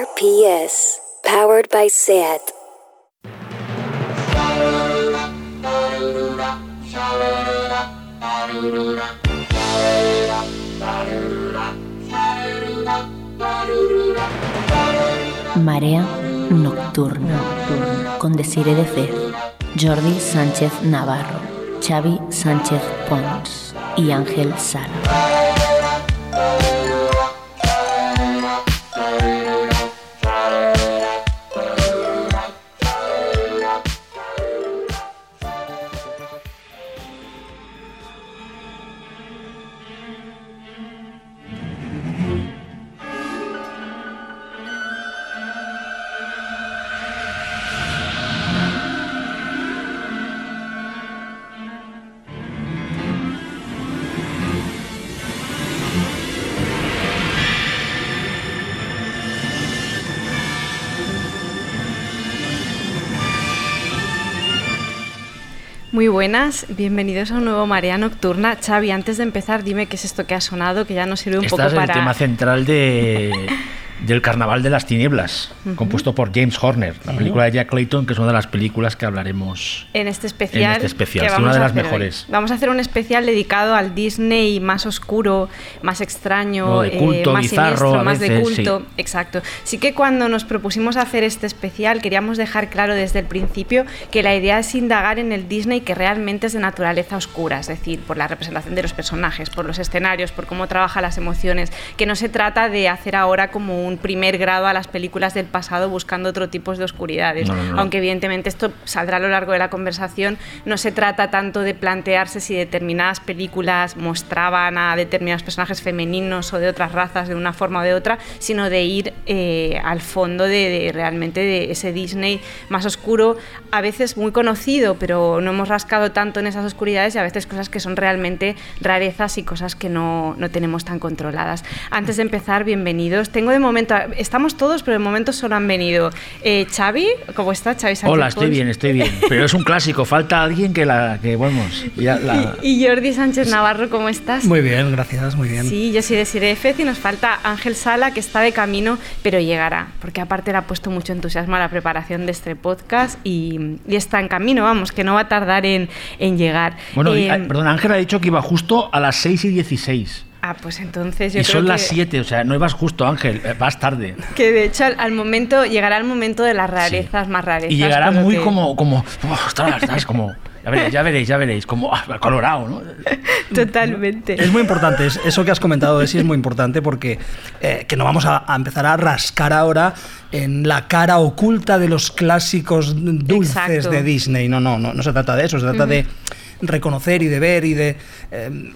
RPS, powered by SAT. Marea Nocturna con Desire de Fez, Jordi Sánchez Navarro, Xavi Sánchez Pons y Ángel Sala. Buenas, bienvenidos a un nuevo Marea Nocturna. Xavi, antes de empezar, dime qué es esto que ha sonado, que ya nos sirve un Este poco para... el tema central de, del Carnaval de las Tinieblas, compuesto por James Horner, la película de Jack Clayton, que es una de las películas que hablaremos En este especial. En este especial, vamos una de las hoy. mejores. Vamos a hacer un especial dedicado al Disney más oscuro, más extraño, No, de culto, más bizarro, siniestro, más de culto. sí. Exacto. Sí que cuando nos propusimos hacer este especial, queríamos dejar claro desde el principio que la idea es indagar en el Disney que realmente es de naturaleza oscura, es decir, por la representación de los personajes, por los escenarios, por cómo trabaja las emociones, que no se trata de hacer ahora como un primer grado a las películas del pasado buscando otro tipo de oscuridades. No, no, no. Aunque evidentemente esto saldrá a lo largo de la conversación, no se trata tanto de plantearse si determinadas películas mostraban a determinados personajes femeninos o de otras razas de una forma o de otra, sino de ir eh, al fondo de, de realmente de ese Disney más oscuro, a veces muy conocido, pero no hemos rascado tanto en esas oscuridades y a veces cosas que son realmente rarezas y cosas que no, no tenemos tan controladas. Antes de empezar, bienvenidos. Tengo de momento, estamos todos, pero de momento solo han venido eh, Xavi, ¿cómo está Xavi Sánchez Hola, estoy bien, estoy bien. Pero es un clásico, falta alguien que la que vamos, ya la- Y Jordi Sánchez Navarro, ¿cómo estás? Muy bien, gracias, muy bien. Sí, yo soy de Sirefez y nos falta Ángel Sala, que está de camino, pero llegará, porque aparte le ha puesto mucho entusiasmo a la preparación de este podcast y, y está en camino, vamos, que no va a tardar en, en llegar. Bueno, y- Eh, perdón, Ángel ha dicho que iba justo a las 6 y 16. Ah, pues entonces yo Y creo son las que- 7, o sea, no ibas justo, Ángel, eh, vas tarde. Que de hecho al, al momento llegará el momento de las rarezas más rarezas. Y llegará muy que- como, como, ostras, ¿sabes? Como, ya veréis, ya veréis, ya veréis, como ah, colorado, ¿no? Totalmente. Es muy importante, es- eso que has comentado, Desi, es muy importante porque eh, que no vamos a, a empezar a rascar ahora en la cara oculta de los clásicos dulces Exacto. de Disney. No, no, no, no se trata de eso, se trata de reconocer y de ver y de, eh, r-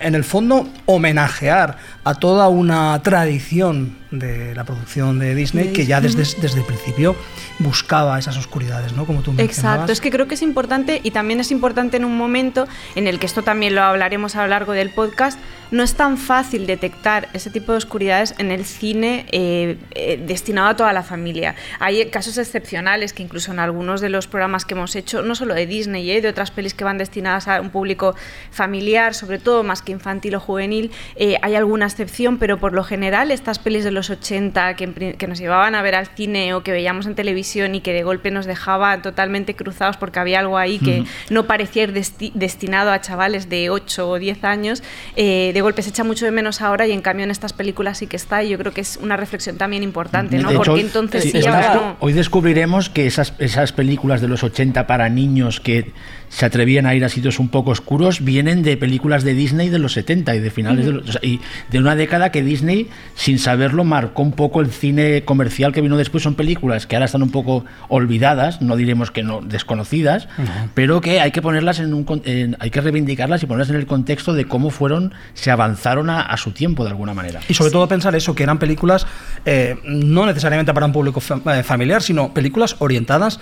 en el fondo, homenajear a toda una tradición de la producción de Disney que ya desde, desde el principio buscaba esas oscuridades, ¿no? Como tú mencionabas. Exacto, es que creo que es importante y también es importante en un momento en el que esto también lo hablaremos a lo largo del podcast, no es tan fácil detectar ese tipo de oscuridades en el cine eh, eh, destinado a toda la familia. Hay casos excepcionales que incluso en algunos de los programas que hemos hecho, no solo de Disney, eh, de otras pelis que van destinadas a un público familiar, sobre todo más que infantil o juvenil, eh, hay alguna excepción, pero por lo general estas pelis de los 80 que, nos llevaban a ver al cine o que veíamos en televisión y que de golpe nos dejaba totalmente cruzados porque había algo ahí que no parecía ir desti- destinado a chavales de 8 o 10 años, eh, de golpe se echa mucho de menos ahora y en cambio en estas películas sí que está y yo creo que es una reflexión también importante, ¿no? Hecho, porque entonces sí, sí, ahora no. hoy descubriremos que esas, esas películas de los 80 para niños que se atrevían a ir a sitios un poco oscuros vienen de películas de Disney de los 70 y de finales de los, o sea, y de una década que Disney sin saberlo marcó un poco el cine comercial que vino después. Son películas que ahora están un poco olvidadas no diremos que no desconocidas pero que hay que ponerlas en un en- hay que reivindicarlas y ponerlas en el contexto de cómo fueron se avanzaron a, a su tiempo de alguna manera. Y sobre todo pensar eso, que eran películas eh, no necesariamente para un público eh, familiar, sino películas orientadas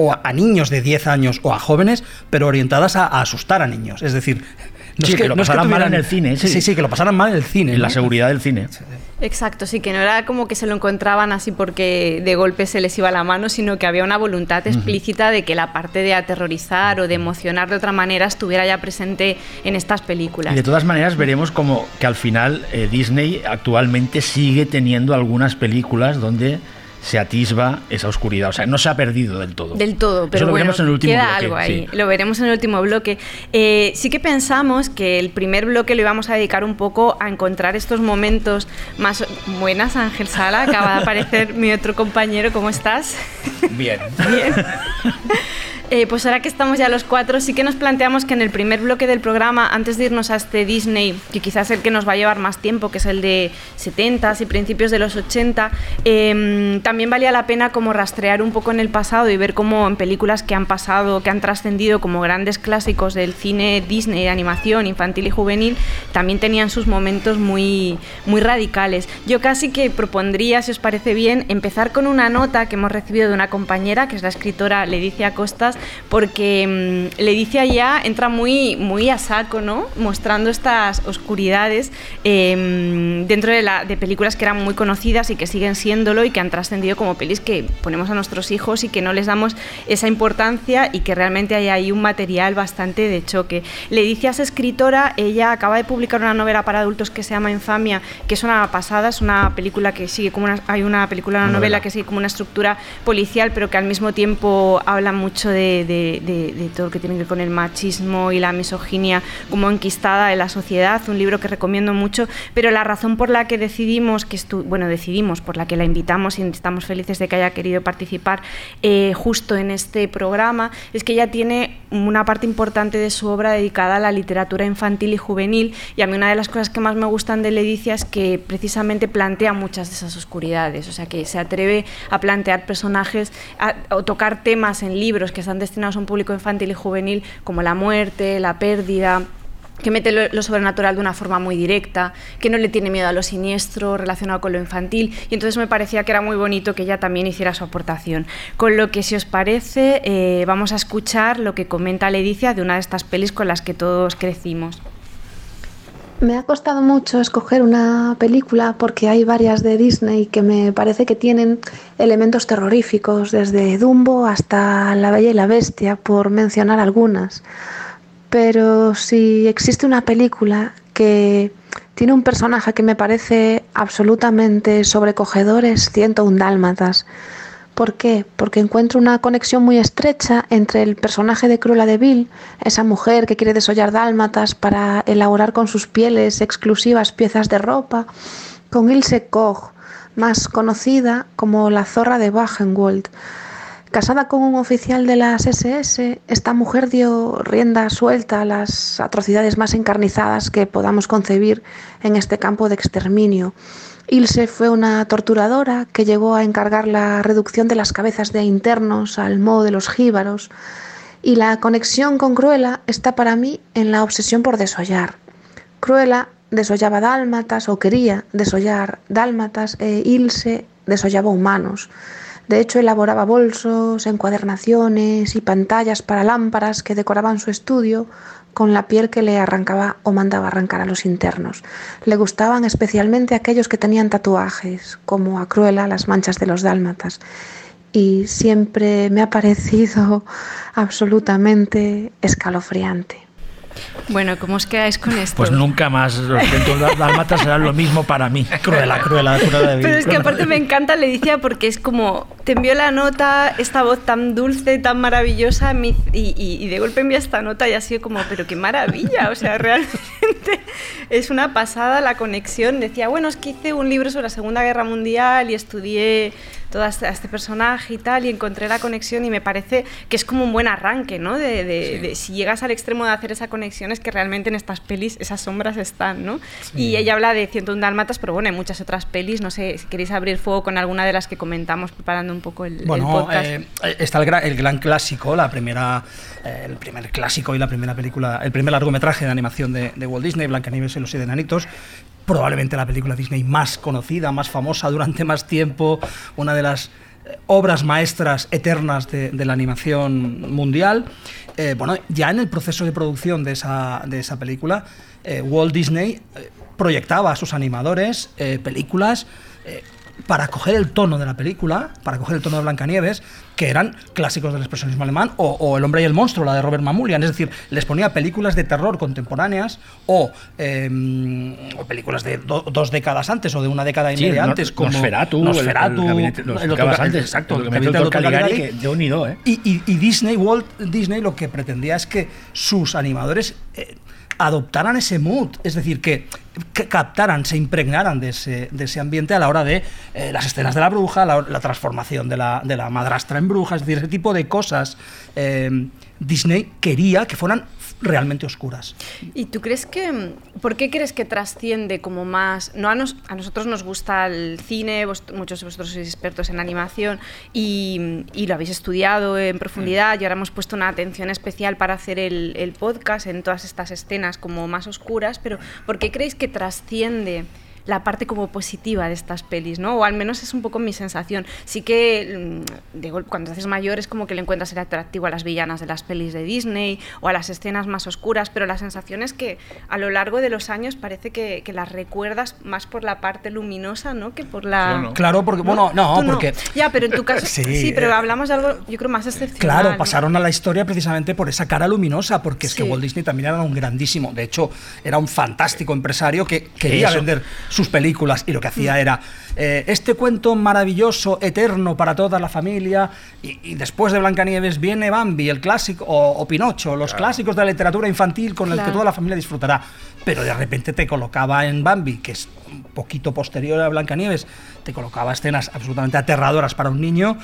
o a, a niños de 10 años o a jóvenes, pero orientadas a, a asustar a niños. Es decir, No Sí, es que lo no es pasaran mal en el cine, sí. Sí, sí, que lo pasaran mal en el cine. En la seguridad del cine. Exacto, sí, que no era como que se lo encontraban así porque de golpe se les iba la mano, sino que había una voluntad explícita de que la parte de aterrorizar o de emocionar de otra manera estuviera ya presente en estas películas. Y de todas maneras veremos como que al final eh, Disney actualmente sigue teniendo algunas películas donde se atisba esa oscuridad. O sea, no se ha perdido del todo. Del todo, pero Eso lo bueno, veremos en el último queda bloque, algo ahí. sí. Lo veremos en el último bloque. Eh, sí que pensamos que el primer bloque lo íbamos a dedicar un poco a encontrar estos momentos más buenas. Ángel Sala, acaba de aparecer mi otro compañero. ¿Cómo estás? Bien. Bien. Eh, pues ahora que estamos ya los cuatro, sí que nos planteamos que en el primer bloque del programa, antes de irnos a este Disney, que quizás es el que nos va a llevar más tiempo, que es el de 70s y principios de los 80, eh, también valía la pena como rastrear un poco en el pasado y ver cómo en películas que han pasado, que han trascendido como grandes clásicos del cine Disney, animación infantil y juvenil, también tenían sus momentos muy, muy radicales. Yo casi que propondría, si os parece bien, empezar con una nota que hemos recibido de una compañera, que es la escritora Ledicia Costas, porque mm, Ledicia ya entra muy, muy a saco, ¿no? Mostrando estas oscuridades eh, dentro de, la, de películas que eran muy conocidas y que siguen siéndolo y que han trascendido como pelis que ponemos a nuestros hijos y que no les damos esa importancia y que realmente hay ahí un material bastante de choque. Ledicia es escritora, ella acaba de publicar una novela para adultos que se llama Infamia, que es una pasada, es una película que sigue como una, hay una película, una Novela. novela que sigue como una estructura policial, pero que al mismo tiempo habla mucho de, de- de- de todo lo que tiene que ver con el machismo y la misoginia como enquistada en la sociedad, un libro que recomiendo mucho, pero la razón por la que decidimos que estu bueno, decidimos, por la que la invitamos y estamos felices de que haya querido participar eh, justo en este programa, es que ella tiene una parte importante de su obra dedicada a la literatura infantil y juvenil y a mí una de las cosas que más me gustan de Ledicia es que precisamente plantea muchas de esas oscuridades, o sea que se atreve a plantear personajes a- o tocar temas en libros que están destinados a un público infantil y juvenil como la muerte, la pérdida, que mete lo, sobrenatural de una forma muy directa, que no le tiene miedo a lo siniestro relacionado con lo infantil, y entonces me parecía que era muy bonito que ella también hiciera su aportación. Con lo que, si os parece, eh, vamos a escuchar lo que comenta Ledicia de una de estas pelis con las que todos crecimos. Me ha costado mucho escoger una película porque hay varias de Disney que me parece que tienen elementos terroríficos, desde Dumbo hasta La Bella y la Bestia, por mencionar algunas. Pero si existe una película que tiene un personaje que me parece absolutamente sobrecogedor es 101 Dálmatas. ¿Por qué? Porque encuentro una conexión muy estrecha entre el personaje de Cruella de Vil, esa mujer que quiere desollar dálmatas para elaborar con sus pieles exclusivas piezas de ropa, con Ilse Koch, más conocida como la zorra de Wagenwald. Casada con un oficial de las SS, esta mujer dio rienda suelta a las atrocidades más encarnizadas que podamos concebir en este campo de exterminio. Ilse fue una torturadora que llegó a encargar la reducción de las cabezas de internos al modo de los jíbaros. Y la conexión con Cruella está para mí en la obsesión por desollar. Cruella desollaba dálmatas o quería desollar dálmatas e Ilse desollaba humanos. De hecho, elaboraba bolsos, encuadernaciones y pantallas para lámparas que decoraban su estudio con la piel que le arrancaba o mandaba arrancar a los internos. Le gustaban especialmente aquellos que tenían tatuajes, como a Cruella las manchas de los dálmatas. Y siempre me ha parecido absolutamente escalofriante. Bueno, ¿cómo os quedáis con esto? Pues nunca más los 101 dálmatas serán lo mismo para mí. Cruela, cruela, cruela de Vil. Pero es que aparte me encanta Leticia porque es como, te envió la nota, esta voz tan dulce, tan maravillosa, y- y de golpe envía esta nota y ha sido como, pero qué maravilla, o sea, realmente es una pasada la conexión. Decía, bueno, es que hice un libro sobre la Segunda Guerra Mundial y estudié todo este, a este personaje y tal, y encontré la conexión y me parece que es como un buen arranque, ¿no? De, de- de si llegas al extremo de hacer esa conexión es que realmente en estas pelis esas sombras están, ¿no? Y ella habla de 101 dálmatas, pero bueno, hay muchas otras pelis, no sé si queréis abrir fuego con alguna de las que comentamos preparando un poco el, el Bueno, podcast. eh, está el, gra- el gran clásico, la primera, eh, el primer clásico y la primera película, el primer largometraje de animación de, de Walt Disney, Blancanieves y los siete enanitos. Probablemente la película Disney más conocida, más famosa durante más tiempo, una de las obras maestras eternas de, la animación mundial. Eh, bueno, ya en el proceso de producción de esa, de esa película, eh, Walt Disney eh, proyectaba a sus animadores eh, películas eh, para coger el tono de la película, para coger el tono de Blancanieves, que eran clásicos del expresionismo alemán, o, o El hombre y el monstruo, la de Robert Mamoulian. Es decir, les ponía películas de terror contemporáneas o, eh, o películas de do- dos décadas antes o de una década y Sí, media no- antes, como Nosferatu, el- el los el otro- antes, exacto, el gabinete del Caligari, que ¿eh? y, y- y Disney, Walt Disney lo que pretendía es que sus animadores eh, adoptaran ese mood, es decir, que, que captaran, se impregnaran de ese, de ese ambiente a la hora de eh, las escenas de la bruja, la, transformación de la, de la madrastra en bruja, es decir, ese tipo de cosas. eh, Disney quería que fueran realmente oscuras. ¿Y tú crees que, mm, por qué crees que trasciende como más, no a, nos- a nosotros nos gusta el cine, vos- muchos de vosotros sois expertos en animación y, y lo habéis estudiado en profundidad y ahora hemos puesto una atención especial para hacer el, el podcast en todas estas escenas como más oscuras, pero ¿por qué creéis que trasciende? La parte como positiva de estas pelis, ¿no? O al menos es un poco mi sensación. Sí que mm, cuando te haces mayor es como que le encuentras el atractivo a las villanas de las pelis de Disney o a las escenas más oscuras, pero la sensación es que a lo largo de los años parece que, que las recuerdas más por la parte luminosa, ¿no? Que por la... No. Claro, porque, bueno, no, Tú porque... Ya, pero en tu caso... Sí, sí, pero eh, hablamos de algo, yo creo, más excepcional. Claro, ¿no? pasaron a la historia precisamente por esa cara luminosa, porque es que Sí. Walt Disney también era un grandísimo, de hecho, era un fantástico empresario que quería vender sus películas y lo que hacía era eh, este cuento maravilloso, eterno para toda la familia, y, y después de Blancanieves viene Bambi, el clásico, o, o Pinocho, los clásicos de la literatura infantil con el que toda la familia disfrutará. Pero de repente te colocaba en Bambi, que es un poquito posterior a Blancanieves, te colocaba escenas absolutamente aterradoras para un niño,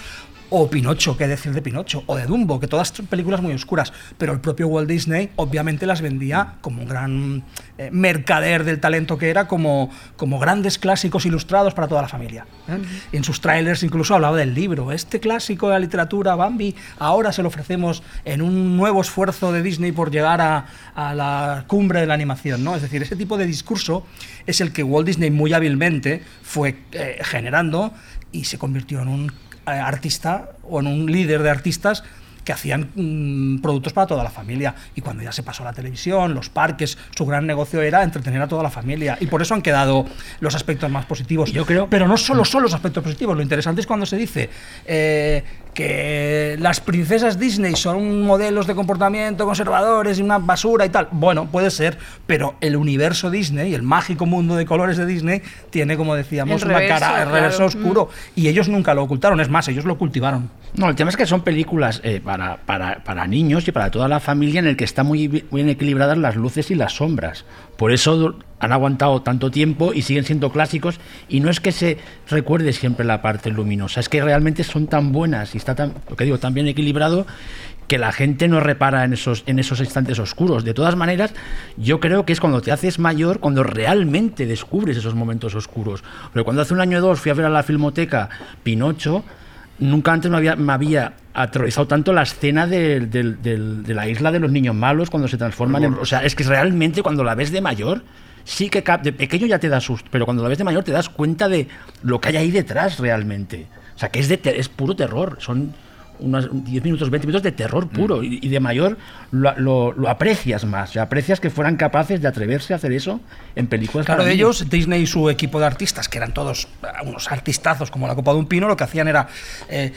o Pinocho, qué decir de Pinocho, o de Dumbo, que todas son películas muy oscuras, pero el propio Walt Disney obviamente las vendía como un gran eh, mercader del talento que era, como, como grandes clásicos ilustrados para toda la familia. ¿eh? En sus trailers incluso hablaba del libro, este clásico de la literatura, Bambi, ahora se lo ofrecemos en un nuevo esfuerzo de Disney por llegar a, a la cumbre de la animación, ¿no? Es decir, ese tipo de discurso es el que Walt Disney muy hábilmente fue eh, generando y se convirtió en un artista o en un líder de artistas que hacían mm, productos para toda la familia. Y cuando ya se pasó a la televisión, los parques, su gran negocio era entretener a toda la familia. Y por eso han quedado los aspectos más positivos. Yo creo- Pero no solo son los aspectos positivos. Lo interesante es cuando se dice eh, que las princesas Disney son modelos de comportamiento conservadores y una basura y tal. Bueno, puede ser, pero el universo Disney, el mágico mundo de colores de Disney, tiene, como decíamos, El una reverso, cara, el claro. reverso oscuro. Y ellos nunca lo ocultaron. Es más, ellos lo cultivaron. No, el tema es que son películas eh, para, para, para niños y para toda la familia en el que están muy bi- bien equilibradas las luces y las sombras. Por eso han aguantado tanto tiempo y siguen siendo clásicos. Y no es que se recuerde siempre la parte luminosa, es que realmente son tan buenas y está tan, lo que digo, tan bien equilibrado que la gente no repara en esos, en esos instantes oscuros. De todas maneras, yo creo que es cuando te haces mayor cuando realmente descubres esos momentos oscuros. Pero cuando hace un año o dos fui a ver a la filmoteca Pinocho, nunca antes me había, me había aterrorizado tanto la escena del- de la isla de los niños malos cuando se transforman en... O sea, es que realmente cuando la ves de mayor, sí que de pequeño ya te da susto, pero cuando la ves de mayor te das cuenta de lo que hay ahí detrás realmente. O sea, que es, de es puro terror. Son unos 10 minutos, 20 minutos de terror puro. Y, y de mayor lo, lo- lo aprecias más. O sea, aprecias que fueran capaces de atreverse a hacer eso en películas. Claro, para de niños. ellos, Disney y su equipo de artistas, que eran todos eh, unos artistazos como la copa de un pino, lo que hacían era eh,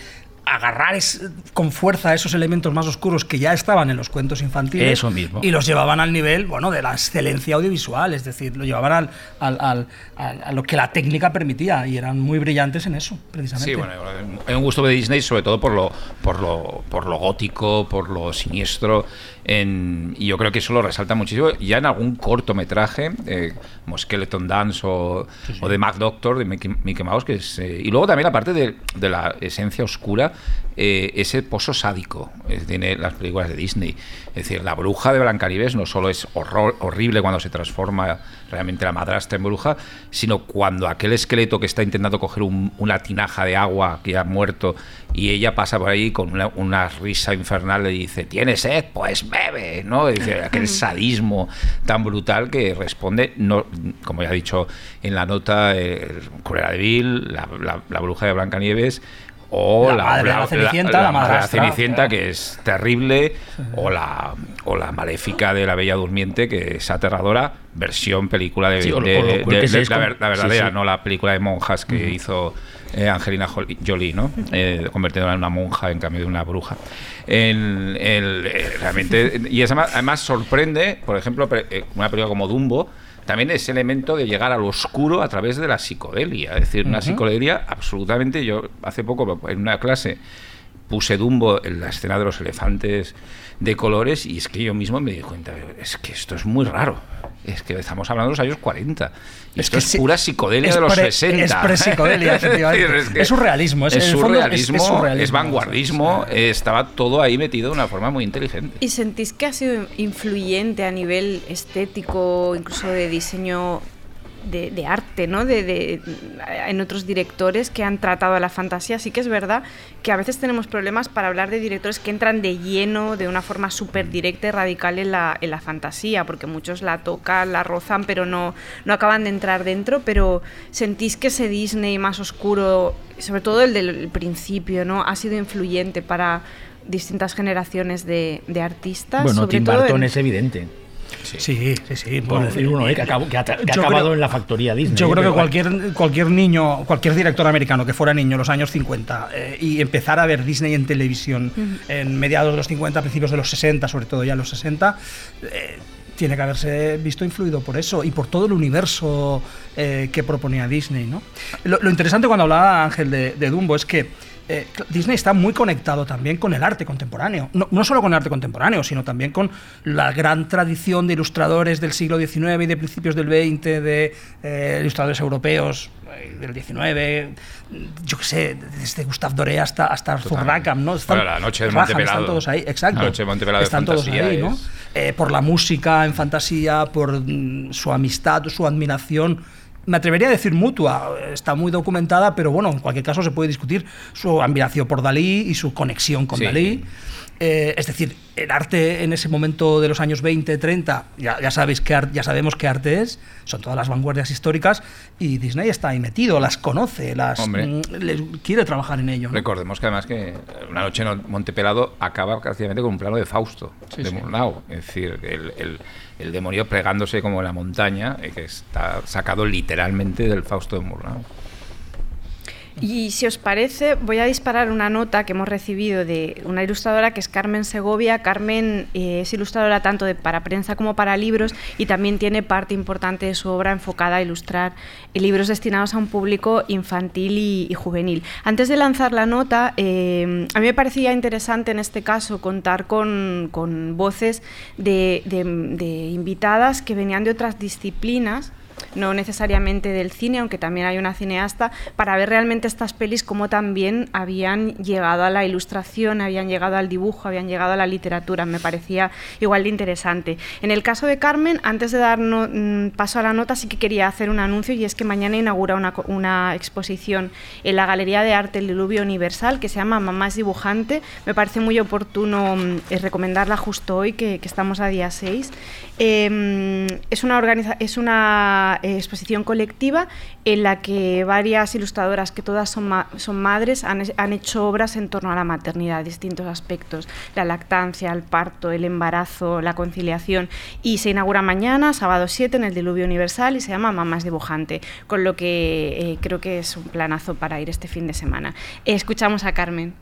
agarrar es- con fuerza esos elementos más oscuros que ya estaban en los cuentos infantiles Eso mismo. y los llevaban al nivel bueno, de la excelencia audiovisual, es decir, lo llevaban al, al- al- al- a lo que la técnica permitía y eran muy brillantes en eso, precisamente. Sí, bueno, hay un gusto de Disney sobre todo por lo, por lo, por lo gótico, por lo siniestro, en- y yo creo que eso lo resalta muchísimo. Ya en algún cortometraje, eh, como Skeleton Dance o, o de Mac Doctor, de Mickey, Mickey Mouse, que es, eh, y luego también la parte de, de la esencia oscura, eh, ese pozo sádico eh, tiene las películas de Disney. Es decir, la bruja de Blancanieves no solo es horror, horrible cuando se transforma realmente la madrastra en bruja, sino cuando aquel esqueleto que está intentando coger un- una tinaja de agua que ha muerto y ella pasa por ahí con una, una risa infernal le dice, ¿tienes sed? Pues bebe, ¿no? Dice, aquel sadismo tan brutal que responde, no, como ya he dicho en la nota, eh, Cruella de Vil, la, la- la bruja de Blancanieves, o La la, madre de la Cenicienta, la madre de la madrastra. Cenicienta, que es terrible, o la, o la maléfica de la Bella Durmiente, que es aterradora, versión película de, Sí, la, verdadera, sí, no la película de monjas que hizo eh, Angelina Jolie, ¿no? Eh, convirtiéndola en una monja en cambio de una bruja. El- el- eh, realmente, y es además, además sorprende, por ejemplo, una película como Dumbo, también ese elemento de llegar al oscuro a través de la psicodelia. Es decir, una psicodelia absolutamente. Yo hace poco en una clase puse Dumbo en la escena de los elefantes de colores y es que yo mismo me di cuenta, es que esto es muy raro. Es que estamos hablando de los años 40. Y Es esto que es pura psicodelia es de los pre- 60. es pre-psicodelia, efectivamente. Es surrealismo, es- surrealismo, es, surrealismo, vanguardismo, eh, estaba todo ahí metido de una forma muy inteligente. ¿Y sentís que ha sido influyente a nivel estético, incluso de diseño de, de arte, ¿no? De, de- en otros directores que han tratado a la fantasía. Sí que es verdad que a veces tenemos problemas para hablar de directores que entran de lleno, de una forma súper directa y radical en la, en la fantasía, porque muchos la tocan, la rozan, pero no, no acaban de entrar dentro. Pero sentís que ese Disney más oscuro, sobre todo el del principio, ¿no? Ha sido influyente para distintas generaciones de, de artistas. Bueno, sobre Tim todo Burton en- es evidente. Sí, sí, sí. Por bueno, decir uno, ¿eh? que, que ha, que ha Yo acabado creo- en la factoría Disney. Yo ¿eh? creo que cualquier, cualquier niño, cualquier director americano que fuera niño en los años 50 eh, y empezara a ver Disney en televisión en mediados de los 50, principios de los 60, sobre todo ya los 60, eh, tiene que haberse visto influido por eso y por todo el universo eh, que proponía Disney. ¿no? Lo, lo interesante cuando hablaba Ángel de, de Dumbo es que eh, Disney está muy conectado también con el arte contemporáneo. No, no solo con el arte contemporáneo, sino también con la gran tradición de ilustradores del siglo XIX y de principios del XX, de eh, ilustradores europeos eh, del XIX, yo qué sé, desde Gustave Doré hasta, hasta Arthur. Rackham, ¿no? Bueno, la noche de Montepelado. Están todos ahí, exacto. La noche de Montepelado de Están todos ahí, ¿no? es- Eh, por la música en fantasía, por mm, su amistad, su admiración. Me atrevería a decir mutua, está muy documentada, pero bueno, en cualquier caso se puede discutir su admiración por Dalí y su conexión con Sí. Dalí. Eh, es decir, el arte en ese momento de los años 20, 30, ya, ya, sabéis que ya sabemos qué arte es, son todas las vanguardias históricas y Disney está ahí metido, las conoce, las mm, le- quiere trabajar en ello. ¿no? Recordemos que además que Una noche en Montepelado acaba prácticamente con un plano de Fausto, Sí, de sí. Murnau. Es decir, el, el- el demonio plegándose como en la montaña, eh, que está sacado literalmente del Fausto de Murnau. Y si os parece, voy a disparar una nota que hemos recibido de una ilustradora que es Carmen Segovia. Carmen eh, es ilustradora tanto de, para prensa como para libros y también tiene parte importante de su obra enfocada a ilustrar eh, libros destinados a un público infantil y, juvenil. Antes de lanzar la nota, eh, a mí me parecía interesante en este caso contar con, con voces de- de invitadas que venían de otras disciplinas no necesariamente del cine, aunque también hay una cineasta, para ver realmente estas pelis cómo también habían llegado a la ilustración, habían llegado al dibujo, habían llegado a la literatura. Me parecía igual de interesante. En el caso de Carmen, antes de dar mm, paso a la nota, sí que quería hacer un anuncio y es que mañana inaugura una, exposición en la Galería de Arte El Diluvio Universal que se llama Mamá dibujante. Me parece muy oportuno mm, eh, recomendarla justo hoy, que, estamos a día 6. Eh, es una, organiza- es una eh, exposición colectiva en la que varias ilustradoras, que todas son, ma- son madres, han, hecho obras en torno a la maternidad, distintos aspectos, la lactancia, el parto, el embarazo, la conciliación. Y se inaugura mañana, sábado 7, en el Diluvio Universal y se llama Mamás Dibujante, con lo que eh, creo que es un planazo para ir este fin de semana. Escuchamos a Carmen.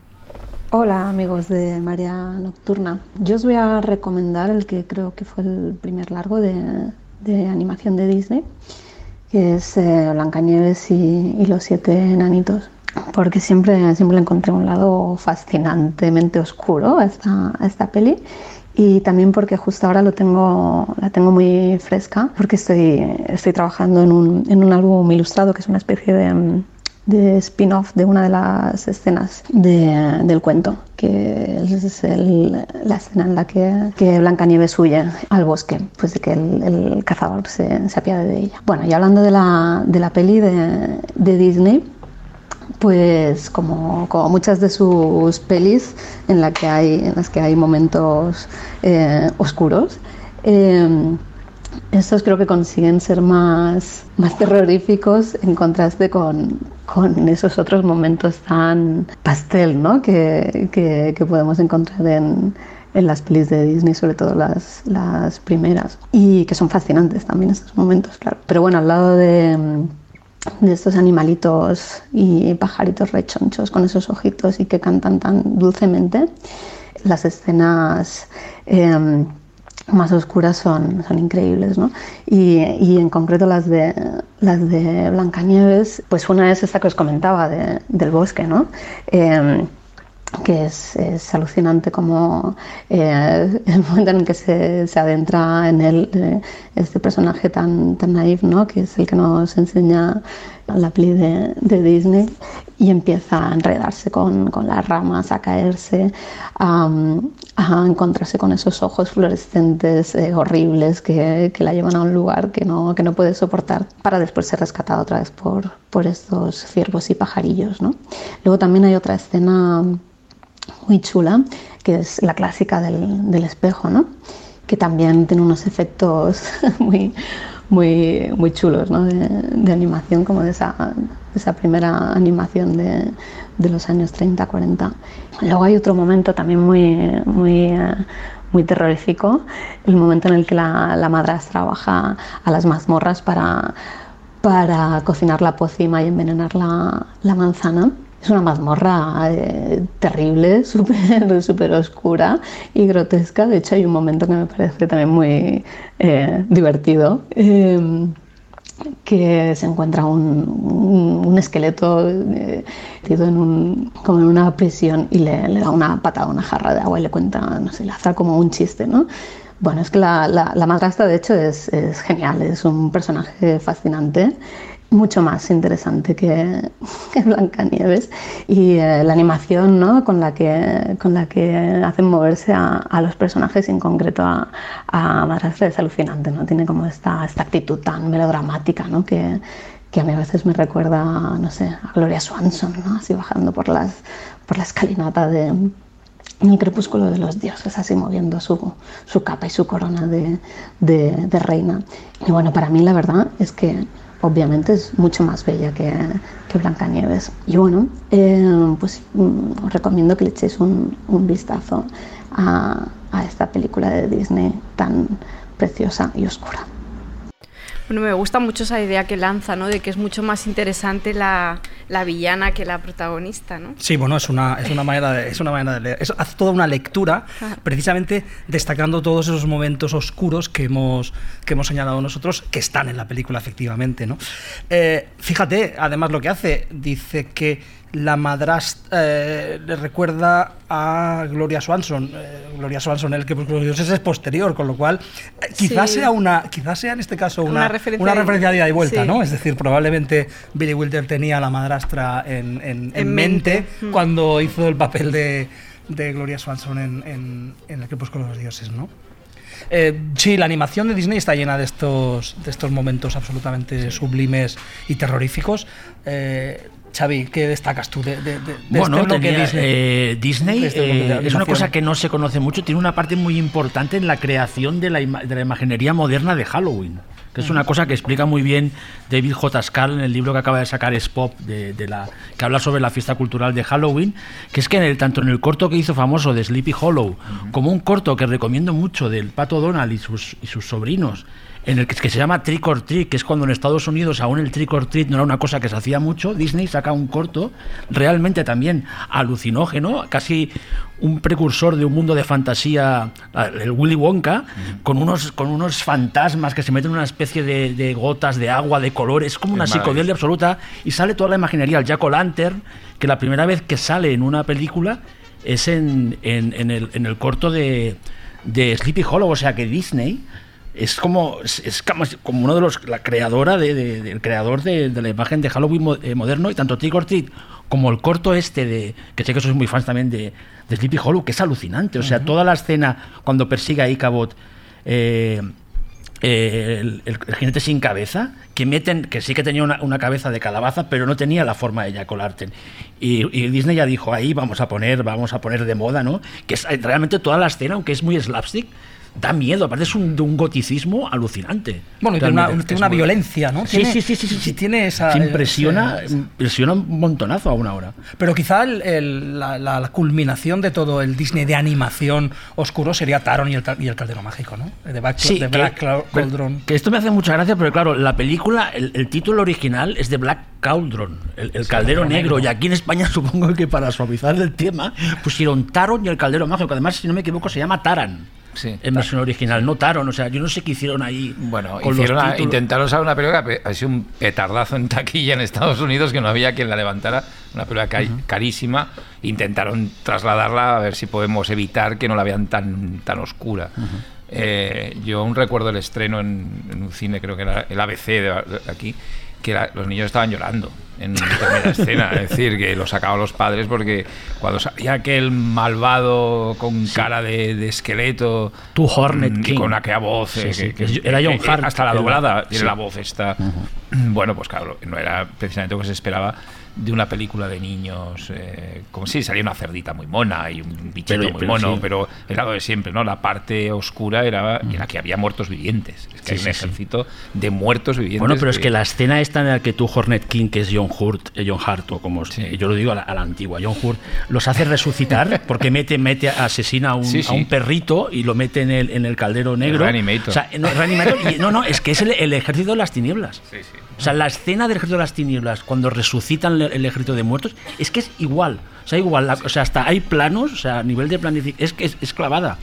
Hola amigos de María Nocturna. Yo os voy a recomendar el que creo que fue el primer largo de, de animación de Disney, que es eh, Blancanieves y, y los siete enanitos. Porque siempre, siempre encontré un lado fascinantemente oscuro a esta, a esta peli. Y también porque justo ahora lo tengo, la tengo muy fresca, porque estoy, estoy trabajando en un, en un álbum ilustrado que es una especie de, de spin-off de una de las escenas de- del cuento, que es el- la escena en la que, que Blancanieves huye al bosque, pues de que el, el cazador se, se apiade de ella. Bueno, y hablando de la, de la peli de, de Disney, pues como, como muchas de sus pelis en, la que hay, en las que hay momentos eh, oscuros, eh, estos creo que consiguen ser más, más terroríficos en contraste con, con esos otros momentos tan pastel ¿no? que, que, que podemos encontrar en, en las pelis de Disney, sobre todo las, las primeras, y que son fascinantes también estos momentos, claro. Pero bueno, al lado de, de estos animalitos y pajaritos rechonchos con esos ojitos y que cantan tan dulcemente, las escenas... Eh, más oscuras son, son increíbles, ¿no? Y, y, en concreto las de, las de Blancanieves, pues una es esta que os comentaba de, del bosque, ¿no? Eh, que es, es, alucinante como eh, el momento en que se, se adentra en él eh, este personaje tan, tan naif, ¿no? que es el que nos enseña la peli de, de Disney y empieza a enredarse con, con las ramas, a caerse, a, a, encontrarse con esos ojos fluorescentes eh, horribles que, que, la llevan a un lugar que no, que no puede soportar para después ser rescatada otra vez por, por estos ciervos y pajarillos. ¿no? Luego también hay otra escena muy chula, que es la clásica del, del espejo, ¿no? que también tiene unos efectos muy, muy, muy chulos ¿no? de, animación, como de esa, esa primera animación de, de, los años 30, 40. Luego hay otro momento también muy, muy, muy terrorífico, el momento en el que la, la madrastra baja a las mazmorras para, para cocinar la pócima y envenenar la, la manzana es una mazmorra eh, terrible, súper super oscura y grotesca. De hecho, hay un momento que me parece también muy eh, divertido. Eh, que se encuentra un, un, un esqueleto metido en un, como en una prisión y le, le, da una patada una jarra de agua y le cuenta, no sé, le hace como un chiste, ¿no? Bueno, es que la, la, la madrastra de hecho es, es, genial, es un personaje fascinante mucho más interesante que, que Blancanieves y eh, la animación ¿no? con, la que, con la que hacen moverse a, a los personajes y en concreto a, a Madrastra es alucinante, ¿no? tiene como esta, esta actitud tan melodramática ¿no? que, que a mí a veces me recuerda, no sé, a Gloria Swanson, ¿no? así bajando por, las, por la escalinata de, el crepúsculo de los dioses, así moviendo su, su capa y su corona de, de, de reina. Y bueno, para mí la verdad es que obviamente es mucho más bella que, que Blancanieves. Y bueno, eh, pues mm, os recomiendo que le echéis un, un vistazo a, a, esta película de Disney tan preciosa y oscura. Bueno, me gusta mucho esa idea que lanza, ¿no? De que es mucho más interesante la, la villana que la protagonista, ¿no? Sí, bueno, es una, es una, manera, de, es una manera de leer. Es, hace toda una lectura, precisamente destacando todos esos momentos oscuros que hemos, que hemos señalado nosotros, que están en la película, efectivamente, ¿no? Eh, fíjate, además, lo que hace, dice que la madrastra eh, le recuerda a Gloria Swanson. Eh, Gloria Swanson, el que pues, los dioses es posterior, con lo cual eh, quizás sí. sea una, quizás sea en este caso una, una referencia, una referencia de ida y vuelta, sí. ¿no? Es decir, probablemente Billy Wilder tenía a la madrastra en, en, en mente, mente, mm. cuando hizo el papel de, de Gloria Swanson en, en, en El crepúsculo de los dioses, ¿no? Eh, sí, la animación de Disney está llena de estos, de estos momentos absolutamente sí. sublimes y terroríficos. Eh, Xavi, ¿qué destacas tú de, de, de bueno, este tenía, Disney? Eh, Disney este es una cosa que no se conoce mucho, tiene una parte muy importante en la creación de la, de la imaginería moderna de Halloween que es una cosa que explica muy bien David J. Scarl en el libro que acaba de sacar Spop, de, de, la, que habla sobre la fiesta cultural de Halloween, que es que en el, tanto en el corto que hizo famoso de Sleepy Hollow, uh -huh. como un corto que recomiendo mucho del Pato Donald y sus, y sus sobrinos, en el que, que, se llama Trick or Treat, que es cuando en Estados Unidos aún el Trick or Treat no era una cosa que se hacía mucho, Disney saca un corto realmente también alucinógeno, casi un precursor de un mundo de fantasía, el Willy Wonka, con, unos, con unos fantasmas que se meten en una especie de, de gotas de agua, de colores, como una psicodelia absoluta, y sale toda la imaginería, el Jack O'Lantern, que la primera vez que sale en una película es en, en, en, el, en el corto de, de Sleepy Hollow, o sea que Disney es como es como uno de los la creadora de, creador de, de, la imagen de Halloween mo, eh, moderno y tanto Trick or Treat como el corto este de que sé que sois muy fans también de, Sleepy Hollow que es alucinante o sea uh -huh. toda la escena cuando persigue a Icabod eh, eh, el, el, el, jinete sin cabeza, que meten, que sí que tenía una, una, cabeza de calabaza, pero no tenía la forma de Jack O'Larten. Y, y, Disney ya dijo, ahí vamos a poner, vamos a poner de moda, ¿no? Que es realmente toda la escena, aunque es muy slapstick, da miedo, aparte es un, de un goticismo alucinante. Bueno, y tiene una, Realmente. tiene una violencia, ¿no? Sí, Tiene- sí, sí, sí, sí, sí. Tiene esa. Impresiona, ese- impresiona un montonazo a una hora. Pero quizá el- el- la, la- culminación de todo el Disney de animación oscuro sería Taron y el, ca- y el Caldero Mágico, ¿no? De Black, Sí, de Black Cauldron. Que esto me hace mucha gracia, pero claro, la película, el, el título original es de Black Cauldron, el, el caldero negro, y aquí en España supongo que para suavizar el tema pusieron Taron y el caldero mágico, que además, si no me equivoco, se llama Taran. Sí. en versión original, no Taron, o sea, yo no sé qué hicieron ahí. Bueno, con los hicieron a- intentaron usar una película ha sido un petardazo en taquilla en Estados Unidos que no había quien la levantara, una película ca- carísima. Intentaron trasladarla a ver si podemos evitar que no la vean tan, tan oscura. Eh, yo aún recuerdo el estreno en, en un cine, creo que era el ABC de, de aquí, que la- los niños estaban llorando en primera escena. Es decir, que lo sacaban los padres porque cuando salía aquel malvado con cara de, de esqueleto, Tu Hornet King. con aquella voz, Sí, eh, sí, que- que era John Hart, hasta la el- doblada tiene la voz esta. Bueno, pues claro, no era precisamente lo que se esperaba de una película de niños, eh, como si salía una cerdita muy mona y un bichito Pero- muy pero mono, sí. pero era lo de siempre, ¿no? La parte oscura era en la que había muertos vivientes. Es que Sí, hay un sí, ejército de muertos vivientes. Bueno, pero es que la escena esta en la que tú, Hornet King, que es John Hurt, eh, John Hart, o como yo lo digo a la, a la antigua, John Hurt, los hace resucitar porque mete, mete, asesina a un, a un perrito y lo mete en el, en el caldero negro. Reanimator. O sea, no, Reanimator, y- no, no, es que es el, el ejército de las tinieblas. Sí, sí. O sea, la escena del ejército de las tinieblas, cuando resucitan el, ejército de muertos, es que es igual. O sea, igual. la- o sea, hasta hay planos, o sea, a nivel de planificación, es que es, es clavada.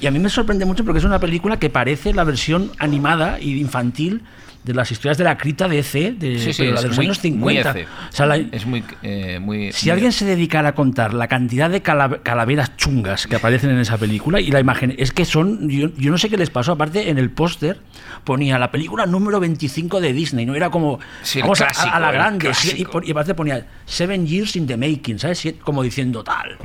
Y a mí me sorprende mucho porque es una película que parece la versión animada y infantil de las historias de la cripta de EC, de, Sí, sí, pero la es de los muy- años muy 50. EC. O sea, la- Es muy. eh, muy si muy- alguien se dedicara a contar la cantidad de cala- calaveras chungas que aparecen en esa película y la imagen, es que son, yo, yo no sé qué les pasó, aparte en el póster ponía la película número 25 de Disney, ¿no? Era como, Sí, vamos a- a, clásico, a la grande, y, y aparte ponía Seven Years in the Making, ¿sabes? Como diciendo tal.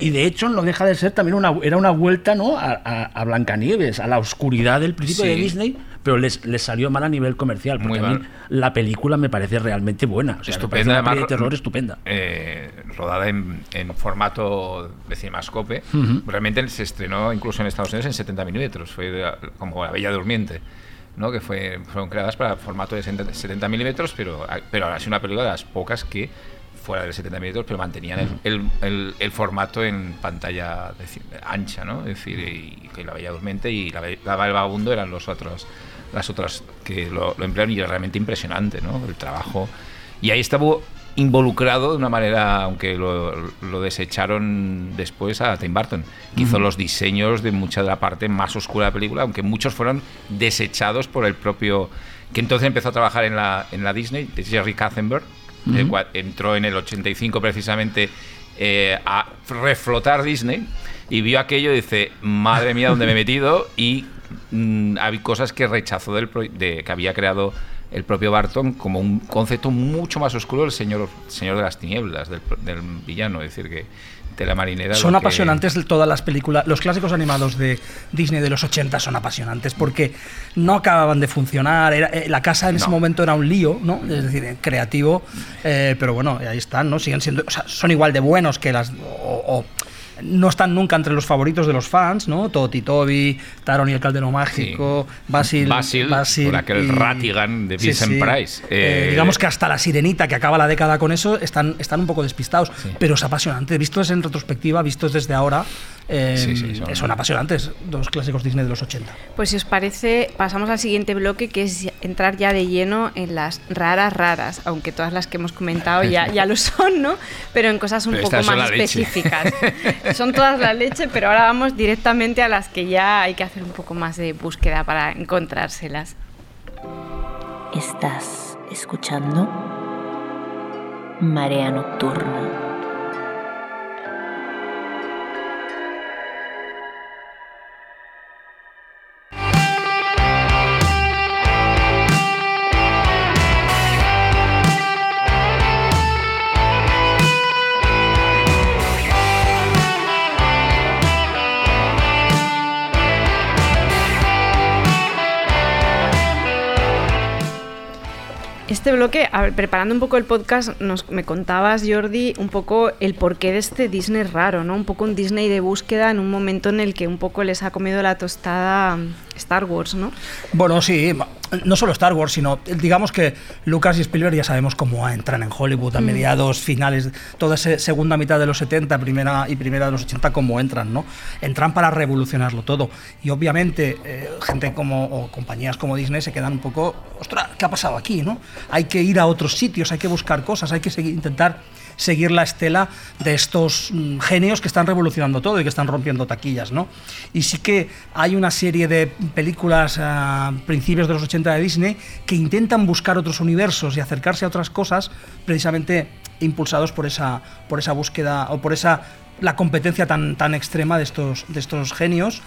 Y de hecho no deja de ser también una, era una vuelta, ¿no? A, a, a Blancanieves, a la oscuridad del principio de Disney, pero les, les salió mal a nivel comercial, porque a mí la película me parece realmente buena. O sea, estupenda, peli de además, terror estupenda. eh, rodada en, en formato de cinemascope. Realmente se estrenó incluso en Estados Unidos en 70 milímetros, fue de- como La Bella Durmiente. ¿no? que fue, fueron creadas para formato de 70 70 milímetros, pero, pero ahora es una película de las pocas que fuera de 70 milímetros, pero mantenían el, el- el- el formato en pantalla ancha, ¿no? Es decir, y, que La Bella Durmiente y La, La el Vagabundo eran los otros, las otras que lo, lo emplearon y era realmente impresionante, ¿no? El trabajo. Y ahí estaba involucrado de una manera, aunque lo, lo desecharon después a Tim Burton, que hizo los diseños de mucha de la parte más oscura de la película, aunque muchos fueron desechados por el propio que entonces empezó a trabajar en la, en la Disney, de Jerry Katzenberg, el cual entró en el 85 precisamente eh, a reflotar Disney y vio aquello y dice, madre mía, ¿dónde me he metido? Y mm, hay cosas que rechazó del pro- de, que había creado el propio Barton como un concepto mucho más oscuro del señor, señor de las tinieblas, del, villano, es decir, que de la marinera... Son que- apasionantes todas las películas, los clásicos animados de Disney de los 80 son apasionantes porque no acababan de funcionar, era- eh, la casa en ese momento era un lío, ¿no? Es decir, eh, creativo, eh, pero bueno, ahí están, ¿no? Siguen siendo, o sea, son igual de buenos que las o- o no están nunca entre los favoritos de los fans, ¿no? Toti Toby, Taron y el Caldero Mágico, Basil, Basil, por aquel y- Ratigan de Sí, Vincent sí. Price. Eh, Eh, digamos que hasta la sirenita que acaba la década con eso están, están un poco despistados, Sí. pero es apasionante. Vistos en retrospectiva, vistos desde ahora, eh, Sí, sí, son- son... apasionantes los clásicos Disney de los 80. Pues si os parece, pasamos al siguiente bloque, que es entrar ya de lleno en las raras raras, aunque todas las que hemos comentado ya, ya lo son, ¿no? Pero en cosas un Pero poco más específicas. son todas la leche, pero ahora vamos directamente a las que ya hay que hacer un poco más de búsqueda para encontrárselas. Estás escuchando Marea Nocturna. Este bloque, preparando un poco el podcast, nos, me contabas, Jordi, un poco el porqué de este Disney raro, ¿no? Un poco un Disney de búsqueda en un momento en el que un poco les ha comido la tostada Star Wars, ¿no? Bueno, sí, no solo Star Wars, sino digamos que Lucas y Spielberg ya sabemos cómo entran en Hollywood a Mm. mediados, finales, toda esa segunda mitad de los 70, primera y primera de los 80, cómo entran, ¿no? Entran para revolucionarlo todo. Y obviamente, eh, gente como, o compañías como Disney se quedan un poco, ostras, ¿qué ha pasado aquí, no? Hay que ir a otros sitios, hay que buscar cosas, hay que seguir, intentar seguir la estela de estos mm, genios que están revolucionando todo y que están rompiendo taquillas, ¿no? Y sí que hay una serie de películas a principios de los 80 de Disney que intentan buscar otros universos y acercarse a otras cosas precisamente impulsados por esa, por esa búsqueda o por esa la competencia tan, tan extrema de estos, de estos genios,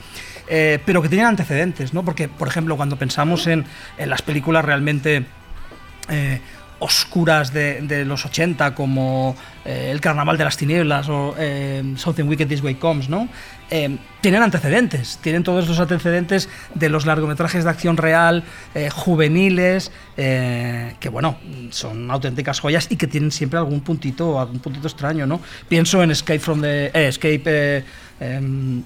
eh, pero que tienen antecedentes, ¿no? Porque, por ejemplo, cuando pensamos en, en las películas realmente eh, oscuras de, los 80 como eh, El Carnaval de las Tinieblas o eh, Something Wicked This Way Comes, ¿no? Eh, tienen antecedentes, tienen todos los antecedentes de los largometrajes de acción real, juveniles, que bueno, son auténticas joyas y que tienen siempre algún puntito, algún puntito extraño, ¿no? Pienso en Escape from the Escape em,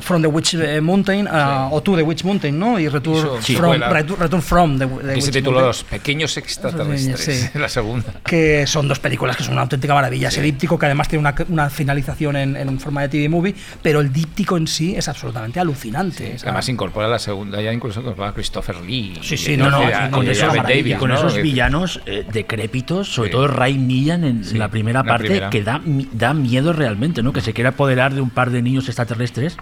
from the Witch eh, Mountain uh, o To the Witch Mountain, ¿no? Y Return, Hizo from. Return, Return from the, the Que Witch se tituló Los Pequeños Extraterrestres, Sí. la segunda. que son dos películas que son una auténtica maravilla. Ese díptico que además tiene una, una finalización en, en forma de TV movie, pero el díptico en sí es absolutamente alucinante. Además incorpora la segunda, ya incluso incorpora a Christopher Lee. Sí, sí, no, no, sí, con esos, Davis, con ¿no? esos Que- villanos eh, decrépitos, sobre Sí. todo Ray Millan en Sí, la primera la parte, primera. que da, mi- da miedo realmente, ¿no? Que se quiere apoderar de un par de niños extraterrestres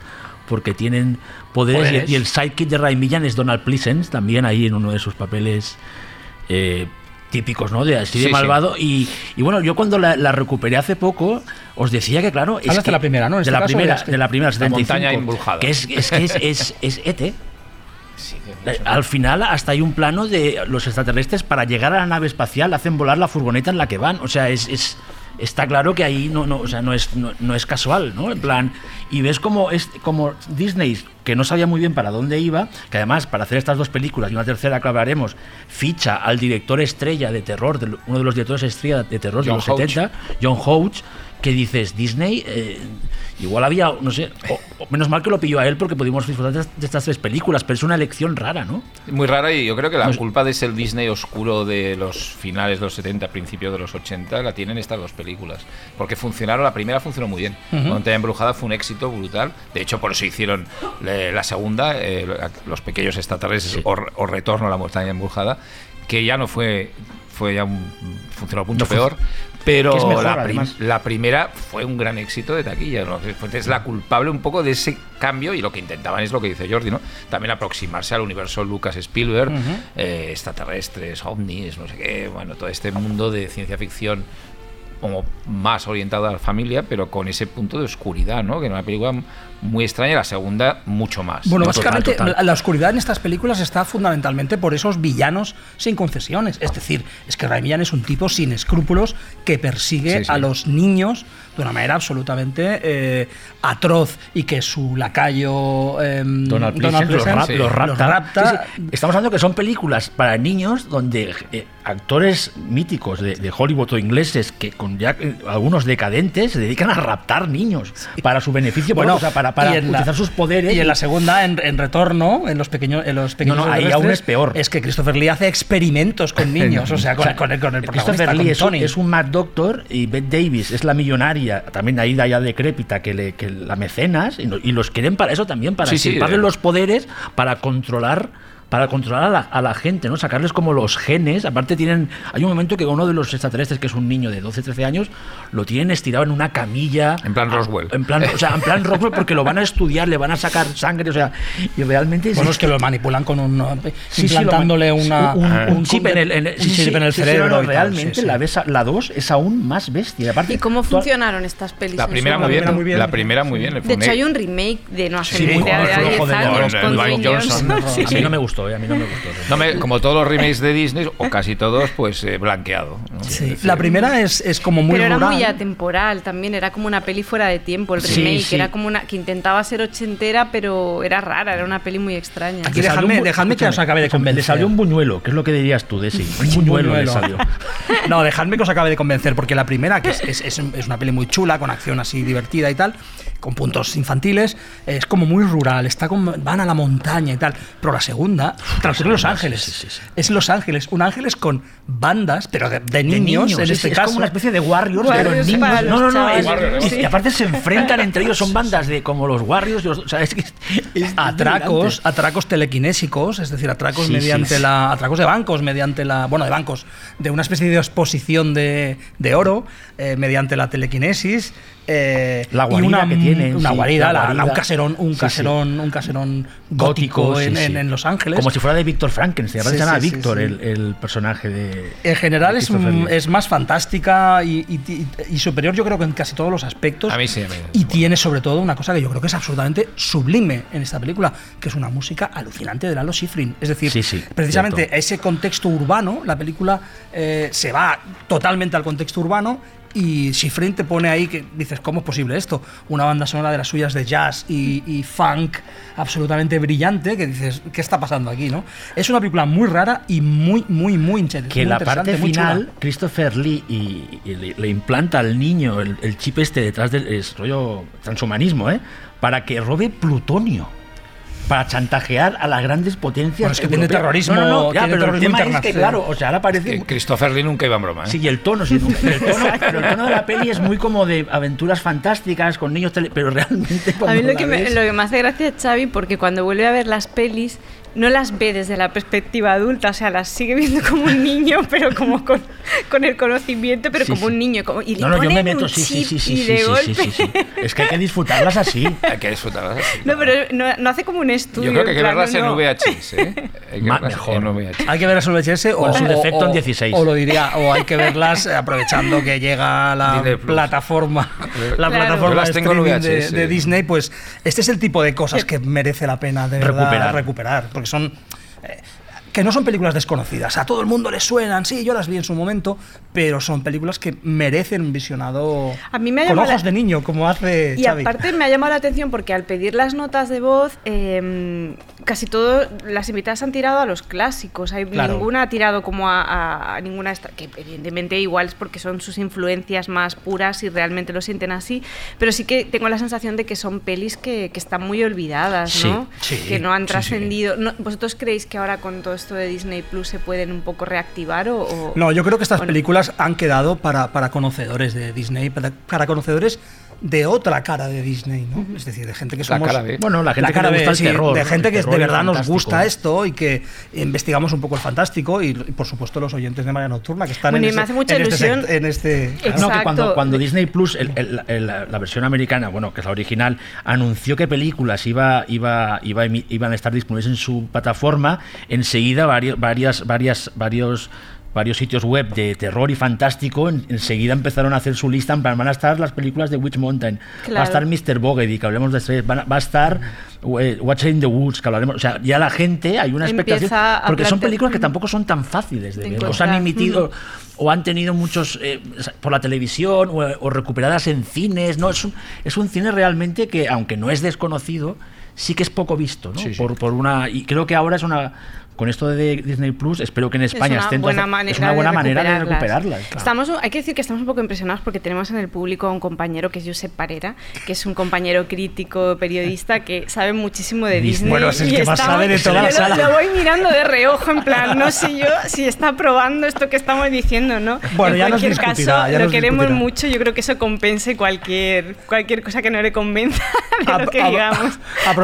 porque tienen poderes, y- Poderes. Y, el sidekick de Ray Millan es Donald Pleasence, también ahí en uno de sus papeles eh, típicos, ¿no? De así Sí, de sí. malvado. Y, y bueno, yo cuando la, la recuperé hace poco, os decía que, claro. Es Hablas de que- la primera, ¿no? En De este la primera, que- de la primera, La 75, montaña embrujada. Que es, es que es, es, es ET. Sí, que- Eh, Al final hasta hay un plano de los extraterrestres para llegar a la nave espacial hacen volar la furgoneta en la que van. O sea, es, es- está claro que ahí no, no, o sea, no, es, no, no es casual, ¿no? En plan, y ves como, es, como Disney, que no sabía muy bien para dónde iba, que además para hacer estas dos películas y una tercera que hablaremos, ficha al director estrella de terror, de, uno de los directores estrella de terror de los Houch. 70, John Hoach, que dices, Disney, eh, igual había, no sé, o- o menos mal que lo pilló a él porque pudimos disfrutar de, de estas tres películas, pero es una elección rara, ¿no? Muy rara y yo creo que la culpa de ser Disney oscuro de los finales de los 70, principios de los 80, la tienen estas dos películas. Porque funcionaron, la primera funcionó muy bien. Montaña Embrujada fue un éxito brutal. De hecho, por eso hicieron la segunda, eh, Los Pequeños Extraterrestres o, o Retorno a la Montaña Embrujada, que ya no fue, fue ya un, funcionó mucho No peor. Pero mejor, la, prim- además. la primera fue un gran éxito de taquilla. ¿no? Es la culpable un poco de ese cambio y lo que intentaban es lo que dice Jordi, ¿no? También aproximarse al universo Lucas Spielberg, eh, extraterrestres, ovnis, no sé qué, bueno, todo este mundo de ciencia ficción como más orientado a la familia, pero con ese punto de oscuridad, ¿no? Que era una película muy extraña y la segunda mucho más. Bueno, No, básicamente total, total. la oscuridad en estas películas está fundamentalmente por esos villanos sin concesiones. Es decir, es que Ray Millan es un tipo sin escrúpulos que persigue Sí, sí. a los niños de una manera absolutamente eh, atroz y que su lacayo em, Donald los, Pleasence rap- los rapta. los rapta. Sí, sí. Estamos hablando que son películas para niños donde eh, actores míticos de, de Hollywood o ingleses que con ya eh, algunos decadentes se dedican a raptar niños para su beneficio, Bueno, propio, o sea, para, para en la- utilizar sus poderes. Y en la segunda, en, en retorno, en los pequeños, en los pequeños No, no, ahí aún es peor. Es que Christopher Lee hace experimentos con niños, o sea, con, O sea, con el, con el protagonista, Christopher Lee con es, es un Mad Doctor y Bette Davis es la millonaria, también ahí ya decrépita, que, le, que la mecenas, y, no- y los quieren para eso también, para Sí, sí, eh. los poderes, para controlar para controlar a la, a la gente, ¿no? Sacarles como los genes. Aparte tienen... Hay un momento que uno de los extraterrestres, que es un niño de 12, 13 años, lo tienen estirado en una camilla. En plan Ah, Roswell. En plan, o sea, en plan Roswell porque lo van a estudiar, le van a sacar sangre, o sea... Y realmente... Bueno, es que lo manipulan con un. Sí, sí, implantándole man- una, un, un un chip en el, en un sí, chip sí, en el sí, sí, cerebro. no, no, y tal, realmente sí, sí. la ves a- la 2 es aún más bestia. Y aparte, ¿Y cómo toda- funcionaron estas pelis? La primera muy bien, momento? muy bien. La primera muy bien. De hecho, hay un remake de no hace Sí, de el 10 flojo de años con Johnson. Sí, a mí no me gustó. Gustó, ¿eh? a mí no me gustó. No me- como todos los remakes de Disney, o casi todos, pues eh, blanqueado. La primera es, es como muy Pero era rural. muy atemporal también, era como una peli fuera de tiempo, el remake, sí. era como una que intentaba ser ochentera, pero era rara, era una peli muy extraña. Aquí dejadme, dejadme que os acabe de convencer. Le salió un buñuelo, que es lo que dirías tú, Desi. Un buñuelo, le salió. No, dejadme que os acabe de convencer, porque la primera, que es, es- es- es una peli muy chula, con acción así divertida y tal, con puntos infantiles, es como muy rural, está como, van a la montaña y tal. Pero la segunda, transcurre en Los Ángeles. sí, sí, sí. Es Los Ángeles, un Ángeles con bandas, pero de, de niños, en es, este es caso. como una especie de Warriors, Warriors pero en niños. No, los no, no. es- y- aparte se enfrentan entre ellos, son bandas de como los Warriors. los- o sea, es que es- es atracos, atracos telequinésicos, es decir, atracos Sí, mediante sí. la atracos de bancos, mediante la bueno de bancos, de una especie de exposición de, de oro eh, mediante la telequinesis. Eh, La y guarida una, que tienen, una sí, guarida, la la- un caserón, un Sí, sí. caserón, un caserón gótico, sí, en, sí. en- en Los Ángeles. Como si fuera de Víctor Frankenstein. Se llama Víctor sí. El, el personaje de. En general de es, más fantástica y, y- y- y superior, yo creo que en casi todos los aspectos. A mí sí, a mí. Y tiene sobre todo una cosa que yo creo que es absolutamente sublime en esta película, que es una música alucinante de Lalo Schifrin. Es decir, Sí, sí, precisamente cierto. ese contexto urbano, la película eh, se va totalmente al contexto urbano. Y Schifrin te pone ahí que dices, ¿cómo es posible esto? Una banda sonora de las suyas de jazz y, y funk absolutamente brillante, que dices, ¿qué está pasando aquí? no Es una película muy rara y muy, muy, muy interesante. que la parte chula. final, Christopher Lee y, y le, le implanta al niño el, el chip este detrás del es rollo transhumanismo, ¿eh? Para que robe plutonio. Para chantajear a las grandes potencias. Bueno, es que tiene terrorismo- No, no, no, ya, tiene pero el terrorismo tema es que, internacional. claro, o sea, ahora parece. Que Christopher Lee nunca iba en broma. ¿eh? Sí, y el tono, sí, pero el tono, pero el tono de la peli es muy como de aventuras fantásticas con niños, tele- pero realmente A mí lo la que, me, ves- lo que me hace gracia es Xavi porque cuando vuelve a ver las pelis no las ve desde la perspectiva adulta, o sea, las sigue viendo como un niño, pero como con, con el conocimiento, pero Sí, como sí. un niño. Como, y le No, no, yo me meto, un sí, sí, chip sí, sí, de sí, golpe... sí, sí, sí. Es que hay que disfrutarlas así. Hay que disfrutarlas así. No, pero no, no hace como un estudio. Yo creo que hay que en verlas en. VHS. ¿eh? Hay que Ma- verlas mejor. en VHS. Hay que verlas en VHS o, Con su o- defecto en o- 16. O lo diría, o hay que verlas aprovechando que llega la plataforma, la Claro. plataforma las de tengo en streaming de, VHS. de Disney, pues este es el tipo de cosas que merece la pena de verdad Recuperar. recuperar, porque son eh, que no son películas desconocidas. A todo el mundo le suenan, sí, yo las vi en su momento, pero son películas que merecen un visionado A mí me con ojos la- de niño, como hace Y Xavi. aparte me ha llamado la atención porque al pedir las notas de voz, eh, casi todo, las invitadas han tirado a los clásicos. Hay, Claro. Ninguna ha tirado como a, a- a ninguna, que evidentemente igual es porque son sus influencias más puras y realmente lo sienten así. Pero sí que tengo la sensación de que son pelis que, que están muy olvidadas, Sí, ¿no? sí, que no han sí, sí. trascendido. No- ¿Vosotros creéis que ahora con todo esto de Disney Plus se pueden un poco reactivar o, o- No, yo creo que estas no? películas han quedado para, para conocedores de Disney, para, para conocedores de otra cara de Disney, ¿no? Es decir, de gente que La somos... cara B. Bueno, la gente que cara le gusta B, el terror, De gente que de y verdad nos gusta esto y que investigamos un poco el fantástico y, y, por supuesto los oyentes de María Nocturna que están Bueno, y en, me ese- hace mucha en este ilusión- en este... Exacto. No, que cuando, cuando Disney Plus, el- el- el- la, la versión americana, bueno, que es la original, anunció que películas iba, iba, iba, iban a estar disponibles en su plataforma, enseguida varios, varias, varias, varios varios sitios web de terror y fantástico en- enseguida empezaron a hacer su lista en plan, van a estar las películas de Witch Mountain va a estar Mr. Bogedy que hablemos de estrellas, van a- va a estar eh, Watching in the Woods que hablaremos o sea ya la gente hay una expectación porque son películas que tampoco son tan fáciles de De ver o se han emitido o han tenido muchos eh, por la televisión o, o recuperadas en cines. No, es un, es un cine realmente que, aunque no es desconocido, sí que es poco visto, ¿no? Sí, sí. Por, por una, y creo que ahora es una. Con esto de Disney Plus, espero que en España es una estén buena todas- manera, es una buena de, manera de recuperarlas. claro. Estamos, hay que decir que estamos un poco impresionados porque tenemos en el público a un compañero que es Josep Parera, que es un compañero crítico, periodista, que sabe muchísimo de Disney. Bueno, es el y que más sabe de toda la yo lo- sala. Lo, voy mirando de reojo, en plan, no sé yo si está probando esto que estamos diciendo, ¿no? Bueno, en ya nos cualquier discutirá, caso, ya lo nos queremos discutirá. mucho, yo creo que eso compense cualquier, cualquier cosa que no le convenza de lo que Ap- digamos.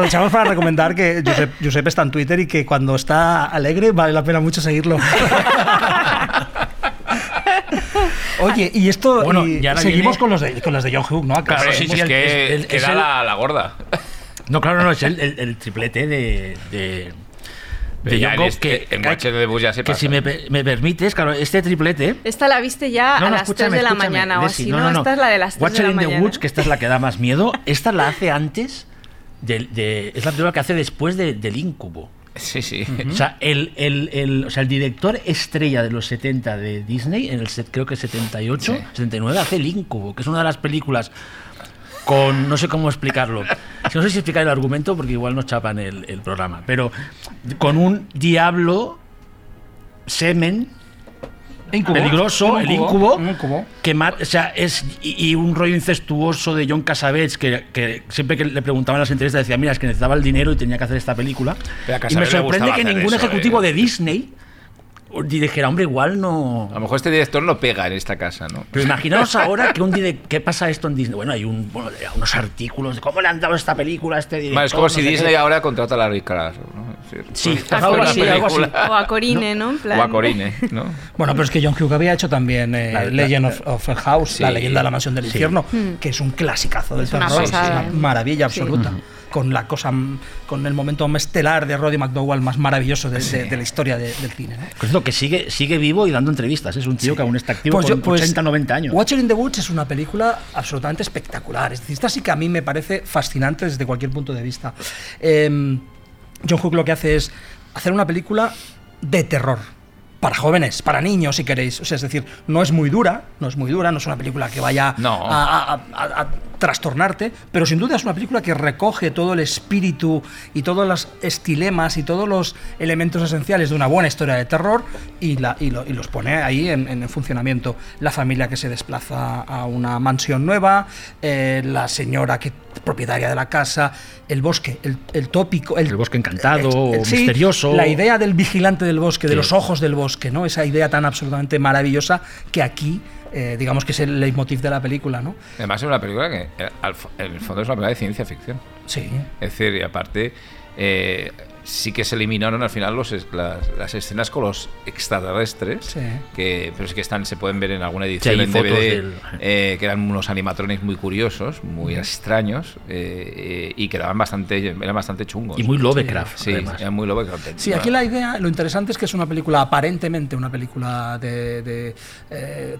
Aprovechamos para recomendar que Josep, Josep está en Twitter y que cuando está alegre vale la pena mucho seguirlo. Oye, y esto Bueno, y y ahora seguimos viene- con los de con los de John Hugh, ¿no? Claro, sí, sí, es el- que es- es- que es da el- la, la gorda. No, claro, no, es el, el- el triplete de. de de Ya John Goff, este- que, en que- Watcher de ya se que pasa. si me, me permites, claro, este triplete Esta la viste ya No, a no, las 3 escúchame, de la mañana o así, ¿no? Esta es la de las 3 de Watcher la in the mañana. Woods, que esta es la que da más miedo, esta la hace antes, de, de- es la película que hace después de- del Incubo. Sí, sí. O sea, el, el- el- o sea, el director estrella de los 70 de Disney, en el set- creo que 78, Sí. 79, hace El Incubo, que es una de las películas con. No sé cómo explicarlo. No sé si explicar el argumento porque igual nos chapan el, el programa. Pero con un diablo, semen, Incubo. peligroso, Un el incubo, que o sea, es y, y un rollo incestuoso de John Cassavetes que, que siempre que le preguntaban en las entrevistas decía, mira, es que necesitaba el dinero y tenía que hacer esta película. Y me sorprende que ningún eso, ejecutivo eh. de Disney dijera, hombre, igual no... A lo mejor este director no pega en esta casa, ¿no? Pero imaginaos ahora que un direc- ¿qué pasa esto en Disney? Bueno, hay un, bueno, unos artículos de cómo le han dado esta película a este director. Vale, es como no si Disney qué. ahora contrata a Larry Clark, ¿no? Sí, pues, algo hace así, una algo así. O a Corine, ¿no? En plan- O a Corine, ¿no? Bueno, pero es que John Hughes había hecho también eh, La- la- Legend of, of a House, Sí. la leyenda de la mansión del Sí. infierno, que es un clasicazo del terror, es ¿eh? una maravilla Sí. absoluta. Con la cosa, m- con el momento estelar de Roddy McDowell más maravilloso de, de- de la historia de- del cine. ¿no? Por cierto, que sigue, sigue vivo y dando entrevistas. Es un tío que aún está activo Pues con yo- pues, 80, 90 años. Watcher in the Woods es una película absolutamente espectacular. Es decir, esta sí que a mí me parece fascinante desde cualquier punto de vista. Eh, John Hughes lo que hace es hacer una película de terror. Para jóvenes, para niños, si queréis. O sea, es decir, no es muy dura, no es muy dura, no es una película que vaya No. a, a- a- a trastornarte, pero sin duda es una película que recoge todo el espíritu y todos los estilemas y todos los elementos esenciales de una buena historia de terror y, la, y, lo- y los pone ahí en, en funcionamiento. La familia que se desplaza a una mansión nueva, eh, la señora que propietaria de la casa, el bosque, el, el tópico, el, El bosque encantado, sí, misterioso. La idea del vigilante del bosque, de Sí. los ojos del bosque, ¿no? Esa idea tan absolutamente maravillosa que aquí, eh, digamos que es el leitmotiv de la película, ¿no? Además es una película que eh, en el fondo es una película de ciencia ficción. Sí. Es decir, y aparte, eh, sí que se eliminaron al final los, es- las, las escenas con los extraterrestres, Sí. que, pero sí que están, se pueden ver en alguna edición en DVD, del- eh, que eran unos animatrones muy curiosos, muy extraños, eh, eh, y quedaban bastante, eran bastante chungos. Y muy Lovecraft, Sí, además. eran muy Lovecraft. Sí, aquí la idea, lo interesante es que es una película, aparentemente una película de, de,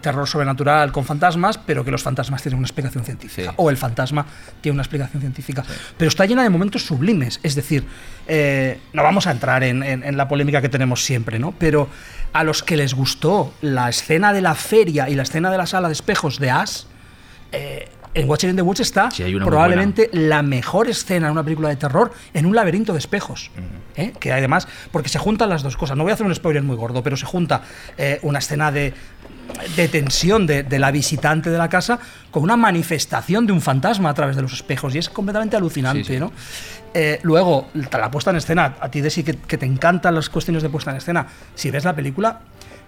terror sobrenatural con fantasmas, pero que los fantasmas tienen una explicación científica. O el fantasma tiene una explicación científica. Pero está llena de momentos sublimes. Es decir, eh, no vamos a entrar en, en- en la polémica que tenemos siempre, ¿no? Pero a los que les gustó la escena de la feria y la escena de la sala de espejos de As, eh, en Watcher in the Woods está Sí, probablemente la mejor escena en una película de terror en un laberinto de espejos. ¿Eh? Que además, porque se juntan las dos cosas. No voy a hacer un spoiler muy gordo, pero se junta eh, una escena de, de tensión de, de la visitante de la casa con una manifestación de un fantasma a través de los espejos. Y es completamente alucinante, Sí, sí. ¿no? Eh, luego, la puesta en escena, a ti, Desi, que, que te encantan las cuestiones de puesta en escena, si ves la película,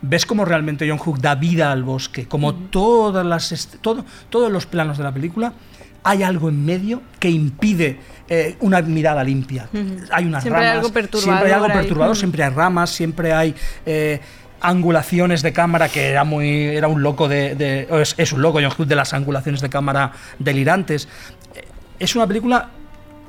ves cómo realmente John Hook da vida al bosque, como todas las todo, todos los planos de la película, hay algo en medio que impide eh, una mirada limpia. Hay unas Siempre hay ramas, algo perturbador siempre hay algo perturbador, siempre hay ramas, siempre hay eh, angulaciones de cámara que era muy era un loco de, es, es un loco John Hughes de las angulaciones de cámara delirantes. Eh, Es una película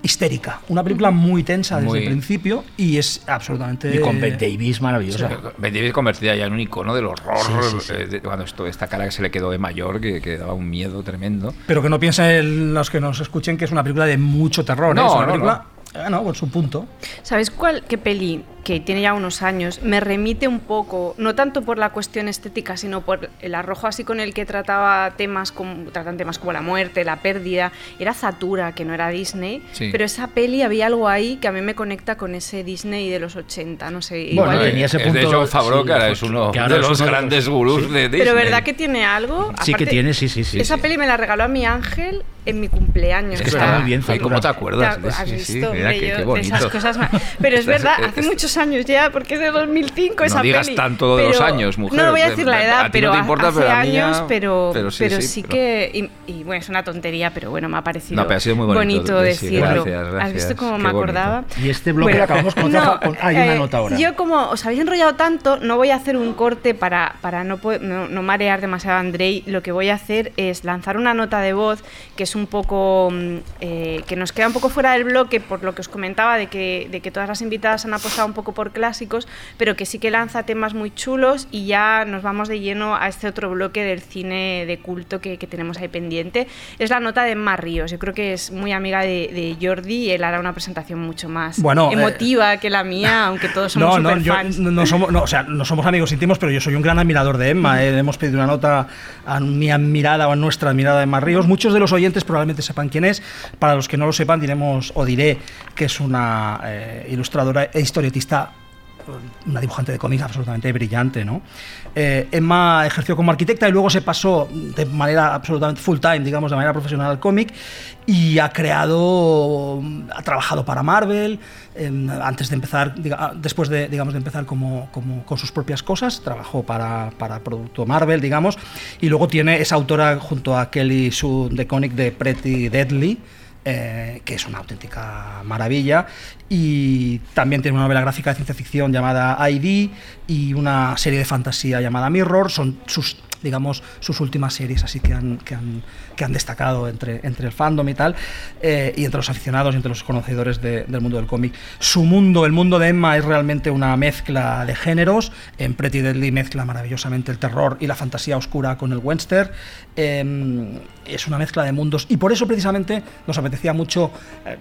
histérica, una película muy tensa desde Muy- el principio y es absolutamente Y con Ben Davis, maravillosa. Ben Davis convertida ya en un icono del horror, Sí, sí, sí. eh, de- cuando esto, esta cara que se le quedó de mayor, que, que daba un miedo tremendo. Pero que no piensen los que nos escuchen que es una película de mucho terror. ¿eh? No, es una no, película, eh, no, con su punto. ¿Sabes cuál, qué peli que tiene ya unos años me remite un poco, no tanto por la cuestión estética, sino por el arrojo así con el que trataba temas como, tratan temas como la muerte, la pérdida? Era Zatura, que no era Disney, Sí. pero esa peli había algo ahí que a mí me conecta con ese Disney de los 80, no sé. Bueno, igual- tenía ese es de punto- John Favreau, sí, que ahora fue- es uno ahora de los uno de los- grandes gurús sí. de Disney. pero verdad que tiene algo. Sí que tiene, sí, sí, sí, Esa sí. peli me la regaló a mi ángel en mi cumpleaños. Es que o sea, está muy bien, ¿Cómo te acuerdas? ¿Te- ¿Has visto? sí, mira, qué- qué de bonito. esas cosas Pero es verdad, hace muchos años ya, porque es de 2005 esa No digas peli. tanto de los años, mujer. No, no voy a decir la edad, no pero ha- importa, hace pero años, pero, pero pero sí, sí, sí, pero- que... Y, y, bueno, es una tontería, pero bueno, me ha parecido, No, pero ha sido muy bonito, decirlo. gracias, ¿Has visto cómo qué me bonito. acordaba? Y este bloque lo acabamos con otra- con- hay una nota ahora. eh, Yo como os habéis enrollado tanto, no voy a hacer un corte para, para no, no, no marear demasiado a Andrei. Lo que voy a hacer es lanzar una nota de voz que es un poco... mm, eh, que nos queda un poco fuera del bloque por lo que os comentaba de que, de que todas las invitadas han apostado un poco por clásicos, pero que sí que lanza temas muy chulos y ya nos vamos de lleno a este otro bloque del cine de culto que, que tenemos ahí pendiente. Es la nota de Mar Ríos, yo creo que es muy amiga de, de Jordi y él hará una presentación mucho más Bueno, eh, emotiva que la mía, aunque todos somos no, no, yo- no, somos, no, o sea, no somos amigos íntimos, pero yo soy un gran admirador de Emma. eh. Hemos pedido una nota a mi admirada o a nuestra admirada Emma Ríos. Muchos de los oyentes probablemente sepan quién es. Para los que no lo sepan, diremos o diré que es una eh, ilustradora e historietista una dibujante de cómics absolutamente brillante, ¿no? Eh, Emma ejerció como arquitecta y luego se pasó de manera absolutamente full time, digamos, de manera profesional al cómic y ha creado, ha trabajado para Marvel, eh, antes de empezar, diga- después de, digamos, de empezar como, como con sus propias cosas, trabajó para, para producto Marvel, digamos, y luego tiene, es autora junto a Kelly Sue de cómic de Pretty Deadly, eh, que es una auténtica maravilla. Y también tiene una novela gráfica de ciencia ficción llamada ID y una serie de fantasía llamada Mirror. Son sus, digamos, sus últimas series así que han, que han, que han destacado entre, entre el fandom y tal, eh, y entre los aficionados y entre los conocedores de- del mundo del cómic. Su mundo, el mundo de Emma, es realmente una mezcla de géneros. En Pretty Deadly mezcla maravillosamente el terror y la fantasía oscura con el western. Eh, es una mezcla de mundos y por eso precisamente nos apetecía mucho eh,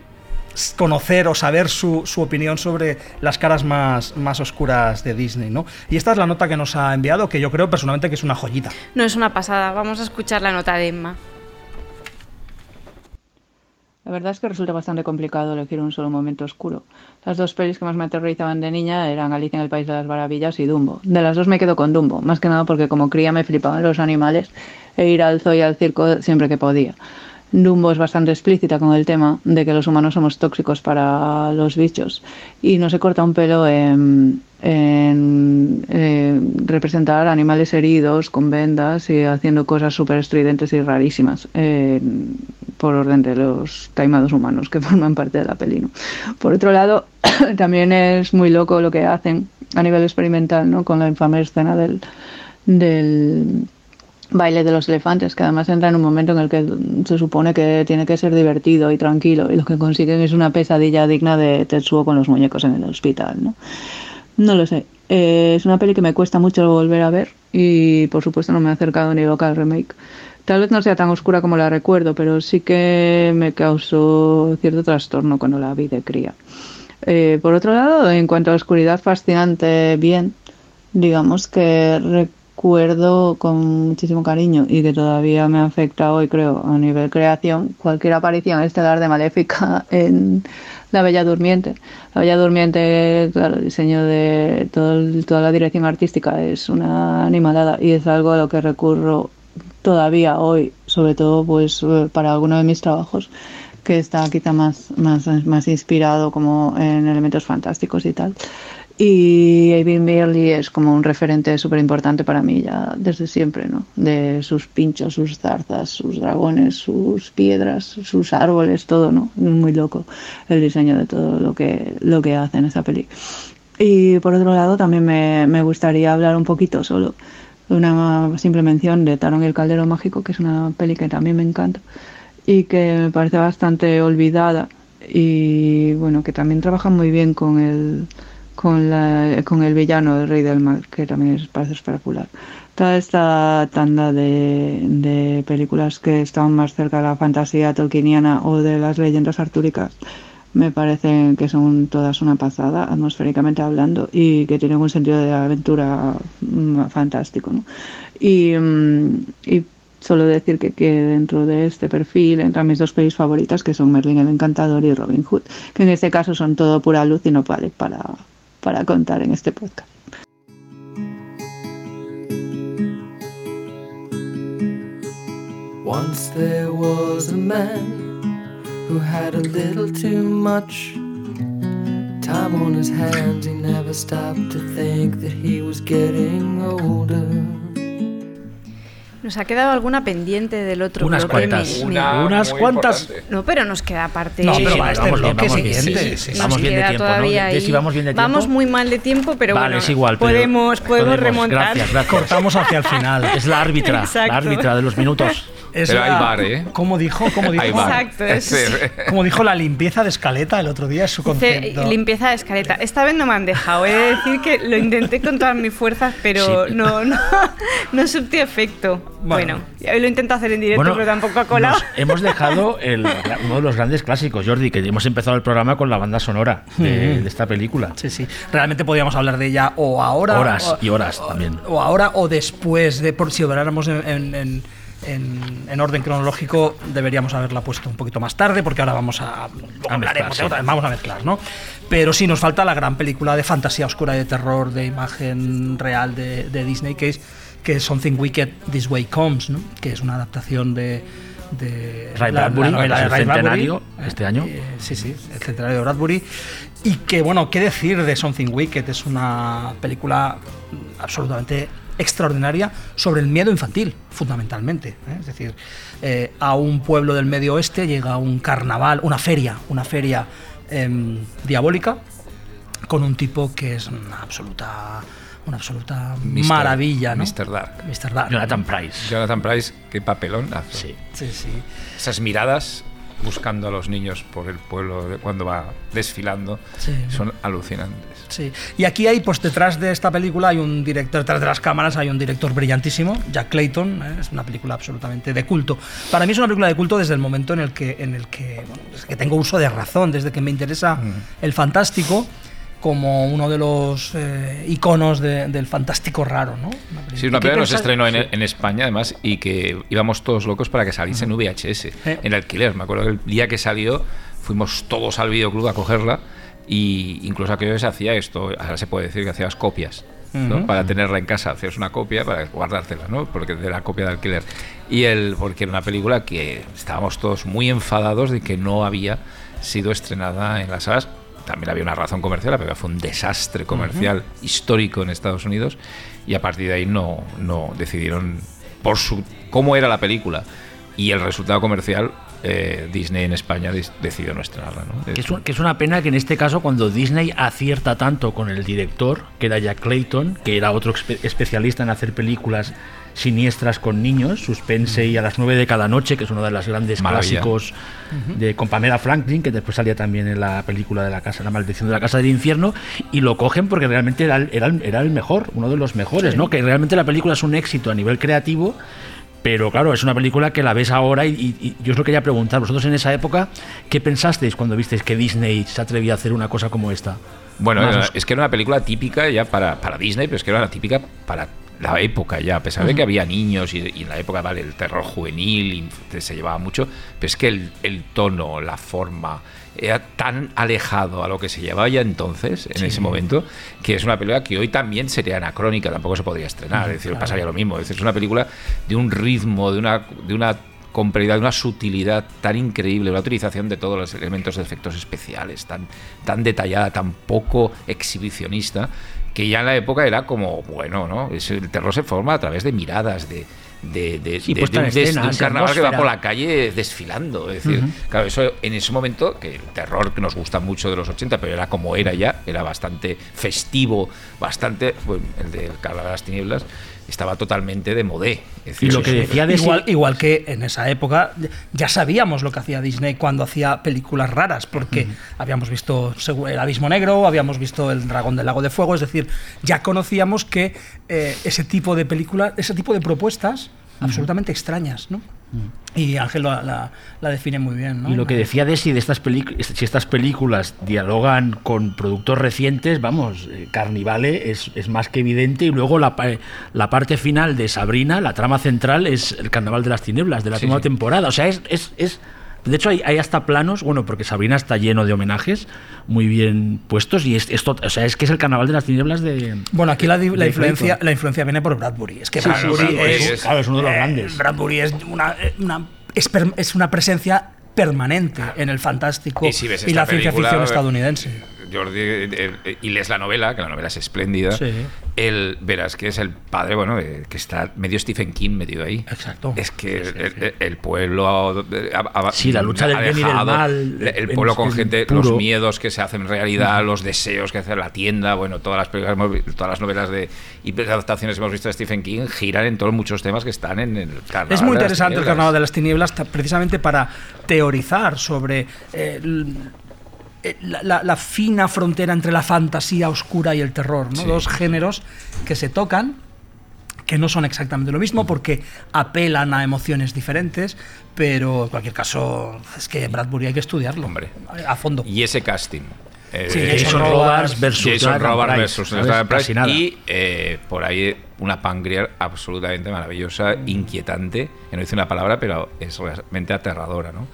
conocer o saber su, su opinión sobre las caras más, más oscuras de Disney, ¿no? Y esta es la nota que nos ha enviado, que yo creo personalmente que es una joyita. No es una pasada, vamos a escuchar la nota de Emma. La verdad es que resulta bastante complicado elegir un solo momento oscuro. Las dos pelis que más me aterrorizaban de niña eran Alicia en el País de las Maravillas y Dumbo. De las dos me quedo con Dumbo, más que nada porque como cría me flipaban los animales e ir al zoo y al circo siempre que podía. Dumbo es bastante explícita con el tema de que los humanos somos tóxicos para los bichos y no se corta un pelo en, en, eh, representar animales heridos con vendas y haciendo cosas súper estridentes y rarísimas eh, por orden de los taimados humanos que forman parte de la peli. ¿no? Por otro lado, también es muy loco lo que hacen a nivel experimental ¿no? con la infame escena del, del baile de los elefantes, que además entra en un momento en el que se supone que tiene que ser divertido y tranquilo, y lo que consiguen es una pesadilla digna de Tetsuo con los muñecos en el hospital, ¿no? No lo sé. Eh, es una peli que me cuesta mucho volver a ver y por supuesto no me he acercado ni loca al remake. Tal vez no sea tan oscura como la recuerdo, pero sí que me causó cierto trastorno cuando la vi de cría. Eh, por otro lado, en cuanto a oscuridad fascinante, bien, digamos que recuerdo con muchísimo cariño y que todavía me afecta hoy, creo, a nivel creación, cualquier aparición estelar de Maléfica en La Bella Durmiente. La Bella Durmiente, claro, el diseño de todo toda la dirección artística es una animalada y es algo a lo que recurro todavía hoy, sobre todo pues eh, para alguno de mis trabajos que está quizá más, más, más inspirado como en elementos fantásticos y tal. Y Avon Bailey es como un referente súper importante para mí ya desde siempre, ¿no? De sus pinchos, sus zarzas, sus dragones, sus piedras, sus árboles, todo, ¿no? Muy loco el diseño de todo lo que, lo que hace en esa peli. Y por otro lado también me, me gustaría hablar un poquito solo de una simple mención de Taron y el Caldero Mágico, que es una peli que también me encanta y que me parece bastante olvidada y bueno, que también trabaja muy bien con el con, el villano, el rey del mal, que también es, parece espectacular. Toda esta tanda de, películas que estaban más cerca de la fantasía tolkieniana o de las leyendas artúricas me parecen que son todas una pasada, atmosféricamente hablando, y que tienen un sentido de aventura mm, fantástico. Y, mm, y solo decir que, que dentro de este perfil entran mis dos pelis favoritas, que son Merlin el Encantador y Robin Hood, que en este caso son todo pura luz y no vale para, para contar en este podcast. Once there was a man who had a little too much time on his hands. He never stopped to think that he was getting older. Nos ha quedado alguna pendiente del otro Unas bloque, cuantas. mi- Una mi- Unas cuantas. importante. No, pero nos queda parte. No, pero va, este vamos bien, bloque. Sí, sí, sí, vamos bien de tiempo, ¿no? De- si ahí. vamos bien de tiempo. Vamos muy mal de tiempo, pero Vale, bueno, es igual. pero podemos, podemos, podemos. remontar. Gracias, gracias. Cortamos hacia el final. Es la árbitra, Exacto. la árbitra de los minutos. Es Pero hay bar, ¿eh? ¿Cómo dijo? ¿Cómo dijo? Exacto, es- Como dijo la limpieza de escaleta el otro día, es su Dice, concepto. limpieza de escaleta. Esta vez no me han dejado. He de decir que lo intenté con todas mis fuerzas, pero Sí. no, no, no surtió efecto. Bueno. Bueno, hoy lo intento hacer en directo, pero tampoco ha colado. hemos dejado el- uno de los grandes clásicos, Jordi, que hemos empezado el programa con la banda sonora de, de esta película. Sí, sí. Realmente podríamos hablar de ella o ahora. Horas o- y horas o- también. O ahora o después. De, por si habláramos en, en- en- en- en orden cronológico, deberíamos haberla puesto un poquito más tarde, porque ahora vamos a. luego hablaremos sí. vamos a mezclar, ¿no? Pero sí nos falta la gran película de fantasía oscura y de terror, de imagen real de, de Disney, que es, que es Something Wicked This Way Comes, ¿no? Que es una adaptación de. de Ray la- la Bradbury, de es el Ray Bradbury. centenario este año. Eh, sí, sí, el centenario de Bradbury. Y que, bueno, ¿qué decir de Something Wicked? Es una película absolutamente extraordinaria sobre el miedo infantil, fundamentalmente. ¿eh? Es decir, eh, a un pueblo del medio oeste llega un carnaval, una feria, una feria em, diabólica, con un tipo que es una absoluta, una absoluta maravilla, ¿no? Mr. Dark. Mr. Dark. Jonathan Price. Jonathan Price, qué papelón hace. Sí. Sí, sí. Esas miradas buscando a los niños por el pueblo de- cuando va desfilando Sí. son alucinantes. Sí. Y aquí hay, pues detrás de esta película hay un director, detrás de las cámaras hay un director brillantísimo, Jack Clayton, ¿eh? es una película absolutamente de culto. Para mí es una película de culto desde el momento en el que, en el que, bueno, desde que tengo uso de razón, desde que me interesa el fantástico como uno de los eh, iconos de- del fantástico raro, ¿no? Una Sí, una ¿Qué película que se estrenó en, Sí. en España, además, y que íbamos todos locos para que saliese en VHS, Eh. en alquiler. Me acuerdo que el día que salió fuimos todos al videoclub a cogerla y incluso aquello se hacía esto, ahora se puede decir que hacías copias. ¿no? Ujú. para tenerla en casa, hacías una copia para guardártela, ¿no? Porque de la copia de alquiler. Y el, porque era una película que estábamos todos muy enfadados de que no había sido estrenada en las salas. También había una razón comercial, la película fue un desastre comercial histórico en Estados Unidos y a partir de ahí no, no decidieron por su cómo era la película y el resultado comercial eh, Disney en España decidió no estrenarla. ¿no? Que es, un- que es una pena que en este caso, cuando Disney acierta tanto con el director, que era Jack Clayton, que era otro espe- especialista en hacer películas siniestras con niños, Suspense y A las nueve de cada noche, que es uno de los grandes Maravilla. clásicos de con Pamela Franklin, que después salía también en la película de la casa, La maldición de la casa del infierno, y lo cogen porque realmente era el, era el- era el mejor, uno de los mejores, ¿no? Que realmente la película es un éxito a nivel creativo. Pero claro, es una película que la ves ahora y, y- y yo os lo quería preguntar. Vosotros en esa época, ¿qué pensasteis cuando visteis que Disney se atrevía a hacer una cosa como esta? Bueno, es que era una película típica ya para, para Disney, pero es que era una típica para la época ya, a pesar de que había niños y, y en la época, vale, el terror juvenil y se llevaba mucho, pero es que el, el tono, la forma, era tan alejado a lo que se llevaba ya entonces, en ese momento, que es una película que hoy también sería anacrónica, tampoco se podría estrenar, es decir, pasaría lo mismo, es decir, es una película de un ritmo, de una... De una complejidad, de una sutilidad tan increíble, una utilización de todos los elementos de efectos especiales, tan, tan detallada, tan poco exhibicionista, que ya en la época era como, bueno, ¿no? El terror se forma a través de miradas, de, de, de, Sí, de- de un, escena, de carnaval que va por la calle desfilando. Es decir, claro, eso en ese momento, que el terror que nos gusta mucho de los 80, pero era como era ya, era bastante festivo, bastante, bueno, el del Carnaval de las Tinieblas, estaba totalmente de modé. Es decir, Y lo que decía de Igual, que en esa época ya sabíamos lo que hacía Disney cuando hacía películas raras, porque habíamos visto El Abismo Negro, habíamos visto El Dragón del Lago de Fuego, es decir, ya conocíamos que eh, ese tipo de películas, ese tipo de propuestas absolutamente extrañas, ¿no? Y Ángel la, la- la define muy bien, ¿no? Y lo que decía Desi de estas películas, si estas películas dialogan con productos recientes, vamos, eh, Carnivale es, es más que evidente y luego la, pa- la parte final de Sabrina, la trama central es el Carnaval de las Tinieblas de la Sí, última sí. temporada. O sea, es, es, es- de hecho hay, hay hasta planos, bueno, porque Sabrina está lleno de homenajes muy bien puestos y es, esto, o sea, es que es el Carnaval de las Tinieblas de... Bueno, aquí la, la de influencia, la influencia viene por Bradbury. Es que Sí, sí, Bradbury, es, es- claro, es uno de los eh, grandes. Bradbury es una, eh, una- es, per- es una presencia permanente en el fantástico Y si la ciencia ficción estadounidense. Jordi, eh, eh, y lees la novela, que la novela es espléndida, Sí. El, verás que es el padre, bueno, eh, que está medio Stephen King metido ahí. Exacto. Es que el, el- el pueblo. ha- ha- Sí, la lucha del bien y del mal, El, pueblo con en gente, puro. los miedos que se hacen realidad, los deseos que hace la tienda, bueno, todas las películas, todas las novelas de y adaptaciones que hemos visto de Stephen King giran en todos muchos temas que están en el carnaval. Es muy de las interesante el. Carnaval de las Tinieblas precisamente para teorizar sobre eh, la, la- la fina frontera entre la fantasía oscura y el terror, ¿no? Sí, dos géneros que se tocan que no son exactamente lo mismo porque apelan a emociones diferentes, pero en cualquier caso es que Bradbury hay que estudiarlo Hombre. a fondo. Y ese casting. eh, Sí, Jason Robards versus Jason y eh, por ahí una Pangrier absolutamente maravillosa, inquietante, que no dice una palabra, pero es realmente aterradora, ¿no?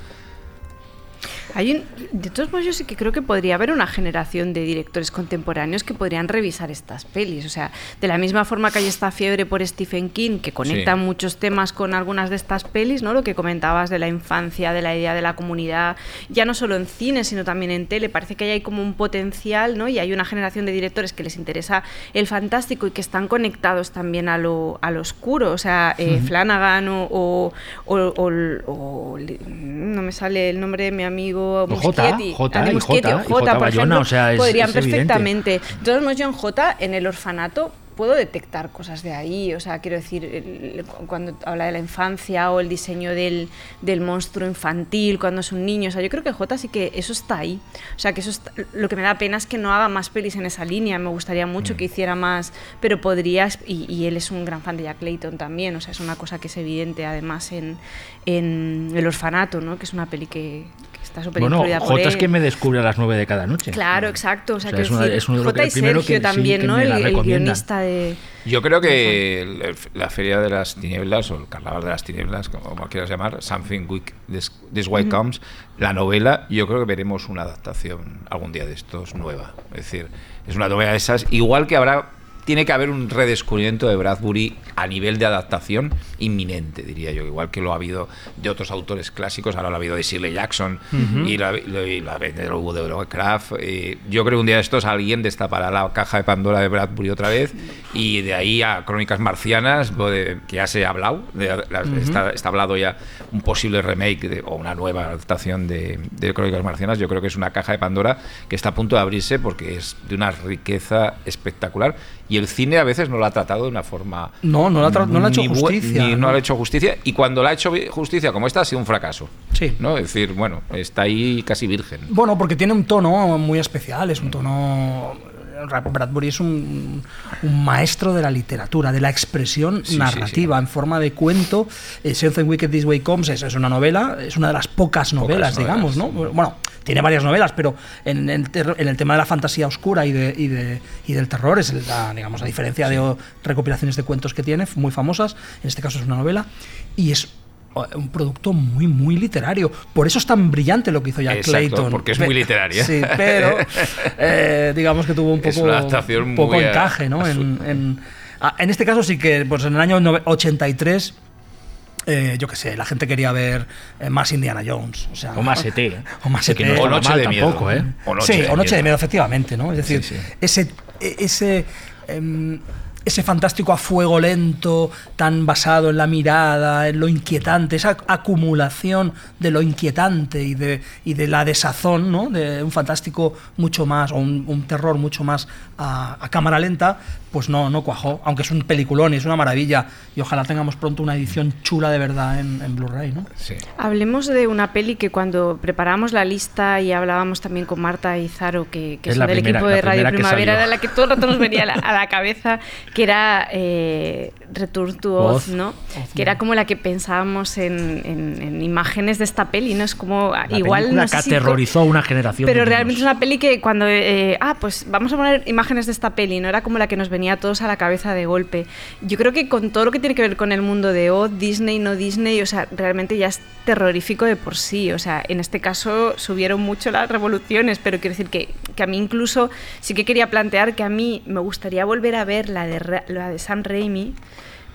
Hay un- de todos modos, yo sí que creo que podría haber una generación de directores contemporáneos que podrían revisar estas pelis. O sea, de la misma forma que hay esta fiebre por Stephen King, que conecta Sí. muchos temas con algunas de estas pelis, ¿no? Lo que comentabas de la infancia, de la idea de la comunidad, ya no solo en cine, sino también en tele. Parece que ahí hay como un potencial, ¿no? Y hay una generación de directores que les interesa el fantástico y que están conectados también a lo, a lo oscuro. O sea, eh, Flanagan o, o- o- o- o- no me sale el nombre de mi amigo J, Muschietti. J, Muschietti J, J por Bayona, ejemplo, o sea, es- podrían es perfectamente. Modos, yo en J, en el orfanato, puedo detectar cosas de ahí. O sea, quiero decir, el- cuando habla de la infancia o el diseño del, del monstruo infantil, cuando es un niño. O sea, yo creo que J sí que eso está ahí. O sea, que eso está- lo que me da pena es que no haga más pelis en esa línea. Me gustaría mucho que hiciera más, pero podrías. Y, y él es un gran fan de Jack Layton también. O sea, es una cosa que es evidente además en, en El orfanato, ¿no? Que es una peli que está súper Bueno, influida por J es que me descubre a las 9 de cada noche. Claro, exacto. O sea, O sea, que es una- decir, es uno de los J y Sergio que- también, ¿no? El, guionista de. Yo creo que la Feria de las Tinieblas, o el Carnaval de las Tinieblas, como quieras llamar, Something Week This, This Way Comes, la novela, yo creo que veremos una adaptación algún día de estos nueva. Es decir, es una novela de esas, igual que habrá, tiene que haber un redescubrimiento de Bradbury a nivel de adaptación inminente, diría yo, igual que lo ha habido de otros autores clásicos, ahora lo ha habido de Shirley Jackson y lo- y lo ha- lo hubo de Lovecraft. eh, yo creo que un día de estos alguien destapará la caja de Pandora de Bradbury otra vez y de ahí a Crónicas Marcianas, de- que ya se ha hablado, de- la- está, está hablado ya un posible remake de- o una nueva adaptación de, de Crónicas Marcianas. Yo creo que es una caja de Pandora que está a punto de abrirse porque es de una riqueza espectacular y el cine a veces no lo ha tratado de una forma No, no le ha no ha hecho justicia, ni- no ha hecho justicia. Y cuando le ha hecho justicia como esta ha sido un fracaso Sí. no es decir bueno está ahí casi virgen. Bueno, porque tiene un tono muy especial, es un tono... Ra- Bradbury es un, un maestro de la literatura, de la expresión Sí, sí, narrativa en forma de cuento. Eh, Something Wicked This Way Comes es, es una novela, es una de las pocas novelas, digamos, ¿no? Bueno, tiene varias novelas, pero en el, ter- en el tema de la fantasía oscura y, de, y, de- y del terror es la, digamos, a diferencia de recopilaciones de cuentos que tiene, muy famosas, en este caso es una novela, y es un producto muy, muy literario. Por eso es tan brillante lo que hizo Jack Exacto, Clayton. porque es muy literaria. Sí, pero eh, digamos que tuvo un Es poco, una adaptación un poco encaje, ¿no? su- En, en- ah, en este caso sí que, pues en el año nove- 83, eh, yo qué sé, la gente quería ver eh, más Indiana Jones. O, sea, O más ET. ¿eh? O más Que ET. no o Noche mal de Miedo tampoco, ¿eh? o Noche sí, de o Noche de Miedo. Efectivamente, ¿no? Es decir, Sí, sí. ese, e- ese, em, ese fantástico a fuego lento, tan basado en la mirada, en lo inquietante, esa acumulación de lo inquietante y de, y de la desazón, ¿no? De un fantástico mucho más, o un, terror mucho más a cámara lenta, pues no, no cuajó, aunque es un peliculón y es una maravilla, y ojalá tengamos pronto una edición chula de verdad en, en Blu-ray, ¿no? sí Hablemos de una peli que cuando preparábamos la lista y hablábamos también con Marta y Zaro, que, que Es son la del primera- equipo de Radio Primavera, era la que todo el rato nos venía a la, a la cabeza, que era eh, Return to Oz, Oz. ¿no? Que era como la que pensábamos en, en- en imágenes de esta peli, ¿no? Es como, La igual... película no que aterrorizó a una generación Pero de realmente es una peli que cuando, eh, ah, pues vamos a poner imágenes de esta peli, no era como la que nos venía a todos a la cabeza de golpe. Yo creo que con todo lo que tiene que ver con el mundo de Oz, Disney, no Disney, o sea, realmente ya es terrorífico de por sí. O sea, en este caso subieron mucho las revoluciones, pero quiero decir que, que a mí incluso sí que quería plantear que a mí me gustaría volver a ver la de, la de Sam Raimi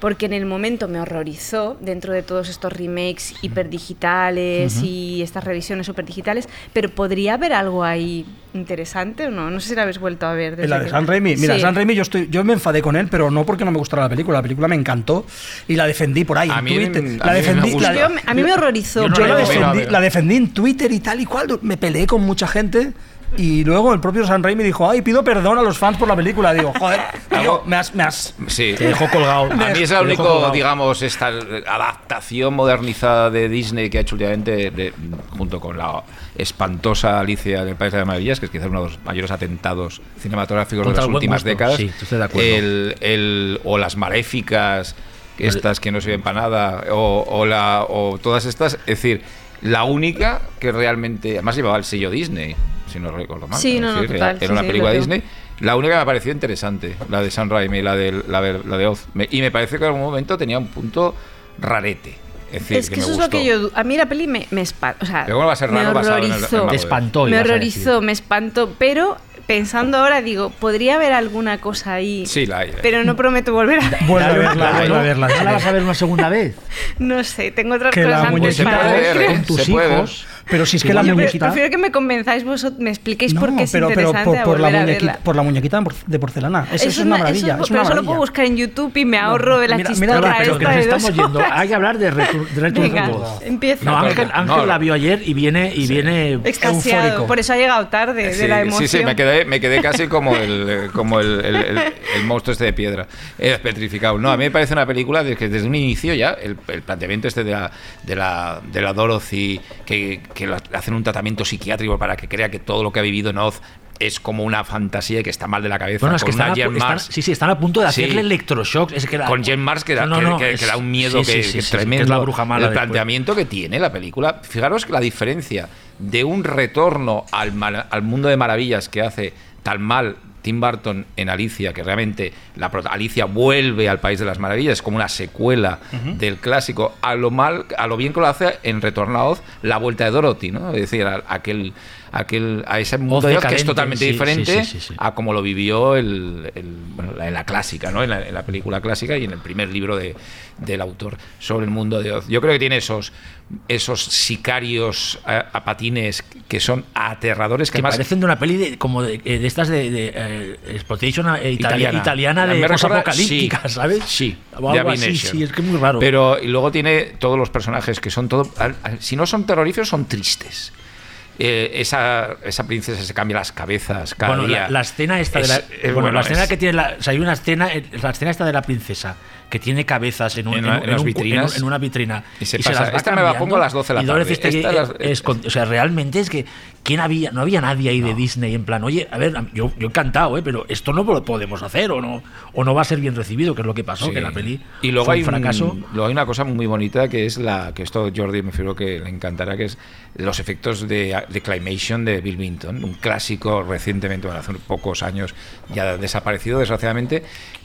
porque en el momento me horrorizó dentro de todos estos remakes hiperdigitales Ujú. y estas revisiones superdigitales, pero podría haber algo ahí interesante o no, no sé si la habéis vuelto a ver. desde La de que- San Raimi, mira, Sí. San Raimi yo estoy, yo me enfadé con él, pero no porque no me gustara la película, la película me encantó y la defendí por ahí A en mí me- Twitter. a mí la me defendí, gusta. la- Yo me- a mí me horrorizó. yo no la la defendí, la defendí en Twitter y tal y cual, me peleé con mucha gente. Y luego el propio San Raimi dijo, ay, pido perdón a los fans por la película. Digo, joder, tío, me has, me has, Sí. Te dejó colgado. A mí es único, colgado. digamos, esta adaptación modernizada de Disney que ha hecho últimamente, de- junto con la espantosa Alicia en el País de las Maravillas, que es quizás uno de los mayores atentados cinematográficos Contra de las últimas gusto. décadas. Sí, estoy de acuerdo. El, el- o las maléficas, estas que no sirven para nada, o, o la, o todas estas. Es decir, la única que realmente. Además llevaba el sello Disney, si no recuerdo mal. Sí, no, no, decir, total, Era sí, una sí, película. Disney. La única que me ha parecido interesante, la de San Raimi, la de, la, de- la de Oz. Me- y me parece que en algún momento tenía un punto rarete. Es decir, Es que, me eso es lo que yo. A mí la peli me, me espantó. O sea, Pero ¿cómo va a ser me raro el horrorizó. Te espantó. me horrorizó, me espantó. Pero pensando ahora, digo, podría haber alguna cosa ahí. Sí, la hay. Pero no prometo volver a ver. vuelve a verla, vuelve a verla. ¿No la vas a ver una segunda vez? No sé, tengo otras Que la cosas antes para ver. Con tus Se puede ver. hijos. Pero si es que la Yo muñequita... prefiero que me convenzáis vosotros, me expliquéis por qué es pero, pero interesante por, la muñequita, por la muñequita de porcelana. Eso, Eso es una eso maravilla. es- es pero eso lo puedo buscar en YouTube y me ahorro de la mira- mira, chistorra pero Pero que nos estamos yendo. horas. Hay que hablar de Return, de Return Venga, to Gold. empieza. No, Ángel, Ángel No. la vio ayer y viene, y viene Extasiado, eufórico. por eso ha llegado tarde, Sí, de la emoción. sí, sí, me quedé, me quedé casi como el, como el, el- el- el monstruo este de piedra, eh, petrificado. No, a mí me parece una película de que desde un inicio ya, el, el planteamiento este de la, de la, de la Dorothy, que, que le hacen un tratamiento psiquiátrico para que crea que todo lo que ha vivido en Oz es como una fantasía y que está mal de la cabeza. Bueno, es que están a, Jen están- Mars. sí, sí, están a punto de Sí. hacerle electroshocks. Es que la- con Jen Mars que da, No, que- no, que- es- que da un miedo sí, que, sí, sí, sí, es que es tremendo. la bruja mala el después. planteamiento que tiene la película. Fijaros que la diferencia de un retorno al, al mundo de maravillas que hace tan mal Tim Burton en Alicia, que realmente la Alicia vuelve al País de las Maravillas, es como una secuela del clásico, a lo mal, a lo bien que lo hace en Retorno a Oz, la vuelta de Dorothy, ¿no? Es decir, a, aquel, aquel, a ese mundo de que es totalmente sí, diferente sí, sí, a como lo vivió el, el- bueno, la- en la clásica, ¿no? En la, en la película clásica y en el primer libro de, del autor sobre el mundo de Oz. Yo creo que tiene esos, esos sicarios a, a patines que son aterradores, que, parecen de una peli de, como de, eh, de estas de, de eh, exploitation eh, italia- Italiana. italiana, de apocalíptica, sí, ¿sabes? sí, O de algo así, sí, es que es muy raro. Pero y luego tiene todos los personajes que son todo, si no son terroríficos, son tristes. Eh, esa, esa princesa se cambia las cabezas cada bueno, día. la, la escena esta de la, Es- es bueno, bueno, la escena es- que tiene la, o sea, hay una escena eh, la escena esta de la princesa que tiene cabezas en, un- En una- en- en las un vitrinas. una vitrina Y se las pasa, va "Esta me la cambiando", pongo a las 12 de la tarde, esta ahí, las- escon- o sea realmente es que quién había no había nadie ahí de Disney en plan oye a ver yo, yo encantado ¿eh? pero esto no lo podemos hacer o no o no va a ser bien recibido que es lo que pasó Sí. que la peli y luego fue hay un fracaso un- luego hay una cosa muy bonita que es la que esto Jordi me figuro que le encantará que es los efectos de, de Climation de Bill Minton un clásico recientemente bueno, hace pocos años ya desaparecido desgraciadamente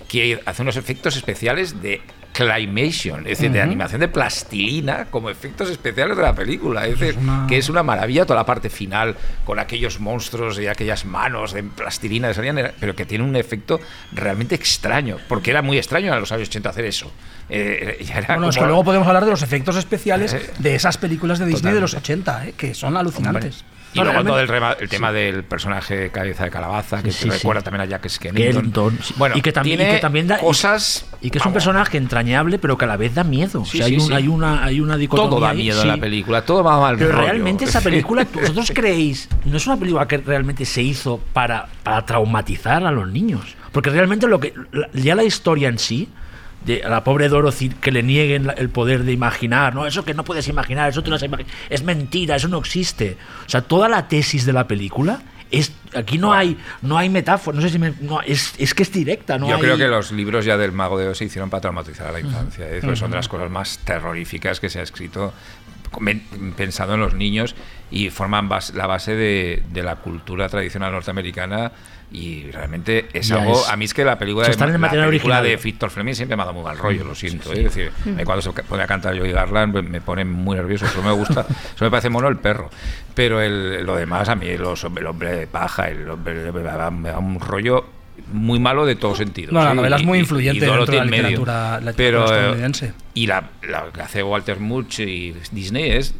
que hace unos efectos especiales de Climation, es decir, de animación de plastilina como efectos especiales de la película. Es decir, una- que es una maravilla toda la parte final con aquellos monstruos y aquellas manos de plastilina que salían, pero que tiene un efecto realmente extraño, porque era muy extraño en los años 80 hacer eso. Eh, ya era Bueno, es que luego podemos hablar de los efectos especiales Eh, de esas películas de Disney de los totalmente. 80, eh, que son alucinantes. Y No, luego todo el, rema- el tema del personaje cabeza de calabaza, que Sí, sí, recuerda también a Jack Skellington. Bueno, y que también, tiene y que también da, cosas... y que es un personaje entrañable pero que a la vez da miedo Sí, o sea, hay, un- hay una hay una dicotomía Todo da miedo en la película, todo va mal Pero rollo. realmente esa película, ¿vosotros creéis? No es una película que realmente se hizo para, para traumatizar a los niños. Porque realmente lo que ya la historia en sí, de a la pobre Dorothy que le nieguen la- el poder de imaginar, no, eso que no puedes imaginar, eso tú no has es mentira, eso no existe. O sea, toda la tesis de la película es aquí no hay no hay metáfora, no sé si me- no, es, es que es directa, no Yo hay- creo que los libros ya del Mago de Oz se hicieron para traumatizar a la infancia. ¿eh? Son de las cosas más terroríficas que se ha escrito pensado en los niños y forman bas- la base de, de la cultura tradicional norteamericana y realmente es Ya algo es. a mí es que la película, de, la película original. de Víctor Fleming siempre me ha dado muy mal rollo lo siento ¿eh? es decir mí cuando se pone a cantar Joey Garland me pone muy nervioso eso me gusta eso me parece mono el perro pero el- lo demás a mí los, el hombre de paja el hombre me da, me da un rollo muy malo de todo sentido. No, la novela es muy Y- y- influyente y dentro de la medio. literatura- la literatura Pero, estadounidense. y la, la que hace Walter Murch y Disney es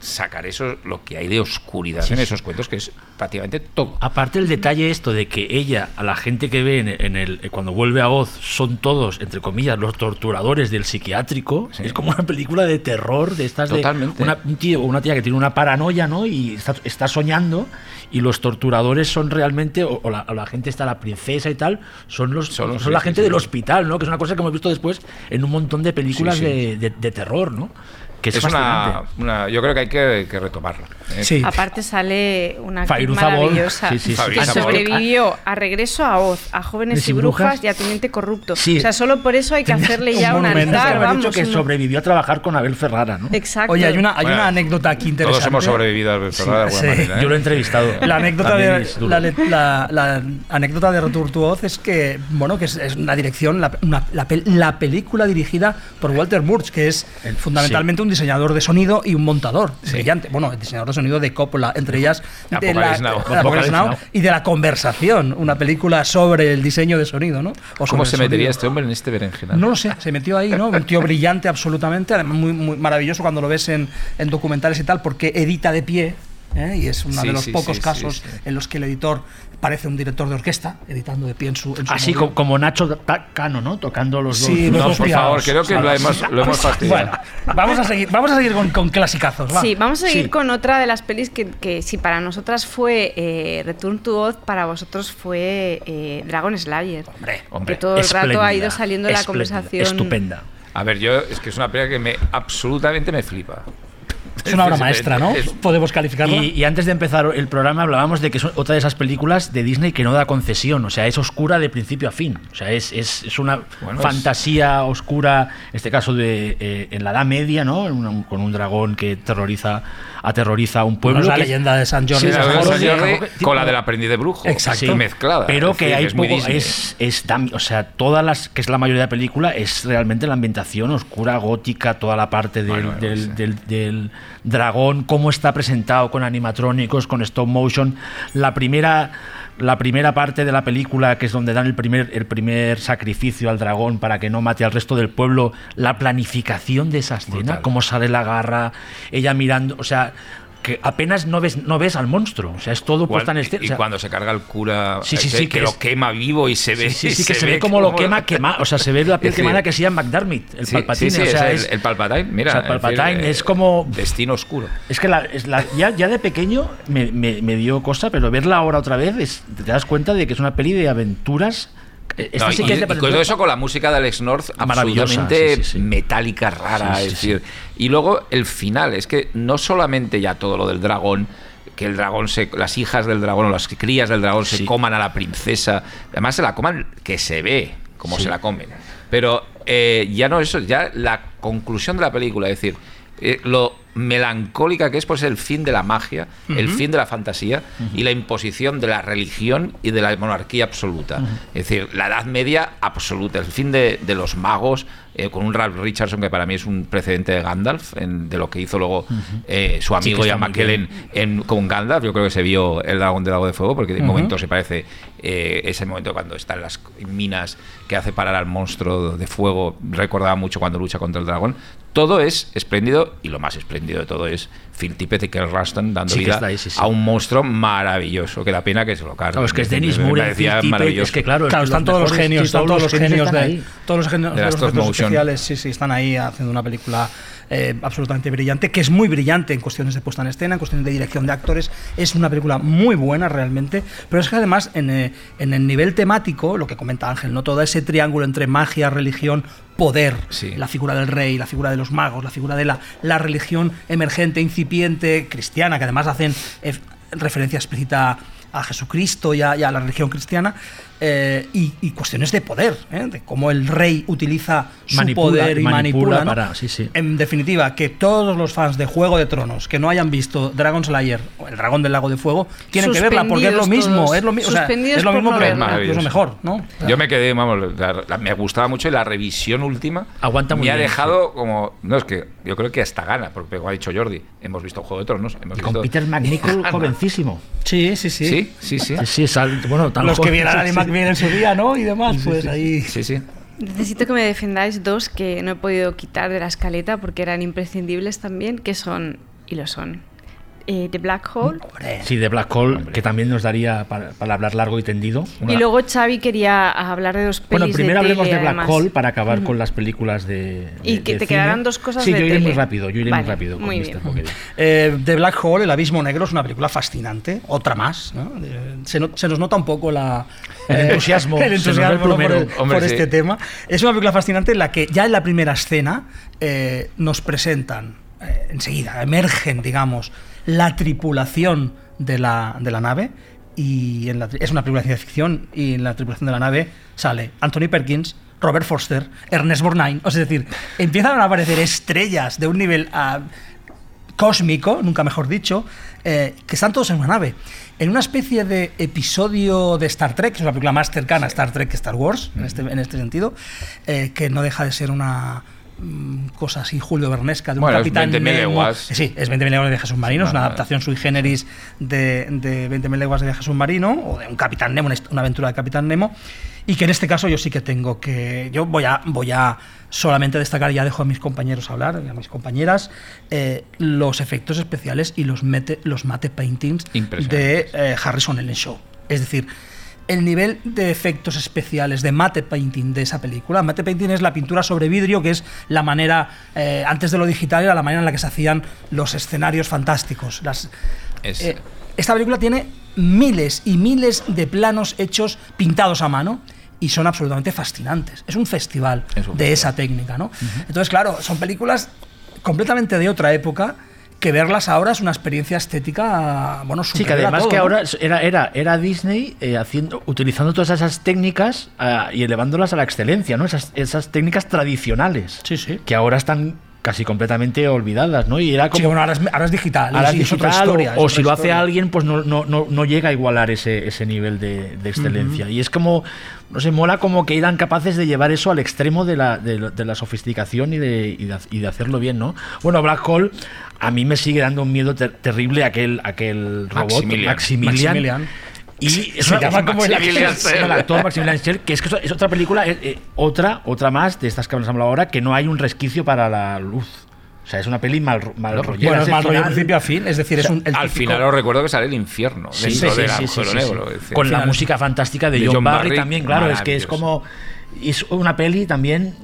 sacar eso, lo que hay de oscuridad Sí, en esos cuentos, que es prácticamente todo. Aparte el detalle esto de que ella, a la gente que ve en, en el eh, cuando vuelve a voz, son todos, entre comillas, los torturadores del psiquiátrico. Es como una película de terror de estas Totalmente. de una, un tío o una tía que tiene una paranoia, ¿no? Y está, está soñando y los torturadores son realmente o, o la, o la gente está la princesa y tal, son los son, la gente sí. del hospital, ¿no? Que es una cosa que hemos visto después en un montón de películas de terror, ¿no? Que es, es una, yo creo que hay que, que retomarla. ¿eh? Sí. Aparte sale una Fairuza maravillosa Sí, sí, sí. que sobrevivió a Regreso a Oz, a Jóvenes ¿De y Brujas, y a Teniente Corrupto. Sí. O sea, solo por eso hay que hacerle ya Un altar, Haber dicho vamos. que un- sobrevivió a trabajar con Abel Ferrara, ¿no? Exacto. Oye, hay una, hay Bueno, una anécdota aquí interesante. Todos hemos sobrevivido a Ferrara de alguna manera. ¿eh? Yo lo he entrevistado. La anécdota, de, la, la- la anécdota de Oz es que, bueno, que es, es una dirección, la, una- la pel- la película dirigida por Walter Murch, que es El- fundamentalmente un diseñador de sonido y un montador brillante. Bueno, el diseñador de sonido de Coppola, entre ellas de Apocalypse la, Now. de Apocalypse Apocalypse Now Now. y de la conversación, una película sobre el diseño de sonido, ¿no? O ¿Cómo se metería sonido. este hombre en este berenjenal? No lo sé, se metió ahí, ¿no? Un tío brillante absolutamente, además muy, muy maravilloso cuando lo ves en, en documentales y tal, porque edita de pie. ¿Eh? Y es uno Sí, de los sí, pocos sí, casos sí, sí. en los que el editor parece un director de orquesta, editando de pie en su. En su Así como Nacho Cano, ¿no? Tocando los Sí, dos. los No, dos por favor, creo que lo hemos, lo hemos fastidiado. Bueno, vamos a seguir, vamos a seguir con, con clasicazos. va. Sí, vamos a seguir Sí. con otra de las pelis que, que si para nosotras fue eh, Return to Oz, para vosotros fue eh, Dragon Slayer. Hombre, Hombre, que todo el rato ha ido saliendo la conversación. Estupenda. A ver, yo es que es una pelea que me absolutamente me flipa. es una obra Es- maestra, ¿no? Podemos calificarla. Y, y antes de empezar el programa hablábamos de que es otra de esas películas de Disney que no da concesión, o sea, es oscura de principio a fin, o sea, es, es, es una Bueno, es- fantasía oscura, en este caso de eh, en la Edad Media, ¿no? Un- con un dragón que terroriza, aterroriza a un pueblo. Bueno, es la que- leyenda de San Jordi. Sí, de la San de San Jordi. Tipo- con la del aprendiz de brujo. Exacto. Sí, mezclada. Pero que decir, hay es muy poco, es, es o sea, todas las, que es la mayoría de la película, es realmente la ambientación oscura, gótica, toda la parte del, Bueno, bueno, del, sí. del- del dragón, cómo está presentado con animatrónicos, con stop motion. La primera, la primera parte de la película, que es donde dan el primer, el primer sacrificio al dragón para que no mate al resto del pueblo, la planificación de esa escena, Brutal. cómo sale la garra, ella mirando, o sea, que apenas no ves, no ves al monstruo, o sea, es todo puesta en escena. y o sea, cuando se carga el cura Sí, sí, ese sí, que, que lo quema vivo y se ve Sí, sí, que se, ve como lo quema, quema, o sea, se ve la piel quemada que se llama McDermott, el Palpatine, o sea, es el, el Palpatine, mira. o sea, el decir, Palpatine eh, es como- Destino oscuro. es que la- es la- ya, ya de pequeño me, me- me dio cosa, pero verla ahora otra vez es- te das cuenta de que es una peli de aventuras. Esta No, sí y, que es de y con aventuras. eso con la música de Alex North absolutamente sí, sí, sí. metálica, rara, es decir, y luego el final, es que no solamente ya todo lo del dragón, que el dragón se, las hijas del dragón o las crías del dragón se coman a la princesa, además se la coman que se ve como se la comen, pero eh, ya no eso, ya la conclusión de la película, es decir, eh, lo melancólica que es pues el fin de la magia, el fin de la fantasía y la imposición de la religión y de la monarquía absoluta. Es decir, la Edad Media absoluta, el fin de, de los magos, eh, con un Ralph Richardson que para mí es un precedente de Gandalf, en- de lo que hizo luego eh, su Sí, amigo que Ian McKellen en, con Gandalf. Yo creo que se vio el dragón del lago de fuego, porque de momento se parece eh, ese momento cuando está en las minas que hace parar al monstruo de fuego. Recordaba mucho cuando lucha contra el dragón. Todo es espléndido y lo más espléndido de todo es Phil Tippett y Kel Ruston dando Sí, vida está ahí, sí, sí. a un monstruo maravilloso. Que da pena que se lo carguen. Claro, es que es Dennis parecía Phil Tippett, es que claro, Claro, están todos los genios, están todos los genios están de todos los genios De de los efectos especiales, sí, sí, están ahí haciendo una película eh, absolutamente brillante, que es muy brillante en cuestiones de puesta en escena, en cuestiones de dirección de actores, es una película muy buena realmente, pero es que además en, eh, en el nivel temático, lo que comenta Ángel, no todo ese triángulo entre magia, religión, poder, Sí. la figura del rey, la figura de los magos, la figura de la, la religión emergente, incipiente, cristiana, que además hacen eh, referencia explícita a Jesucristo y a, y a la religión cristiana, eh, y, y cuestiones de poder, ¿eh? de cómo el rey utiliza su Manipula- poder y manipula manipula. ¿no? para- sí, sí. En definitiva, que todos los fans de Juego de Tronos que no hayan visto Dragon Slayer o El Dragón del Lago de Fuego tienen que verla porque es lo mismo, es lo, mi- o sea, Suspendidos es lo mismo, no pero verla. incluso mejor, ¿no? Yo me quedé, vamos, la- la- me gustaba mucho y la revisión última Aguanta muy me ha bien, dejado como. No, es que yo creo que hasta gana, porque como ha dicho Jordi, hemos visto Juego de Tronos. Hemos Con visto Peter McNichol jovencísimo. Sí, sí, sí. Sí, sí, sí. Sí, sí, sal- bueno, tan Los que vieran a. bien en su día, ¿no? Y demás, pues ahí... Sí, sí. Necesito que me defendáis dos que no he podido quitar de la escaleta porque eran imprescindibles también, que son, y lo son, eh, The Black Hole. Sí, de Black Hole, que también nos daría para, para hablar largo y tendido. Y luego Xavi quería hablar de dos pelis Bueno, primero de hablemos tele, de Black además. Hole para acabar con las películas de. Y de- que de te cine. quedaran dos cosas Sí, de yo iré muy rápido, yo iré Vale, muy rápido. con muy Mr. bien. Pocket. Eh, The Black Hole, El Abismo Negro, es una película fascinante, otra más. ¿no? Se, no- se nos nota un poco la, El eh, entusiasmo, el entusiasmo por, plumero. el- Hombre, por sí. este tema. Es una película fascinante en la que ya en la primera escena eh, nos presentan, eh, enseguida, emergen, digamos, la tripulación de la, de la nave. Y en la es una película de ciencia ficción y en la tripulación de la nave sale Anthony Perkins, Robert Forster, Ernest Borgnine. O sea, es decir, empiezan a aparecer estrellas de un nivel ah, cósmico, nunca mejor dicho, eh, que están todos en una nave. En una especie de episodio de Star Trek, que es una película más cercana a Star Trek que Star Wars, en, este, en este sentido, eh, que no deja de ser una cosa así Julio Bernesca de un Bueno, es capitán 20.000 Nemo. leguas. Sí, es 20.000 leguas de viaje submarino, es una adaptación sui generis de, de 20.000 leguas de viaje submarino, o de un capitán Nemo, una, aventura de capitán Nemo, y que en este caso yo sí que tengo que... Yo voy a, voy a solamente destacar, ya dejo a mis compañeros hablar, a mis compañeras, eh, los efectos especiales y los, mete, los mate paintings de eh, Harrison Ellen Show. Es decir, el nivel de efectos especiales de mate painting de esa película. Mate painting es la pintura sobre vidrio, que es la manera, eh, antes de lo digital, era la manera en la que se hacían los escenarios fantásticos. Las, Es- eh, esta película tiene miles y miles de planos hechos pintados a mano y son absolutamente fascinantes. Es un festival Es un de festival. esa técnica, ¿no? Entonces, claro, son películas completamente de otra época que verlas ahora es una experiencia estética, bueno, Sí, que además todo, que ¿no? ahora era, era, era Disney eh, haciendo, utilizando todas esas técnicas ah, y elevándolas a la excelencia, ¿no? Esas, esas técnicas tradicionales. Sí, sí. Que ahora están casi completamente olvidadas, ¿no? Y era como. Sí, bueno, ahora es, ahora es digital. ahora es es otra digital, historia, o, si lo hace alguien, pues no, no, no, no llega a igualar ese, ese nivel de, de excelencia. Y es como, no sé, mola como que eran capaces de llevar eso al extremo de la, de, la- de la sofisticación y de, y, de, y de hacerlo bien, ¿no? Bueno, Black Hole, a mí me sigue dando un miedo ter- terrible aquel, aquel robot, Maximilian. Maximilian. Maximilian. Y es Se llama como el Maximilian actor. Maximilian Schell, que es que es otra película, eh, otra, otra más de estas que hablado ahora, que no hay un resquicio para la luz. O sea, es una peli mal, mal No, rollera, Bueno, es mal rollo principio a fin, es decir, es un, el Al típico- final os recuerdo que sale el infierno Sí, sí, sí, negro. decir, Con la música fantástica de, De John, John Barry, Barry, también, claro, es que es como es una peli también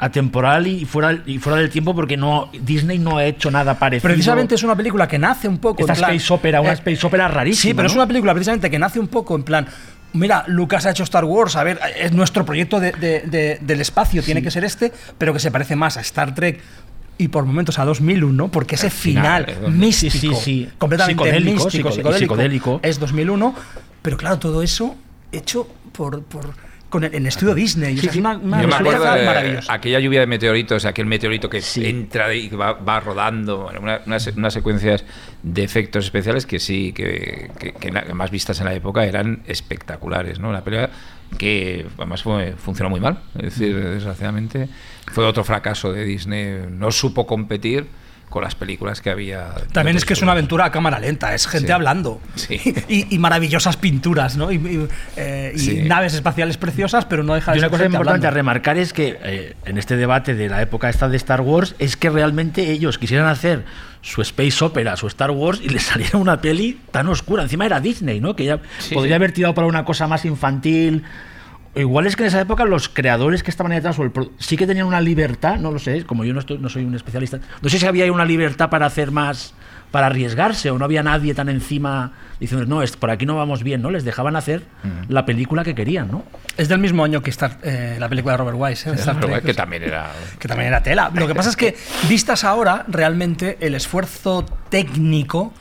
atemporal y fuera y fuera del tiempo porque no Disney no ha hecho nada parecido. Precisamente es una película que nace un poco esta en plan- space opera, una eh, space opera rarísima. Sí, pero es una película precisamente que nace un poco en plan. Mira, Lucas ha hecho Star Wars, a ver, es nuestro proyecto de- de- de- del espacio, tiene que ser este, pero que se parece más a Star Trek y por momentos a 2001, porque ese final, final, místico, Sí, sí, sí. completamente Psicodélico, místico, psico- psicodélico, psicodélico. es 2001, pero claro, todo eso hecho por, por con el, en estudio Disney, sea, es una, una Yo me acuerdo de aquella lluvia de meteoritos, aquel meteorito que Sí. entra y va, va rodando, bueno, una- unas, unas secuencias de efectos especiales que sí, que, que- que más vistas en la época eran espectaculares, ¿no? Una pelea que además fue, funcionó muy mal, es decir, desgraciadamente fue otro fracaso de Disney, no supo competir con las películas que había. También es que es una aventura a cámara lenta, es gente Sí. hablando. Sí. Y, y maravillosas pinturas, ¿no? Y, y, eh, y Sí. naves espaciales preciosas, pero no deja de Y una ser cosa gente importante a hablando. remarcar es que eh, en este debate de la época esta de Star Wars es que realmente ellos quisieran hacer su space opera, su Star Wars y les saliera una peli tan oscura. Encima era Disney, ¿no? Que ya Sí, podría sí. haber tirado para una cosa más infantil. Igual es que en esa época los creadores que estaban ahí detrás o el pro- sí que tenían una libertad, no lo sé, como yo no, estoy, no soy un especialista, no sé si había una libertad para hacer más, para arriesgarse o no había nadie tan encima diciendo, no, es, por aquí no vamos bien, ¿no? Les dejaban hacer la película que querían, ¿no? Es del mismo año que Star- eh, la película de Robert Wise, ¿eh? Star Pero Trek, que también era. que también era tela. Lo que pasa es que, vistas ahora, realmente el esfuerzo técnico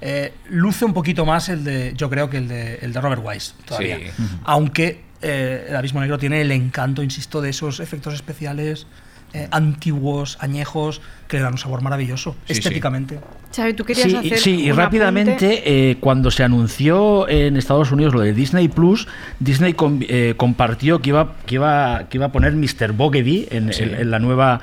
eh, luce un poquito más el de, yo creo que el de, el de Robert Wise todavía. Sí. Aunque eh, el Abismo Negro tiene el encanto, insisto, de esos efectos especiales eh, antiguos, añejos, que le dan un sabor maravilloso, Sí, sí. estéticamente. Xavi, tú querías Sí, y- hacer sí, y rápidamente, eh, cuando se anunció en Estados Unidos lo de Disney Plus, Disney com- eh, compartió que iba, que, iba, que iba a poner Mr. En, Sí. en- en la nueva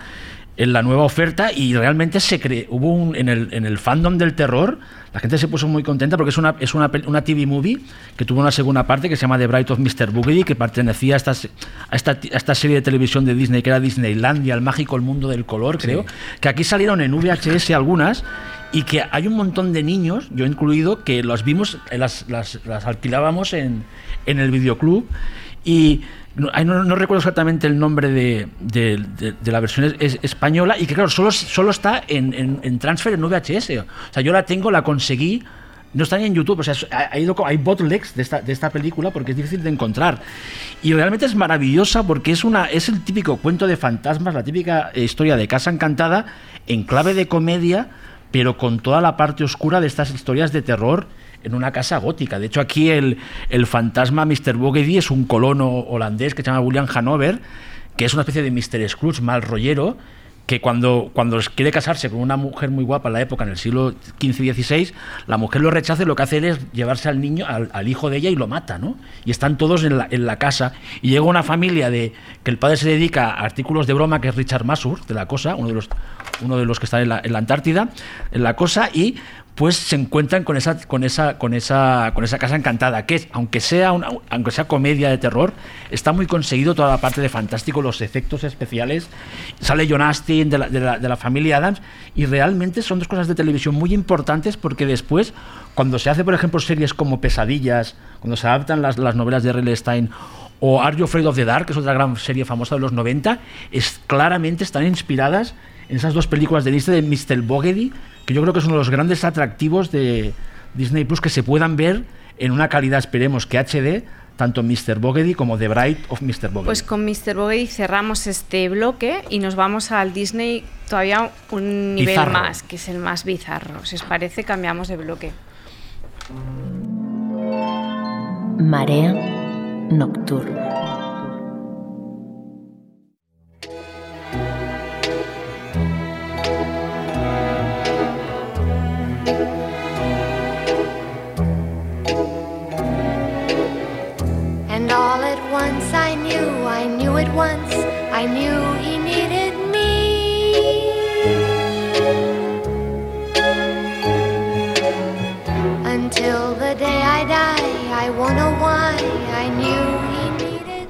en la nueva oferta y realmente se cre hubo un, en, el, en el fandom del terror la gente se puso muy contenta porque es una es una, una TV movie que tuvo una segunda parte que se llama The Bright of Mr. Boogedy que pertenecía a esta, a esta a esta serie de televisión de Disney que era Disneylandia el mágico el mundo del color creo que aquí salieron en VHS algunas y que hay un montón de niños yo incluido que los vimos eh, las, las, las alquilábamos en, en el videoclub y no, no- no recuerdo exactamente el nombre de, de- de- de la versión es- es- española y que claro, solo, solo está en, en- en transfer en VHS. O sea, yo la tengo, la conseguí, no está ni en YouTube, o sea, es- ha- ha ido co- hay bootlegs de esta, de esta película porque es difícil de encontrar. Y realmente es maravillosa porque es, una, es el típico cuento de fantasmas, la típica historia de Casa Encantada en clave de comedia, pero con toda la parte oscura de estas historias de terror en una casa gótica. De hecho, aquí el, el fantasma Mr. Boogedy es un colono holandés que se llama William Hanover, que es una especie de Mr. Scrooge mal rollero, que cuando, cuando quiere casarse con una mujer muy guapa en la época, en el siglo XV y XVI, la mujer lo rechaza y lo que hace él es llevarse al niño, al, hijo de ella y lo mata, ¿no? Y están todos en la, casa. Y llega una familia de que el padre se dedica a artículos de broma, que es Richard Masur, de la cosa, uno de los, uno de los que están en la, en la Antártida, en la cosa, y pues se encuentran con esa con esa con esa con esa casa encantada que es aunque sea una, aunque sea comedia de terror está muy conseguido toda la parte de fantástico los efectos especiales sale John Astin de la, de la, de la familia Adams y realmente son dos cosas de televisión muy importantes porque después cuando se hace por ejemplo series como Pesadillas cuando se adaptan las, las novelas de R.L. Stein o Are You Afraid of the Dark que es otra gran serie famosa de los 90 es claramente están inspiradas en esas dos películas de Disney de Mr. Boogedy, que yo creo que es uno de los grandes atractivos de Disney Plus que se puedan ver en una calidad, esperemos que HD, tanto Mr. Boogedy como The Bright of Mr. Boogedy. Pues con Mr. Boogedy cerramos este bloque y nos vamos al Disney todavía un nivel Bizarro. más, que es el más bizarro. Si os parece, cambiamos de bloque. Marea nocturna. All at once I knew, I knew at once, I knew he needed me. Until the day I die, I won't know why, I knew he needed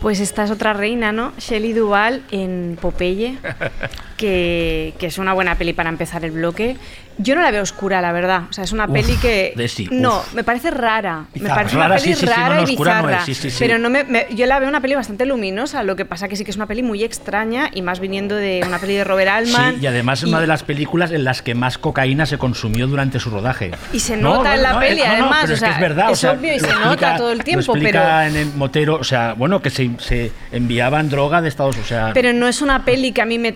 Pues esta es otra reina, ¿no? Shelley Duvall en Popeye, que, que es una buena peli para empezar el bloque. Yo no la veo oscura, la verdad. O sea, es una Uf, peli que. de sí, no, uf. me parece rara. me Bizarra. parece Rara, una peli sí, sí, rara no, y oscura no bizarra. es. Pero no me, me- yo la veo una peli bastante luminosa. Lo que pasa que sí que es una peli muy extraña y más viniendo de una peli de Robert Altman. Sí, y además es una de las películas en las que más cocaína se consumió durante su rodaje. Y se No, nota no, en la peli, eh, además. pero o es que sea, es verdad. o es sea, obvio y se explica- nota todo el tiempo, lo pero. en el Motero, o sea, bueno, que se, se enviaban droga de Estados Unidos. O sea, Pero no es una peli que a mí me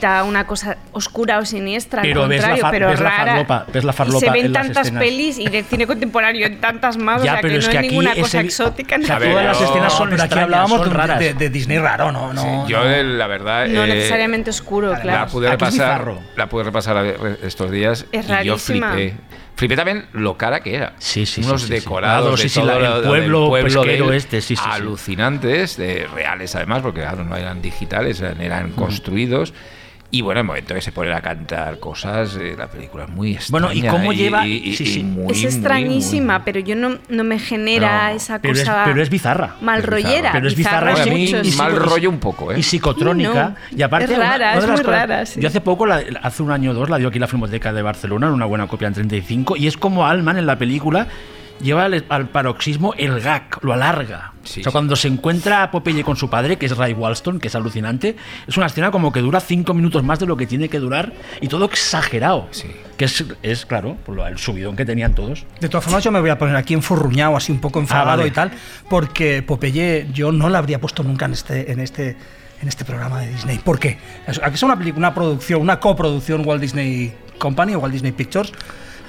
transmita una cosa oscura o siniestra, al Pero ves la contrario, fa- pero ves la rara. farlopa, ves la y se farlopa ven en las tantas escenas. pelis y de cine contemporáneo en tantas más, Ya, o sea pero que es no que es aquí ninguna cosa vi- exótica. o sea, todas las yo- escenas son pero aquí hablábamos son de, raras. de- de Disney raro, ¿no? no, Sí, no. yo la verdad no eh, necesariamente oscuro, la claro. pude Aquí es repasar, la pude repasar estos días Es y yo flipé. Flipé también lo cara que era. Sí, sí, Unos sí, sí, sí. decorados de sí, sí, todo la- el del pueblo pueblo pesquero de él, este, sí, sí, alucinantes, de reales además, porque claro, no eran digitales, eran, eran construidos. Y bueno, el momento que se ponen a cantar cosas, eh, la película es muy extraña. Bueno, ¿y cómo lleva- sí, sí. muy, es muy, extrañísima, muy- pero yo no, no me genera No, esa pero es- cosa. pero es bizarra. Mal Es bizarra. rollera. Pero es bizarra bizarra Bueno, a y mí y mal rollo un poco, ¿eh? Y psicotrónica. No, y aparte, es rara, una- una es muy cosas- rara, sí. Yo hace poco, la- hace un año o dos, la dio aquí la Filmoteca de Barcelona, en una buena copia en 35, y es como Alman en la película lleva al, al paroxismo el gag, lo alarga. Sí, o sea, sí. cuando se encuentra a Popeye con su padre, que es Ray Walston, que es alucinante, es una escena como que dura cinco minutos más de lo que tiene que durar y todo exagerado. Sí. Que es, es claro, por lo- el subidón que tenían todos. De todas formas, yo me voy a poner aquí enfurruñado, así un poco enfadado Ah, vale. y tal, porque Popeye yo no la habría puesto nunca en este, en este, en este programa de Disney. ¿Por qué? Aquí es una una producción, una coproducción Walt Disney Company o Walt Disney Pictures.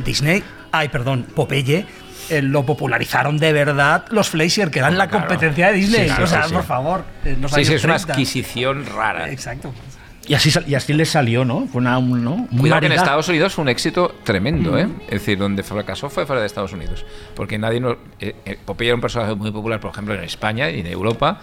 Disney, ay, perdón, Popeye. Eh, lo popularizaron de verdad los Fleischer, que eran la Claro. competencia de Disney. Sí, claro, o sea, sí, por favor. los Sí, sí, es una 30. adquisición rara. Exacto. Y así, y así les salió, ¿no? Fue una, un, ¿no? un Cuidado que en. Estados Unidos fue un éxito tremendo, ¿eh? Es decir, donde fracasó fue fuera de Estados Unidos. Porque nadie no, eh, eh, Popeye era un personaje muy popular, por ejemplo, en España y en Europa.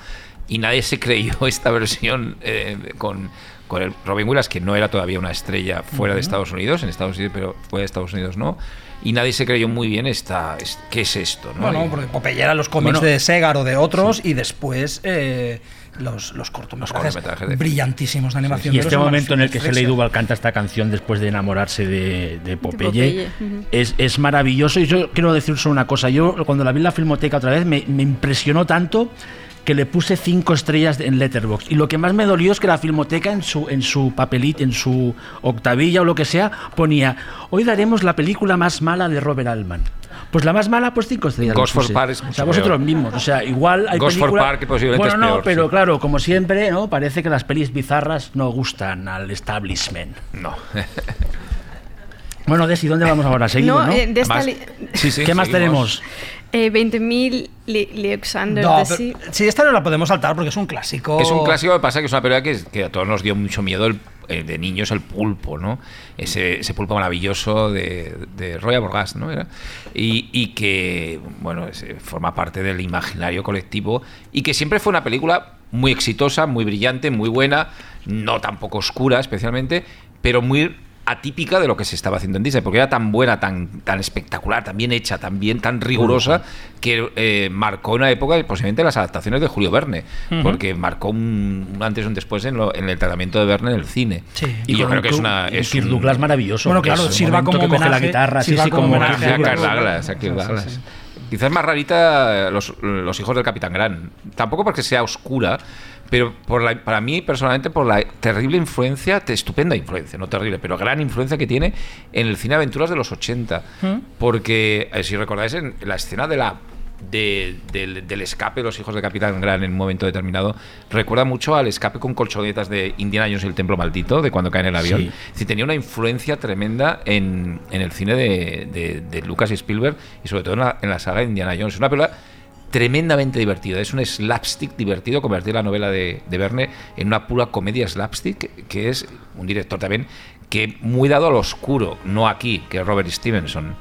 y nadie se creyó esta versión eh, con, con el Robin Williams, que no era todavía una estrella fuera de. Estados Unidos, en Estados Unidos, pero fuera de Estados Unidos no. Y nadie se creyó muy bien esta, es- qué es esto, ¿no? Bueno, Y- porque Popeye eran los cómics Bueno, de Segar o de otros y después eh, los, los cortometrajes, cortometrajes de- brillantísimos de animación. Y de este los momento en el que Shelley Fleischer. Duvall canta esta canción después de enamorarse de, de Popeye, Popeye, ujú. es, es maravilloso. Y yo quiero decir solo una cosa. Yo cuando la vi en la filmoteca otra vez me, me impresionó tanto que le puse cinco estrellas en Letterboxd. Y lo que más me dolió es que la filmoteca en su, en su papelito, en su octavilla o lo que sea, ponía, hoy daremos la película más mala de Robert Altman. Pues la más mala, pues cinco estrellas. Ghost for. Park es O mucho sea, vosotros peor. mismos. O sea, igual hay Ghost for películas- Park posiblemente bueno, es no, peor, pero sí. claro, como siempre, ¿no? Parece que las pelis bizarras no gustan al establishment. No. Bueno, Desi, ¿dónde vamos ahora? Seguimos, ¿no? No, eh, de esta li- ¿Qué más tenemos? Eh, 20.000 Li- Leoxander No, sí. sí, esta no la podemos saltar porque es un clásico. Es un clásico que pasa que es una película que, que a todos nos dio mucho miedo el- eh, de niños el pulpo, ¿no? Ese, ese pulpo maravilloso de, de Roya Borgas, ¿no? Era? Y, y que, bueno, es- eh, forma parte del imaginario colectivo y que siempre fue una película muy exitosa, muy brillante, muy buena, no tampoco oscura especialmente, pero muy atípica de lo que se estaba haciendo en Disney, porque era tan buena, tan, tan espectacular, tan bien hecha, tan bien, tan rigurosa, que eh, marcó una época, posiblemente las adaptaciones de Julio Verne, porque marcó un, un antes y un después en, lo- en el tratamiento de Verne en el cine. Y, yo creo que es una... un Es un- Douglas maravilloso. Bueno, claro, sirva como que coge la homenaje, guitarra, sí, sirva sí, como como homenaje a Kirk Kirk Douglas, Quizás más rarita eh, los, los hijos del Capitán Gran. Tampoco porque sea oscura, pero por la, para mí personalmente por la terrible influencia, estupenda influencia, no terrible, pero gran influencia que tiene en el cine de aventuras de los 80. Porque, eh, si recordáis, en la escena de la de- del, del escape de los hijos de Capitán Gran en un momento determinado recuerda mucho al escape con colchonetas de Indiana Jones y el Templo Maldito, de cuando cae en el avión. Sí. Tenía una influencia tremenda en, en el cine de, de- de Lucas y Spielberg y sobre todo en la, en la saga de Indiana Jones. Es una película tremendamente divertida. Es un slapstick divertido, convertir la novela de, de Verne en una pura comedia slapstick, que es un director también que muy dado al oscuro, no aquí, que es Robert Stevenson,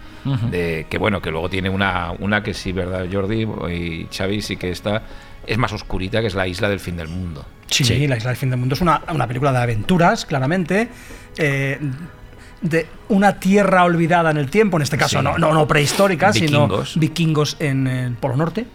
De, que bueno, que luego tiene una, una que sí, ¿verdad, Jordi? Y Xavi sí que está, es más oscurita, que es La Isla del Fin del Mundo. Sí, La Isla del Fin del Mundo es una, una película de aventuras, claramente. eh, de una tierra olvidada en el tiempo, en este caso Sí. no, no, no prehistórica, Vikingos. sino vikingos en el Polo Norte.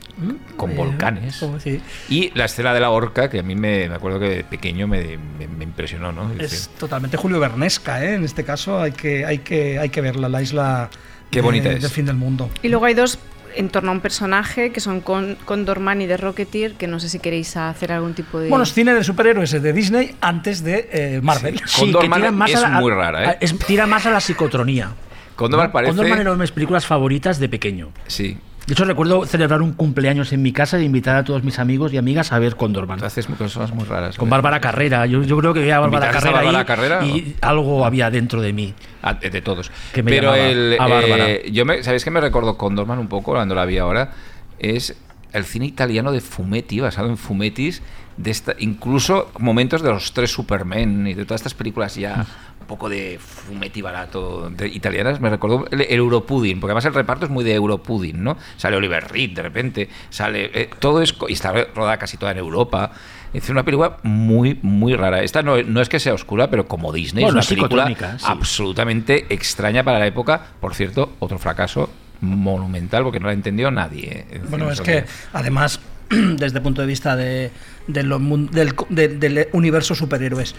Con Eh, volcanes. sí. Y la escena de la horca, que a mí me, me acuerdo que de pequeño me, me- me impresionó, ¿no? Es totalmente Julio Bernesca, ¿eh? en este caso hay que, hay que, hay que verla, la isla Qué de- bonita es. del fin del mundo. Y luego hay dos en torno a un personaje que son con, Condorman y de Rocketeer, que no sé si queréis hacer algún tipo de... Bueno, es cine de superhéroes de Disney antes de eh, Marvel. Sí, que tira más es a la- muy rara, ¿eh? a- es- tira más a la psicotronía. Condorman ¿no? parece- Condorman era una de mis películas favoritas de pequeño. Sí. De hecho, recuerdo celebrar un cumpleaños en mi casa e invitar a todos mis amigos y amigas a ver Condorman. Haces cosas muy raras. Con Bárbara Carrera. Yo, yo creo que veía a Bárbara ¿Invitaste a Carrera, Bárbara Carrera, y algo había dentro de mí. Ah, de, de todos. Que me Pero el, a Bárbara. eh, yo me, ¿Sabéis que me recordó Condorman un poco cuando la vi ahora? Es el cine italiano de Fumetti, basado en Fumettis, de esta, incluso momentos de los tres Supermen y de todas estas películas ya un poco de Fumetti barato de italianas. Me recordó el, el Europudding, porque además el reparto es muy de Europudding, ¿no? Sale Oliver Reed de repente, sale. eh, todo es. co- Y está rodada casi toda en Europa. Es una película muy, muy rara. Esta no, no es que sea oscura, pero como Disney Bueno, es una película sí. absolutamente extraña para la época. Por cierto, otro fracaso monumental porque no la entendió nadie. eh, en Bueno, es que además, desde el punto de vista de, de lo mun- del, co- de- del universo superhéroes,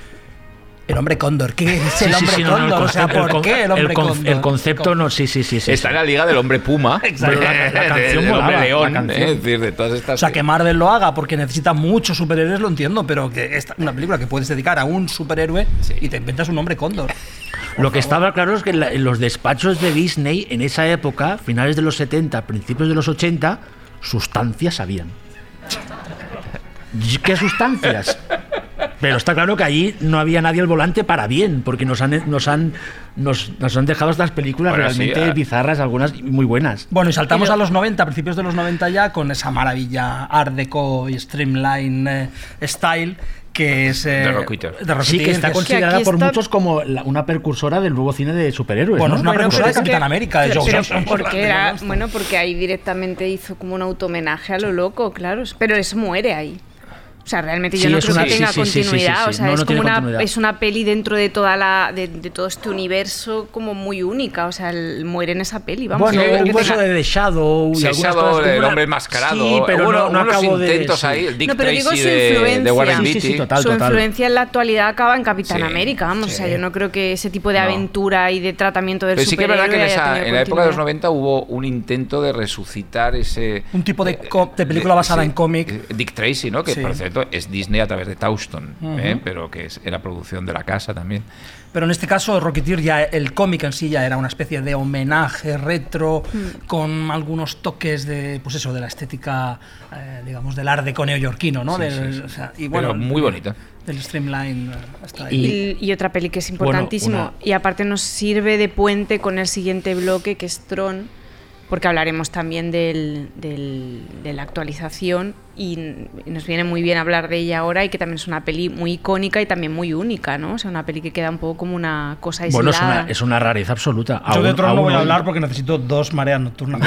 el hombre cóndor, ¿qué es el Sí, sí, hombre no, no, cóndor? o sea, el ¿por qué el hombre el cóndor? El concepto no, sí, sí, sí. sí Está sí. en la liga del hombre puma, Exacto. La- canción del hombre león, eh, es decir, de todas estas. O sea, que Marvel lo haga porque necesita muchos superhéroes, lo entiendo, pero que esta, una película que puedes dedicar a un superhéroe y te inventas un hombre cóndor. Lo que estaba claro es que en, los despachos de Disney, en esa época, finales de los 70, principios de los 80, sustancias habían. ¿Y ¿Qué sustancias? Pero está claro que allí no había nadie al volante para bien, porque nos han, nos han, nos, nos han dejado estas películas Bueno, sí, realmente ah. bizarras, algunas muy buenas. Bueno, y saltamos a los 90, a principios de los 90 ya, con esa maravilla Art Deco y Streamline eh, Style, que es... eh, De Sí, que está es- considerada aquí por está- muchos como la- una precursora del nuevo cine de superhéroes. Bueno, ¿no? es una Bueno, precursora de es que- Capitán América, de Joe porque era, bueno, porque ahí directamente hizo como un automenaje a lo loco, claro. Pero eso muere ahí. O sea, realmente Sí, yo no creo una- que tenga sí, sí, sí, sí, sí, continuidad. sí. O sea, No, es no como una, es una peli dentro de toda la, de, de todo este universo como muy única. O sea, el- muere en esa peli. Vamos Bueno, no creo que hubo eso tenga- de The Shadow y algunas Shadow, cosas el una- hombre enmascarado. Sí, pero Hubo no, no acabo de... intentos sí. ahí, el Dick No, pero digo Tracy su de, influencia. de Warren total, Su total. influencia en la actualidad acaba en Capitán América, vamos. O sea, yo no creo que ese tipo de aventura y de tratamiento del Pero sí que es verdad que en, esa- la época de los continuidad. 90 hubo un intento de resucitar ese... Un tipo de, de película basada sí, en cómic. eh, Dick Tracy, ¿no? Que Sí. Es Disney a través de Tauston. ¿eh? pero que es- era producción de la casa también. Pero en este caso, Rocketeer ya, el cómic en sí ya era una especie de homenaje retro, Mm. con algunos toques de, pues eso, de la estética, eh, digamos, del art deco neoyorquino, ¿no? Sí, Del- sí, sí. o sea, y Pero bueno, muy bonita. Del streamline eh, hasta ahí. Y, y otra peli que es importantísimo. una- Y aparte nos sirve de puente con el siguiente bloque, que es Tron, porque hablaremos también del, del- de la actualización y, nos viene muy bien hablar de ella ahora y que también es una peli muy icónica y también muy única, ¿no? O sea, una peli que queda un poco como una cosa aislada. Bueno, es una, es una rareza absoluta. Yo de Tron no voy a hablar porque necesito dos mareas nocturnas.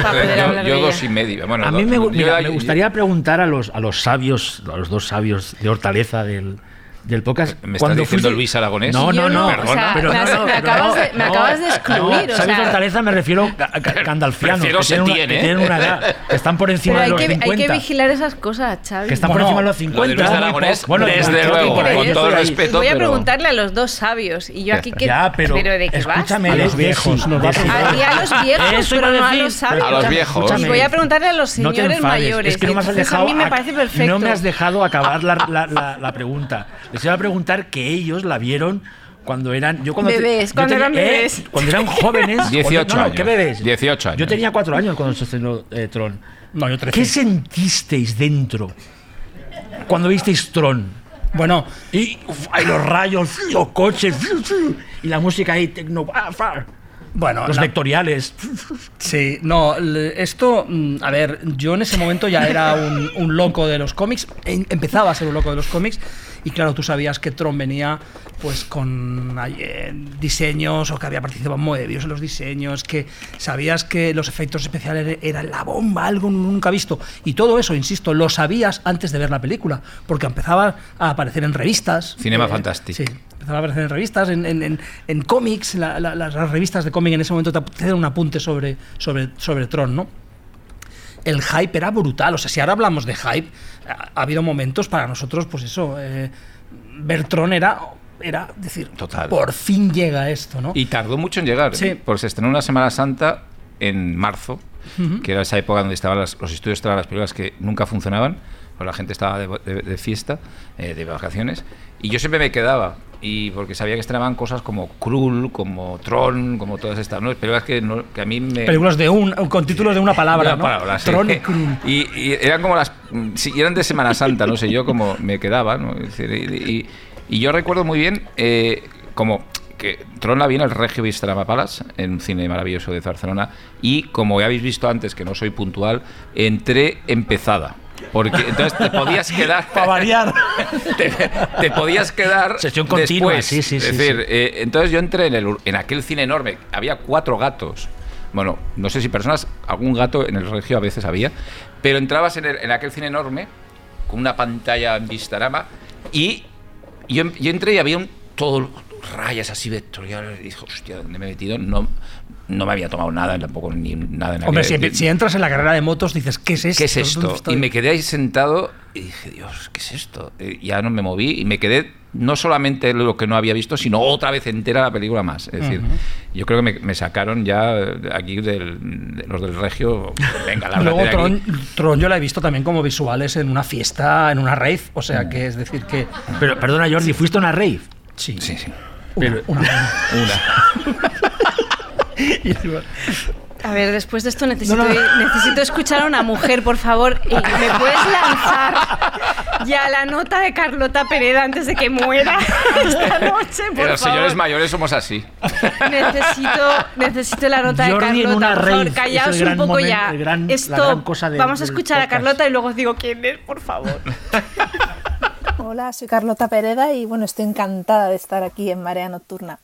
Yo dos y medio. Bueno, a mí dos- me, mira, yo- me gustaría preguntar a los, a los sabios, a los dos sabios de Hortaleza del, del podcast. ¿Me estás cuando diciendo fuiste- Luis Aragonés? No, no, no. no, o sea, pero me no, has- no, me pero acabas de- me no, acabas de excluir, o sea- de Hortaleza me refiero a, gandalfianos. Prefiero que tienen, una, que ¿eh? tienen una edad, que están por encima Pero de hay los que, hay 50. que vigilar esas cosas, Xavi. que están Bueno, por encima de los lo de 50. Luis de Aragonés, Bueno, desde que luego, por ahí con todo respeto. Voy a pero- preguntarle a los dos sabios. Y yo aquí, ¿qué, Ya, pero, de qué escúchame, vas? A los viejos, nos a los viejos, pero no a los sabios. A los viejos. Y voy a preguntarle a los señores mayores. Es que no me has dejado a mí me parece perfecto. No me has dejado acabar la pregunta. Les iba a preguntar que ellos la vieron cuando eran. Yo cuando te- Bebés, yo cuando tenía- eran eh, bebés. cuando eran jóvenes. 18 cuando- no, no, ¿Qué años. bebés? 18 años. Yo tenía cuatro años cuando se estrenó eh, Tron. No, yo 13. ¿Qué sentisteis dentro cuando visteis Tron? Bueno, Y uf, hay los rayos, los coches, y la música ahí, tecno, bueno, los la- vectoriales. Sí, no, esto, mm, a ver, yo en ese momento ya era un, un loco de los cómics, em- empezaba a ser un loco de los cómics, y claro, tú sabías que Tron venía pues con eh, diseños, o que había participado Moebius en los diseños, que sabías que los efectos especiales eran la bomba, algo nunca visto, y todo eso, insisto, lo sabías antes de ver la película, porque empezaba a aparecer en revistas. Cinema Fantastic. Sí, empezaba a aparecer en revistas, en, en, en, en cómics, la- la- las, revistas de cómic en ese momento te dan un apunte sobre, sobre, sobre Tron, ¿no? El hype era brutal, o sea, si ahora hablamos de hype, ha, ha habido momentos para nosotros, pues eso, eh, ver Tron era, era decir, Total. por fin llega esto, ¿no? Y tardó mucho en llegar. Sí. Porque se estrenó una Semana Santa en marzo, que era esa época donde estaban las- los estudios estaban las películas que nunca funcionaban, pues la gente estaba de, de- de fiesta, eh, de vacaciones, y yo siempre me quedaba. Y porque sabía que estrenaban cosas como Krull, como Tron, como todas estas, ¿no? Películas que, no- que a mí me... Películas de un, con títulos de una palabra, Una ¿no? palabra, sí. Tron y Krull. Y, y eran como las. Sí, eran de Semana Santa, no sé, yo como me quedaba, ¿no? Es decir, y, yo recuerdo muy bien eh, como que Tron la vi en el Regio Bistrama Palace, en un cine maravilloso de Barcelona, y como ya habéis visto antes, que no soy puntual, entré empezada. Porque entonces te podías quedar. Para variar. te, te podías quedar. Sesión continua, después. sí, sí, sí, Es decir, sí. eh, entonces yo entré en, el, ur- en aquel cine enorme. Había cuatro gatos. Bueno, no sé si personas, algún gato en el regio a veces había. Pero entrabas en, el- en aquel cine enorme con una pantalla en Vistarama y yo, yo entré y había un, todo rayas así vectoriales y dije, hostia, ¿dónde me he metido? No, no me había tomado nada, tampoco ni nada en Hombre, aquel- si, si entras en la carrera de motos dices, ¿qué es esto? ¿Qué es ¿Dónde esto? Y me quedé ahí sentado y dije, Dios, ¿qué es esto? Eh, ya no me moví y me quedé no solamente lo que no había visto, sino otra vez entera la película más. Es decir, yo creo que me, me sacaron ya aquí del, de los del Regio, venga, la Luego de. Tron, Tron yo la he visto también como visuales en una fiesta, en una rave, o sea que es decir que... Pero, perdona, Jordi, ¿fuiste a una rave? Sí, Sí, sí. Pero- una, una. Una. A ver, después de esto necesito, necesito escuchar a una mujer, por favor. ¿Me puedes lanzar ya la nota de Carlota Pereda antes de que muera esta noche, por Los favor? señores mayores somos así. Necesito, necesito la nota Jordi de Carlota, por favor, callaos es el un poco momento, ya. gran- la Stop. gran cosa de- Vamos a escuchar a. Carlota y luego os digo quién es, por favor. Hola, soy Carlota Pereda y bueno, estoy encantada de estar aquí en Marea Nocturna.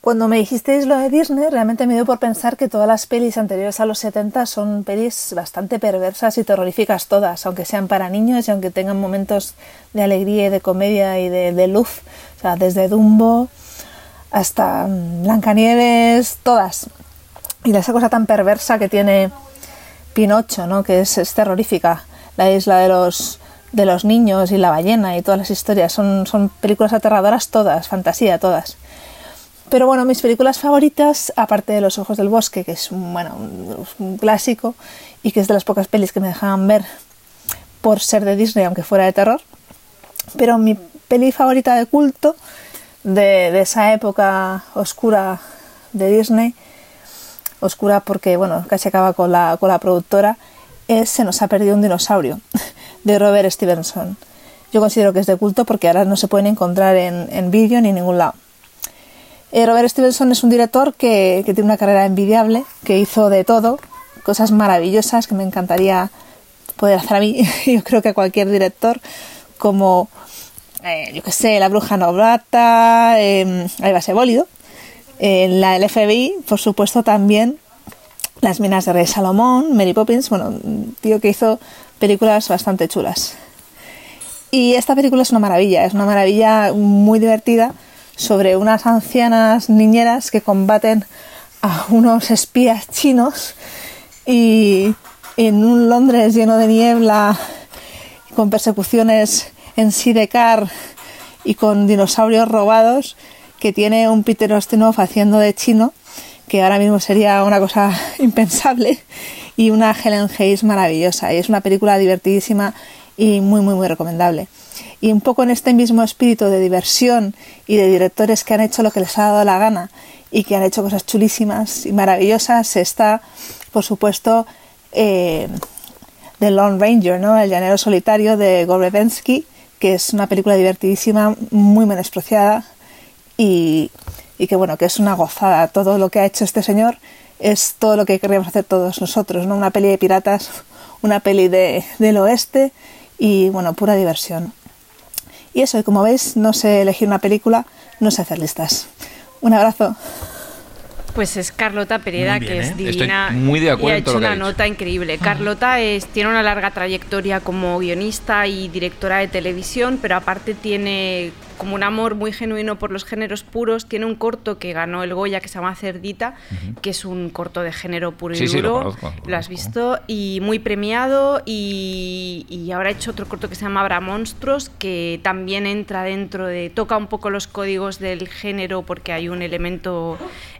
Cuando me dijisteis lo de Disney, realmente me dio por pensar que todas las pelis anteriores a los 70 son pelis bastante perversas y terroríficas todas, aunque sean para niños y aunque tengan momentos de alegría y de comedia y de, luz. O sea, desde Dumbo hasta mm, Blancanieves, todas. Y esa cosa tan perversa que tiene Pinocho, ¿no? que es terrorífica. La isla de los, de los niños y la ballena y todas las historias. Son, son películas aterradoras todas, fantasía todas. Pero bueno, mis películas favoritas, aparte de Los Ojos del Bosque, que es un, bueno, un, clásico y que es de las pocas pelis que me dejaban ver por ser de Disney, aunque fuera de terror. Pero mi peli favorita de culto de, de esa época oscura de Disney, oscura porque bueno, casi acaba con la, con la productora, es Se nos ha perdido un dinosaurio, de Robert Stevenson. Yo considero que es de culto porque ahora no se pueden encontrar en, en vídeo ni en ningún lado. Eh, Robert Stevenson es un director que, que, tiene una carrera envidiable, que hizo de todo, cosas maravillosas que me encantaría poder hacer a mí, yo creo que a cualquier director, como, eh, yo qué sé, La Bruja Novata, eh, ahí va ese bólido, eh, la del FBI, por supuesto también Las Minas de Rey Salomón, Mary Poppins, bueno, tío que hizo películas bastante chulas. Y esta película es una maravilla, es una maravilla muy divertida sobre unas ancianas niñeras que combaten a unos espías chinos y en un Londres lleno de niebla, con persecuciones en sidecar y con dinosaurios robados, que tiene un Peter Ustinov haciendo de chino, que ahora mismo sería una cosa impensable, y una Helen Hayes maravillosa. Y es una película divertidísima y muy, muy, muy recomendable. Y un poco en este mismo espíritu de diversión y de directores que han hecho lo que les ha dado la gana y que han hecho cosas chulísimas y maravillosas, está, por supuesto, eh, The Lone Ranger, ¿no? El llanero solitario de Gorevensky, que es una película divertidísima, muy menospreciada y, y que, bueno, que es una gozada. Todo lo que ha hecho este señor es todo lo que querríamos hacer todos nosotros, ¿no? Una peli de piratas, una peli de, del oeste y, bueno, pura diversión. Y eso, y como veis, no sé elegir una película, no sé hacer listas. Un abrazo. Pues es Carlota Pereda, bien, que es ¿eh? divina Estoy muy de acuerdo y ha hecho una ha dicho. nota increíble. Carlota es, tiene una larga trayectoria como guionista y directora de televisión, pero aparte tiene como un amor muy genuino por los géneros puros. Tiene un corto que ganó el Goya que se llama Cerdita, que es un corto de género puro y Sí, sí, lo duro. conozco, lo Lo has visto y muy premiado y, y ahora ha hecho otro corto que se llama Habrá monstruos que también entra dentro de toca un poco los códigos del género porque hay un elemento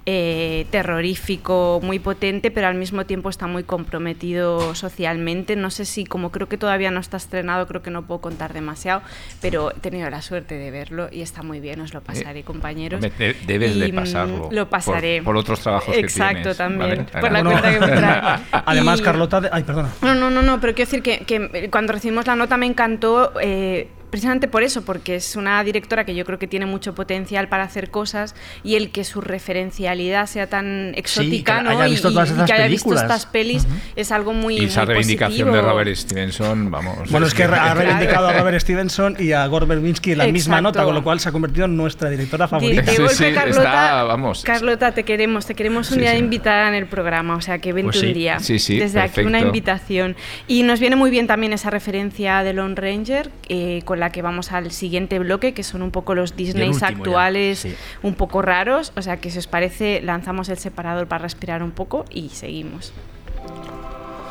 eh, terrorífico muy potente pero al mismo tiempo está muy comprometido socialmente no sé si como creo que todavía no está estrenado creo que no puedo contar demasiado pero he tenido la suerte de y está muy bien os lo pasaré compañeros Hombre, de- debes de Y, mm, pasarlo. lo pasaré Por, por otros trabajos que exacto tienes. también ¿vale? por la cuenta que me trae Además, Y- Carlota. de- Ay, perdona. no, no, no, no, pero quiero decir que, que cuando recibimos la nota me encantó eh, precisamente por eso, porque es una directora que yo creo que tiene mucho potencial para hacer cosas y el que su referencialidad sea tan exótica que ¿no? haya y, visto y- todas y esas que haya visto estas pelis es algo muy, Y esa muy reivindicación positivo. de Robert Stevenson, vamos. Bueno, es que ha reivindicado a. Robert Stevenson y a Gore Verbinski en la misma nota, con lo cual se ha convertido en nuestra directora favorita. de Sí, golpe, sí, Carlota, está, vamos. Carlota, te queremos, te queremos un Sí, día sí. invitada en el programa, o sea que vente Pues sí. un día. Sí, sí, Desde aquí una perfecto. invitación. Y nos viene muy bien también esa referencia de Lone Ranger, eh, con la que vamos al siguiente bloque, que son un poco los Disneys actuales, sí. un poco raros. O sea que si os parece, lanzamos el separador para respirar un poco y seguimos.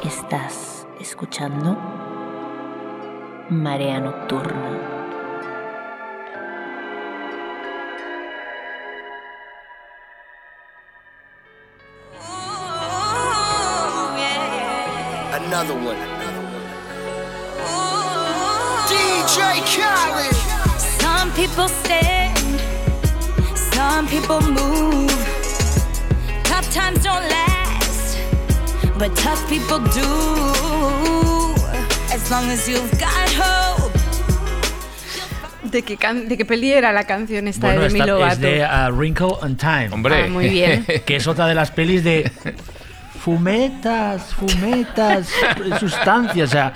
Estás escuchando Marea Nocturna. Another one. DJ Khaled. Some people stand, some people move. Tough times don't last, but tough people do. As long as you've got hope. ¿De qué, can- de qué peli era la canción esta Bueno, de Demi esta Lovato? es de uh, Wrinkle on Time. Hombre. Ah, muy bien. Que es otra de las pelis de fumetas, fumetas, sustancias. O sea,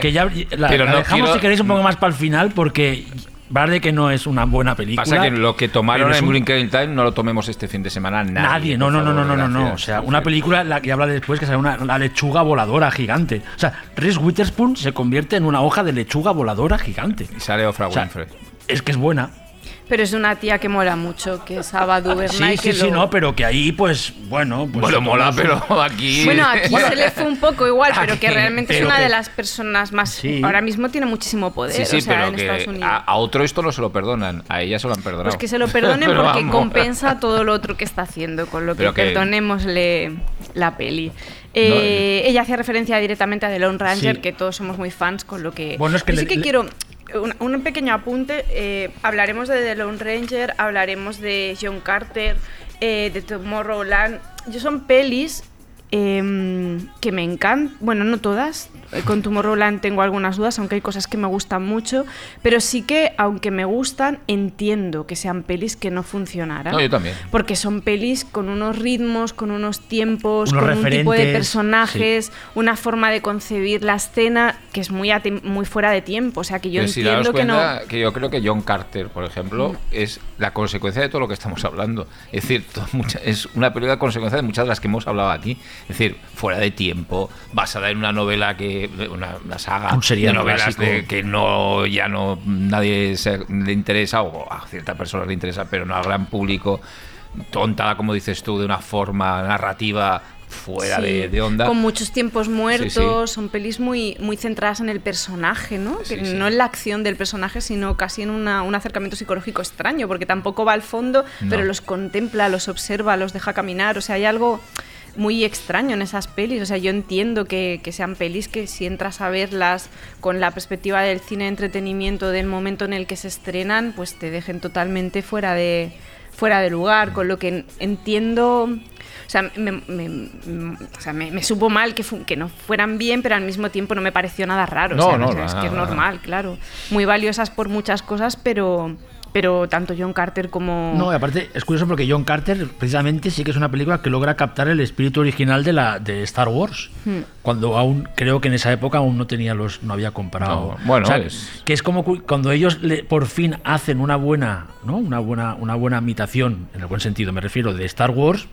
que ya la, Pero la no dejamos quiero- si queréis un poco más para el final porque vale que no es una buena película. Pasa que lo que tomaron en un- Blinking Time no lo tomemos este fin de semana nadie. Nadie, no, no, no, no, no, no, no. O sea, una película la que habla después que sale una, una lechuga voladora gigante. O sea, Reese Witherspoon se convierte en una hoja de lechuga voladora gigante. Y sale O sea, Winfrey. Es que es buena. Pero es una tía que mola mucho, que es Ava DuVernay. Sí, que sí, sí, lo- no, pero que ahí, pues, bueno. Pues, Bueno, mola, pues, pero aquí. Bueno, aquí se le fue un poco igual, pero que realmente es una que- de las personas más... Sí. Ahora mismo tiene muchísimo poder, Sí, sí, o sea, pero en Estados que Unidos. a, a otro esto no se lo perdonan. A ella se lo han perdonado. Pues que se lo perdonen porque vamos. compensa todo lo otro que está haciendo, con lo que, que- perdonémosle la peli. Eh, ella hacía referencia directamente a The Lone Ranger, Sí. que todos somos muy fans, con lo que... Bueno, es que Yo sí que le- quiero... Un, pequeño apunte, eh, hablaremos de The Lone Ranger, hablaremos de John Carter, eh, de Tomorrowland. Yo son pelis em, que me encantan, bueno, no todas, eh, con Tomorrowland tengo algunas dudas, aunque hay cosas que me gustan mucho, pero sí que, aunque me gustan, entiendo que sean pelis que no funcionaran. No, yo también. Porque son pelis con unos ritmos, con unos tiempos, Unos con un tipo de personajes, una forma de concebir la escena que es muy, muy fuera de tiempo. O sea, que yo Pero si daos entiendo que no... que yo creo que John Carter, por ejemplo, es la consecuencia de todo lo que estamos hablando. Es decir, mucha- es una película consecuencia de muchas de las que hemos hablado aquí. Es decir, fuera de tiempo, basada en una novela que una, una saga Un de novelas de que no ya no nadie se- le interesa o a ciertas personas le interesa, pero no al gran público. Tonta, como dices tú, de una forma narrativa fuera Sí, de, de onda. Con muchos tiempos muertos, Sí, sí. son pelis muy, muy centradas en el personaje, ¿no? Sí, Que sí. No en la acción del personaje, sino casi en una- un acercamiento psicológico extraño, porque tampoco va al fondo, No. pero los contempla, los observa, los deja caminar. O sea, hay algo muy extraño en esas pelis. O sea, yo entiendo que, que sean pelis que si entras a verlas con la perspectiva del cine de entretenimiento del momento en el que se estrenan, pues te dejen totalmente fuera de, fuera de lugar. Con lo que en- entiendo. O sea, me, me- o sea, me- me supo mal que, que no fueran bien, pero al mismo tiempo no me pareció nada raro. No, o sea, no, o sea, es que es normal, claro. Muy valiosas por muchas cosas, pero, pero tanto John Carter como... No, y aparte es curioso porque John Carter precisamente sí que es una película que logra captar el espíritu original de la de Star Wars. Hmm. Cuando aún creo que en esa época aún no tenía los no había comprado. No, bueno, O sea, es- que es como cu- cuando ellos le- por fin hacen una buena, ¿no? Una buena una buena imitación en el buen sentido, me refiero de Star Wars,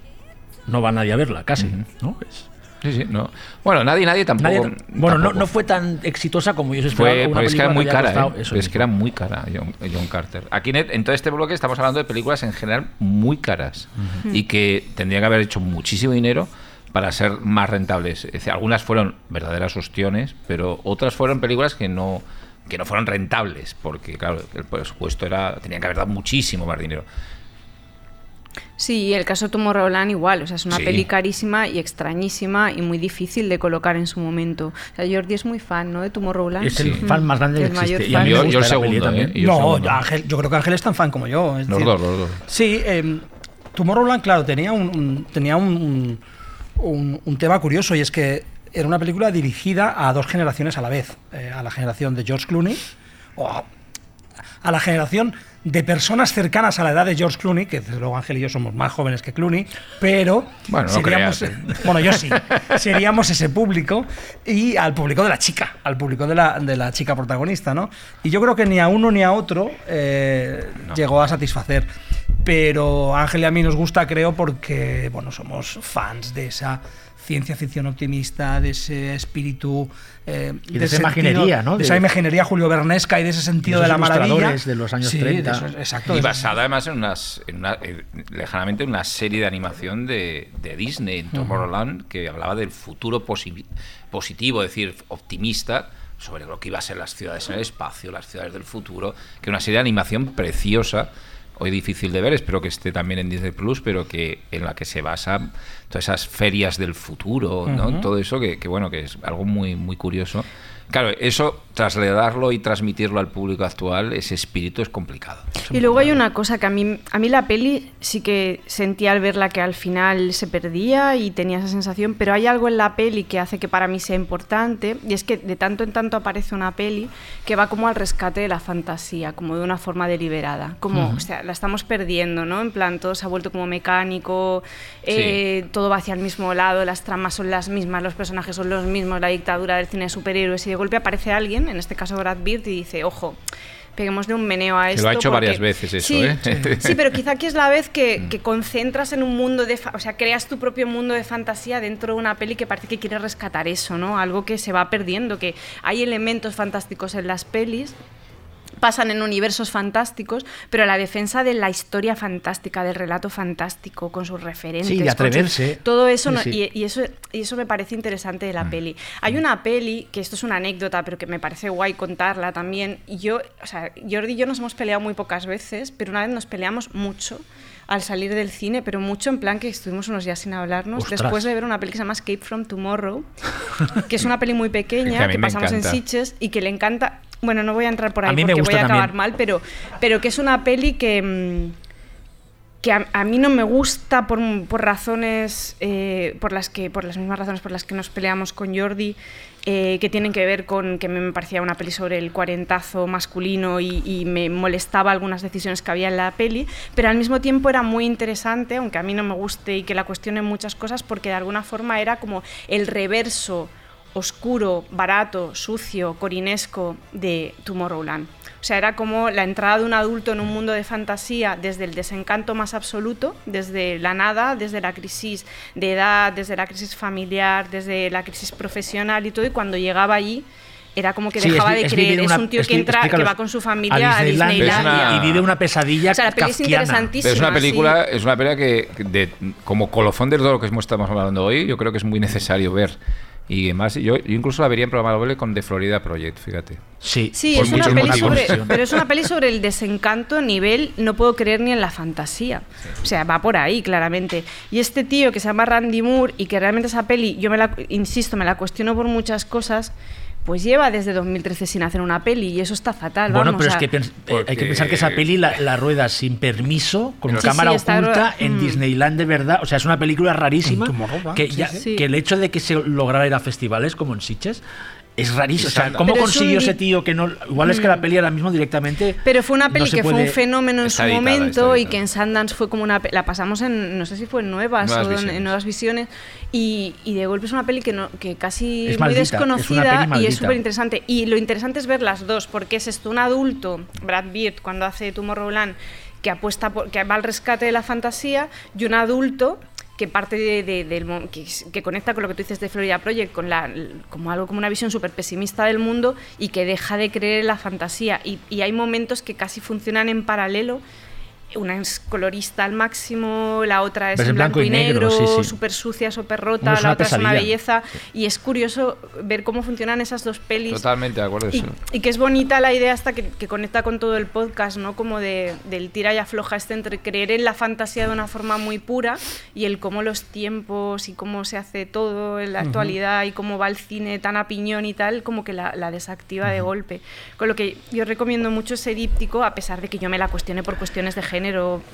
no va nadie a verla, casi, ¿no? Es- Sí, sí, no. Bueno, nadie, nadie tampoco. nadie- bueno, no, tampoco. no fue tan exitosa como ellos esperaban. Fue, una es que era muy cara, costado ¿eh? eso es mismo. que era muy cara John, John Carter. Aquí en, en todo este bloque estamos hablando de películas en general muy caras y que tendrían que haber hecho muchísimo dinero para ser más rentables. Es decir, algunas fueron verdaderas ostiones, pero otras fueron películas que no que no fueron rentables, porque claro, el presupuesto era tenían que haber dado muchísimo más dinero. Sí, el caso de Tomorrowland igual, o sea, es una Sí. peli carísima y extrañísima y muy difícil de colocar en su momento. O sea, Jordi es muy fan, ¿no? De Tomorrowland. Es el Mm, fan más grande que el mayor existe. Y a fan. mí Yo- yo el segundo, también. ¿eh? Y yo No, segundo. Ángel, yo creo que Ángel es tan fan como yo. es Los decir, dos, los dos. Sí, eh, Tomorrowland, claro, tenía un, un- tenía un, un- un tema curioso y es que era una película dirigida a dos generaciones a la vez. eh, a la generación de George Clooney o a, a la generación de personas cercanas a la edad de George Clooney, que desde luego Ángel y yo somos más jóvenes que Clooney, pero Bueno, no seríamos, creas, bueno, yo sí, seríamos ese público y al público de la chica, al público de la, de la chica protagonista, ¿no? Y yo creo que ni a uno ni a otro eh, llegó a satisfacer. Pero Ángel y a mí nos gusta, creo, porque, bueno, somos fans de esa ciencia ficción optimista, de ese espíritu... eh, Y de esa imaginería, ¿no? De, De- esa imaginería julio vernesca y de ese sentido De la maravilla. de los años Sí, 30. de esos- exacto. Y basada además en unas, en una, eh, lejanamente en una serie de animación de, de Disney, en Tomorrowland, que hablaba del futuro posi- positivo, es decir, optimista, sobre lo que iba a ser las ciudades en el espacio, las ciudades del futuro, que una serie de animación preciosa, hoy difícil de ver, espero que esté también en Disney Plus, pero que en la que se basa todas esas ferias del futuro, ¿no? Todo eso que, que, bueno, que es algo muy, muy curioso. Claro, eso, trasladarlo y transmitirlo al público actual, ese espíritu es complicado. Y luego hay una cosa que a mí, a mí la peli sí que sentía al verla que al final se perdía y tenía esa sensación, pero hay algo en la peli que hace que para mí sea importante y es que de tanto en tanto aparece una peli que va como al rescate de la fantasía, como de una forma deliberada, como, o sea, la estamos perdiendo, ¿no? En plan, todo se ha vuelto como mecánico, eh, todo va hacia el mismo lado, las tramas son las mismas, los personajes son los mismos, la dictadura del cine de superhéroes y de golpe aparece alguien, en este caso Brad Pitt, y dice, ojo, peguémosle un meneo a Que esto. lo ha hecho porque- varias veces eso, sí, ¿eh? Sí, pero quizá aquí es la vez que, que concentras en un mundo de... fa- O sea, creas tu propio mundo de fantasía dentro de una peli que parece que quiere rescatar eso, ¿no? Algo que se va perdiendo, que hay elementos fantásticos en las pelis pasan en universos fantásticos, pero la defensa de la historia fantástica, del relato fantástico, con sus referentes. Sí, de su- atreverse. todo eso, Sí, no- sí. Y, y eso, y eso me parece interesante de la Mm. peli. Hay una peli, que esto es una anécdota, pero que me parece guay contarla también. Y yo, o sea, Jordi y yo nos hemos peleado muy pocas veces, pero una vez nos peleamos mucho al salir del cine, pero mucho en plan que estuvimos unos días sin hablarnos, Ostras. después de ver una peli que se llama Escape from Tomorrow, que es una peli muy Que pequeña, que pasamos en. Sitges y que le encanta... Bueno, no voy a entrar por A ahí me porque voy a acabar también. mal, pero, pero que es una peli que... mm, que a, a mí no me gusta por, por razones eh, por las que por las mismas razones por las que nos peleamos con Jordi eh, que tienen que ver con que me parecía una peli sobre el cuarentazo masculino y, y me molestaba algunas decisiones que había en la peli pero al mismo tiempo era muy interesante aunque a mí no me guste y que la cuestione muchas cosas porque de alguna forma era como el reverso oscuro, barato, sucio, corinesco de Tomorrowland. O sea, era como la entrada de un adulto en un mundo de fantasía desde el desencanto más absoluto, desde la nada, desde la crisis de edad, desde la crisis familiar, desde la crisis profesional y todo, y cuando llegaba allí era como que Sí, dejaba es- de es creer, es un tío es que entra, que va con su familia a Disneylandia Disneylandia. y vive una pesadilla O sea, la peli es interesantísima. Pero es una película, sí. es una película que, que de, como colofón de todo lo que estamos hablando hoy, yo creo que es muy necesario ver. Y además, yo, yo incluso la vería en programa doble con The Florida Project, fíjate. Sí, Sí, es una peli sobre, pero es una peli sobre el desencanto nivel no puedo creer ni en la fantasía. O sea, va por ahí claramente. Y este tío que se llama Randy Moore y que realmente esa peli, yo me la insisto, me la cuestiono por muchas cosas, pues lleva desde 2013 sin hacer una peli y eso está fatal. Bueno, vamos, pero o es sea, que eh, hay que Porque- pensar que esa peli la, la rueda sin permiso, con Sí, cámara sí, oculta, en Mm. Disneyland de verdad. O sea, es una película rarísima. En Tomorrowland, Que, sí, ya- sí. que el hecho de que se lograra ir a festivales como en Sitges es rarísimo. O sea, Exacto. ¿cómo Pero es consiguió un ese tío que no. Igual es que la peli ahora mismo directamente. Pero fue una peli que fue un fenómeno en Está su editada, momento y que en Sundance fue como una... La pasamos en, no sé si fue en Nuevas, Nuevas o en- Visiones. en Nuevas Visiones y, y de golpe es una peli que, no, que casi Es muy maldita, desconocida y es súper interesante. Y lo interesante es ver las dos, porque es esto, un adulto, Brad Beard, cuando hace Tomorrowland, que apuesta por, que va al rescate de la fantasía, y un adulto que parte de, de- del que, que conecta con lo que tú dices de Florida Project con la como algo como una visión súper pesimista del mundo y que deja de creer en la fantasía. Y, y hay momentos que casi funcionan en paralelo una es colorista al máximo, la otra es en blanco, y negro, sí, sí. súper sucia, súper rota, la otra es una pesadilla. belleza y es curioso ver cómo funcionan esas dos pelis Totalmente de acuerdo. y, eso. y que es bonita la idea hasta que, que conecta con todo el podcast, ¿no? Como de, del tira y afloja este entre creer en la fantasía de una forma muy pura y el cómo los tiempos y cómo se hace todo en la actualidad y cómo va el cine tan a piñón y tal, como que la, la desactiva de golpe. Con lo que yo recomiendo mucho ese díptico, a pesar de que yo me la cuestione por cuestiones de género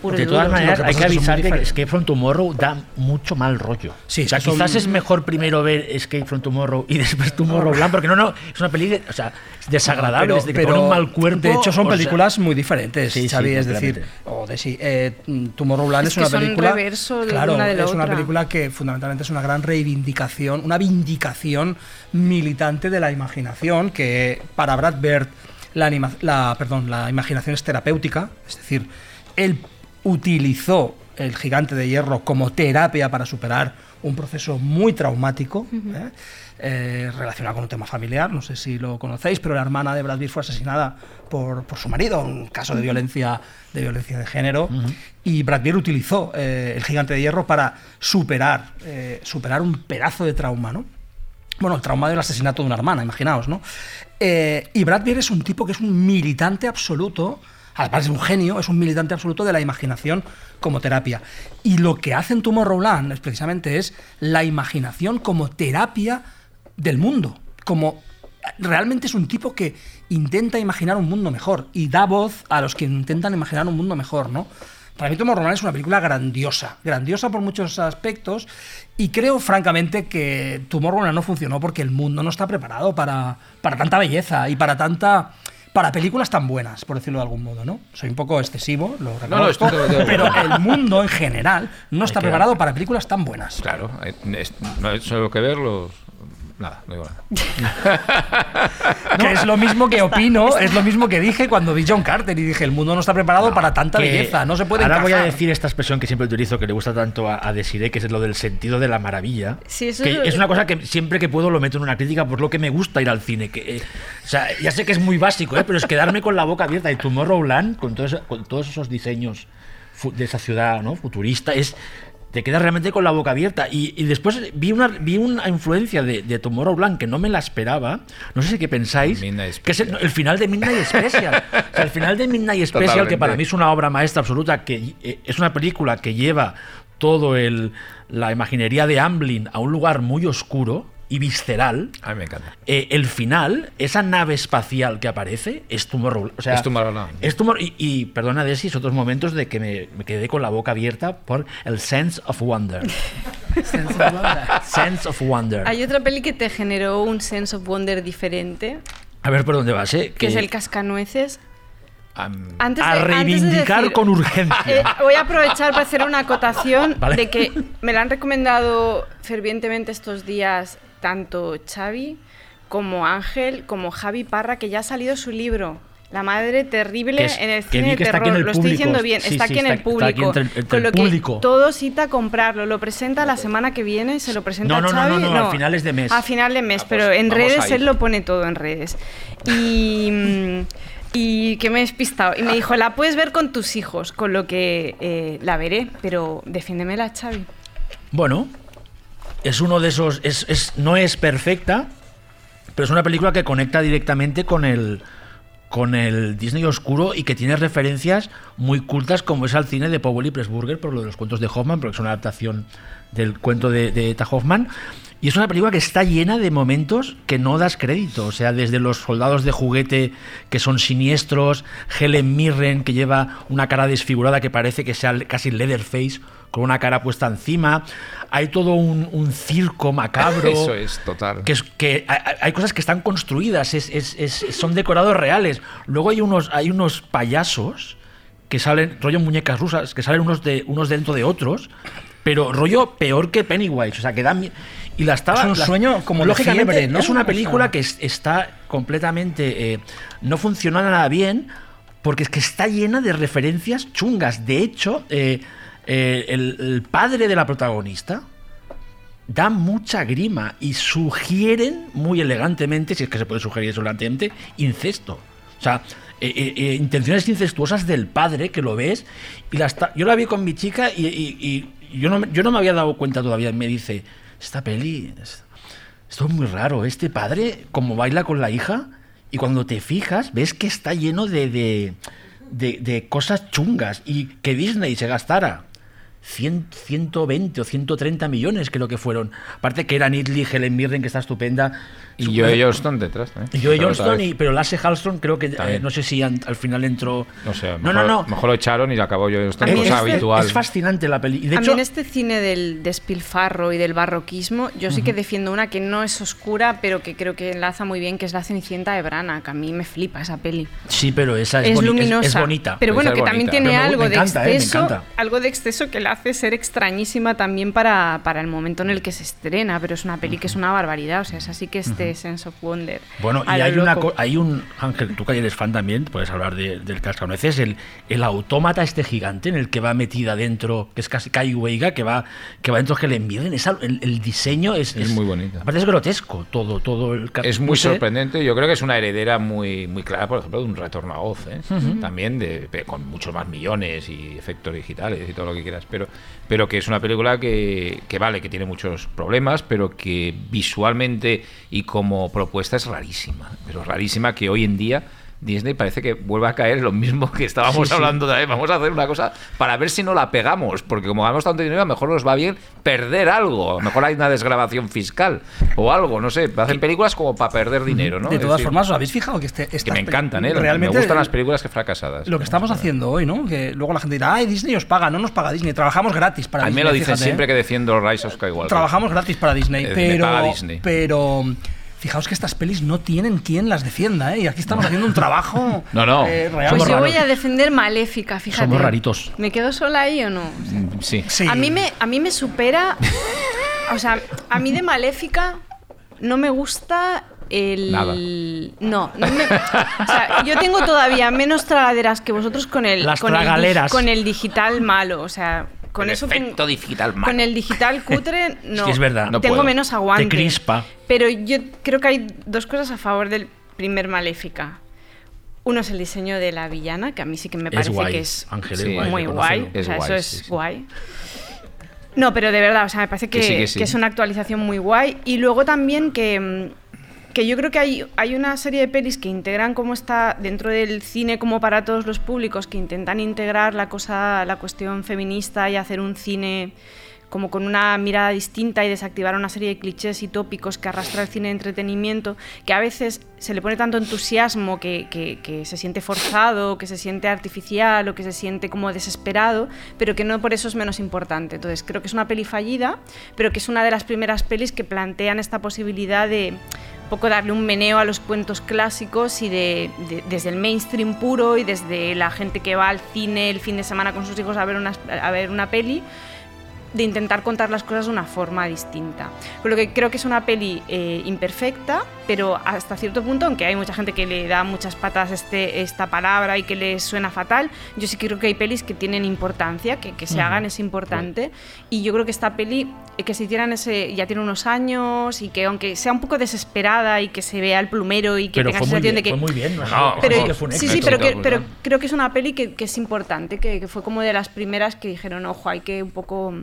puro De todas maneras, hay que avisar que. Escape from Tomorrow da mucho mal rollo. Sí, o sea, es que son- quizás es mejor primero ver Escape from Tomorrow y después Tomorrowland, porque no, no, es una peli de- o sea, es desagradable, Pero- desde que pero, pone un mal cuerpo. De hecho, son sea, películas muy diferentes, Sí, sí, es decir, o de sí, eh, Tomorrowland Es es, que una son película. reverso de claro, una de la es una otra. película que fundamentalmente es una gran reivindicación, una vindicación militante de la imaginación, que para Brad Bird la, anima- la, perdón, la imaginación es terapéutica, es decir, él utilizó el gigante de hierro como terapia para superar un proceso muy traumático. ¿eh? eh, relacionado con un tema familiar, no sé si lo conocéis, pero la hermana de Brad Pitt fue asesinada por, por su marido, un caso de violencia de, violencia de género, y Brad Pitt utilizó eh, el gigante de hierro para superar, superar un pedazo de trauma, ¿no? Bueno, el trauma del asesinato de una hermana, imaginaos, ¿no? Y Brad Pitt es un tipo que es un militante absoluto, además es un genio, es un militante absoluto de la imaginación como terapia. Y lo que hace en Tomorrowland es precisamente es la imaginación como terapia del mundo, como realmente es un tipo que intenta imaginar un mundo mejor y da voz a los que intentan imaginar un mundo mejor, ¿no? Para mí Tomorrowland es una película grandiosa, grandiosa por muchos aspectos y creo francamente que Tomorrowland no funcionó porque el mundo no está preparado para, para tanta belleza y para tanta para películas tan buenas, por decirlo de algún modo, ¿no? Soy un poco excesivo, lo No, no, reconozco, totalmente de pero el mundo en general no está que- preparado para películas tan buenas. Claro, eh, es- no es solo que verlos. Nada, no digo nada. Que es lo mismo que opino, es lo mismo que dije cuando vi John Carter y dije, el mundo no está preparado para tanta belleza, no se puede Ahora voy a encajar". decir esta expresión que siempre utilizo, que le gusta tanto a, a Desiree, que es lo del sentido de la maravilla. Sí, eso que es- es una cosa que siempre que puedo lo meto en una crítica por lo que me gusta ir al cine. Que, eh, o sea, ya sé que es muy básico, ¿eh? pero es quedarme con la boca abierta. Y Tomorrowland, con todos, con todos esos diseños de esa ciudad ¿no? futurista, es te quedas realmente con la boca abierta. Y, y después vi una, vi una influencia de, de Tomorrowland que no me la esperaba. No sé qué pensáis. Que es el, el final de Midnight Special. O sea, el final de Midnight Special, que Totalmente. para mí es una obra maestra absoluta, que eh, es una película que lleva todo el la imaginería de Amblin a un lugar muy oscuro y visceral. A mí me encanta. Eh, el final, esa nave espacial que aparece, es Tomorrowland. O sea, Es Tomorrowland. es Tomorrow- y, y, perdona, Desis, otros momentos de que me, me quedé con la boca abierta por el sense of wonder. sense of wonder. Hay otra peli que te generó un sense of wonder diferente, A ver por dónde vas, ¿eh? que es El Cascanueces. Antes a de- antes de reivindicar decir- con urgencia. Eh, voy a aprovechar para hacer una acotación Vale. de que me la han recomendado fervientemente estos días tanto Xavi como Ángel como Javi Parra, que ya ha salido su libro. La madre terrible es- en el cine de que está aquí terror. en el Lo estoy diciendo bien, Sí, está sí, aquí en está- el está público. aquí entre el- entre con lo público. que todo cita comprarlo. Lo presenta la semana que viene, se lo presenta No, no, no, Xavi. no, no, a finales de mes. A final de mes, pero pues en redes a él lo pone todo en redes. Y. mm, Y que me he despistado. Y me dijo, la puedes ver con tus hijos, con lo que eh, la veré, pero defiéndemela, Xavi. Bueno, es uno de esos. Es, es- no es perfecta, pero es una película que conecta directamente con el con el Disney oscuro y que tiene referencias muy cultas como es al cine de Powell y Pressburger por lo de los cuentos de Hoffman, porque es una adaptación del cuento de, de Eta Hoffman. Y es una película que está llena de momentos que no das crédito. O sea, desde los soldados de juguete que son siniestros, Helen Mirren que lleva una cara desfigurada que parece que sea casi Leatherface con una cara puesta encima. Hay todo un, un circo macabro. Eso es, total. Que, es, que hay, hay cosas que están construidas, es- es- es- son decorados reales. Luego hay unos, hay unos payasos que salen, rollo muñecas rusas, que salen unos, de, unos dentro de otros, pero rollo peor que Pennywise. O sea, que dan. Y la estaba. Es un la- sueño como Lógicamente, fiebre, ¿no? es una O película sea- que es- está completamente. eh, no funciona nada bien, porque es que está llena de referencias chungas. De hecho, eh, eh, el, padre de la protagonista da mucha grima y sugieren muy elegantemente, si es que se puede sugerir eso elegantemente, incesto. O sea, eh, eh, intenciones incestuosas del padre que lo ves. Y yo la vi con mi chica y, yo, no, yo no me había dado cuenta todavía. Me dice, esta peli, es- esto es muy raro. Este padre, como baila con la hija, y cuando te fijas, ves que está lleno de- de cosas chungas. Y que Disney se gastara 100, 120 o 130 millones, creo que fueron. Aparte que eran Italy, Helen Mirren, que está estupenda. Y Joe Johnston detrás también. Y Joe Pero Johnston, y, pero Lasse Hallström creo que eh, no sé si an- al final entró. No sé, No, mejor, no, no. mejor lo echaron y acabó Joe Johnston, cosa este- habitual. Es fascinante la de a mí hecho, en este cine del despilfarro y del barroquismo, yo sí que defiendo una que no es oscura, pero que creo que enlaza muy bien, que es La Cenicienta de Brana, que a mí me flipa esa peli. sí, pero esa es, Es, boni- luminosa, es bonita. pero bueno, Esa que también tiene me- algo me de encanta, eh, me exceso, encanta. algo de exceso que la hace ser extrañísima también para, para el momento en el que se estrena, pero es una peli que es una barbaridad, o sea, es así que este sense of wonder. Bueno, y hay, una, hay un. Ángel, tú que eres fan también, puedes hablar de- del cascanueces. El, el autómata este gigante en el que va metida dentro, que es casi Kai Weiga, que va, que va dentro que le envíen. Es, el, el diseño es, Es muy bonito. Aparte es grotesco todo, todo el Es muy sorprendente. Yo creo que es una heredera muy, muy clara, por ejemplo, de un retorno a Oz. ¿eh? Ujú. También de, de- con muchos más millones y efectos digitales y todo lo que quieras. Pero, pero que es una película que, que vale, que tiene muchos problemas, pero que visualmente y como propuesta es rarísima. Pero rarísima que hoy en día. Disney parece que vuelve a caer lo mismo que estábamos Sí, hablando de vamos a hacer una cosa para ver si no la pegamos, porque como ganamos tanto dinero, a lo mejor nos va bien perder algo, a lo mejor hay una desgrabación fiscal o algo, no sé, hacen películas como para perder dinero, ¿no? De todas decir, formas, ¿os habéis fijado que este, que me encantan, ¿eh? Realmente me gustan las películas que fracasadas. Lo que estamos haciendo hoy, ¿no? Que luego la gente dirá, ay, Disney os paga, no nos paga Disney, trabajamos gratis para a mí Disney. me lo dicen fíjate, ¿eh? siempre que defiendo Rise of Skywalker. Trabajamos gratis para Disney, Eh, me pero, paga Disney. pero fijaos que estas pelis no tienen quien las defienda, ¿eh? Y aquí estamos haciendo un trabajo No, no. eh, Pues yo voy a defender Maléfica, fíjate. Somos raritos. ¿Me quedo sola ahí o no? Sí. Sí. A mí me, a mí me supera. O sea, a mí de Maléfica no me gusta el... Nada. No, no me- o sea, yo tengo todavía menos tragaderas que vosotros con el, Las con el, con el digital malo. O sea, con El eso efecto digital malo. Con el digital cutre, no. que es verdad. No tengo puedo. menos Te aguante. crispa. Pero yo creo que hay dos cosas a favor del primer Maléfica. Uno es el diseño de la villana, que a mí sí que me Es parece guay, que es Ángel, es Sí, guay, muy guay. Es o sea, guay, eso es sí, sí. guay. No, pero de verdad, o sea, me parece que, Que sí, que sí. que es una actualización muy guay. Y luego también que, mm, que yo creo que hay, hay una serie de pelis que integran como está dentro del cine como para todos los públicos, que intentan integrar la cosa, la cuestión feminista y hacer un cine como con una mirada distinta y desactivar una serie de clichés y tópicos que arrastra el cine de entretenimiento, que a veces se le pone tanto entusiasmo que, que- que se siente forzado, que se siente artificial o que se siente como desesperado, pero que no por eso es menos importante. Entonces creo que es una peli fallida, pero que es una de las primeras pelis que plantean esta posibilidad de poco darle un meneo a los cuentos clásicos y de- desde el mainstream puro y desde la gente que va al cine el fin de semana con sus hijos a ver una, a ver una peli, de intentar contar las cosas de una forma distinta. Por lo que creo que es una peli eh, imperfecta, pero hasta cierto punto, aunque hay mucha gente que le da muchas patas este, esta palabra y que le suena fatal, yo sí creo que hay pelis que tienen importancia, que, que se Ujú. hagan es importante. Y yo creo que esta peli, eh, que se hicieran ese, ya tiene unos años y que aunque sea un poco desesperada y que se vea el plumero y que Pero tenga fue sensación bien, de que... fue muy bien. ¿no? No, Pero, Sí que fue un sí, sí, pero, que, pero creo que es una peli que, que es importante, que, que fue como de las primeras que dijeron, ojo, hay que un poco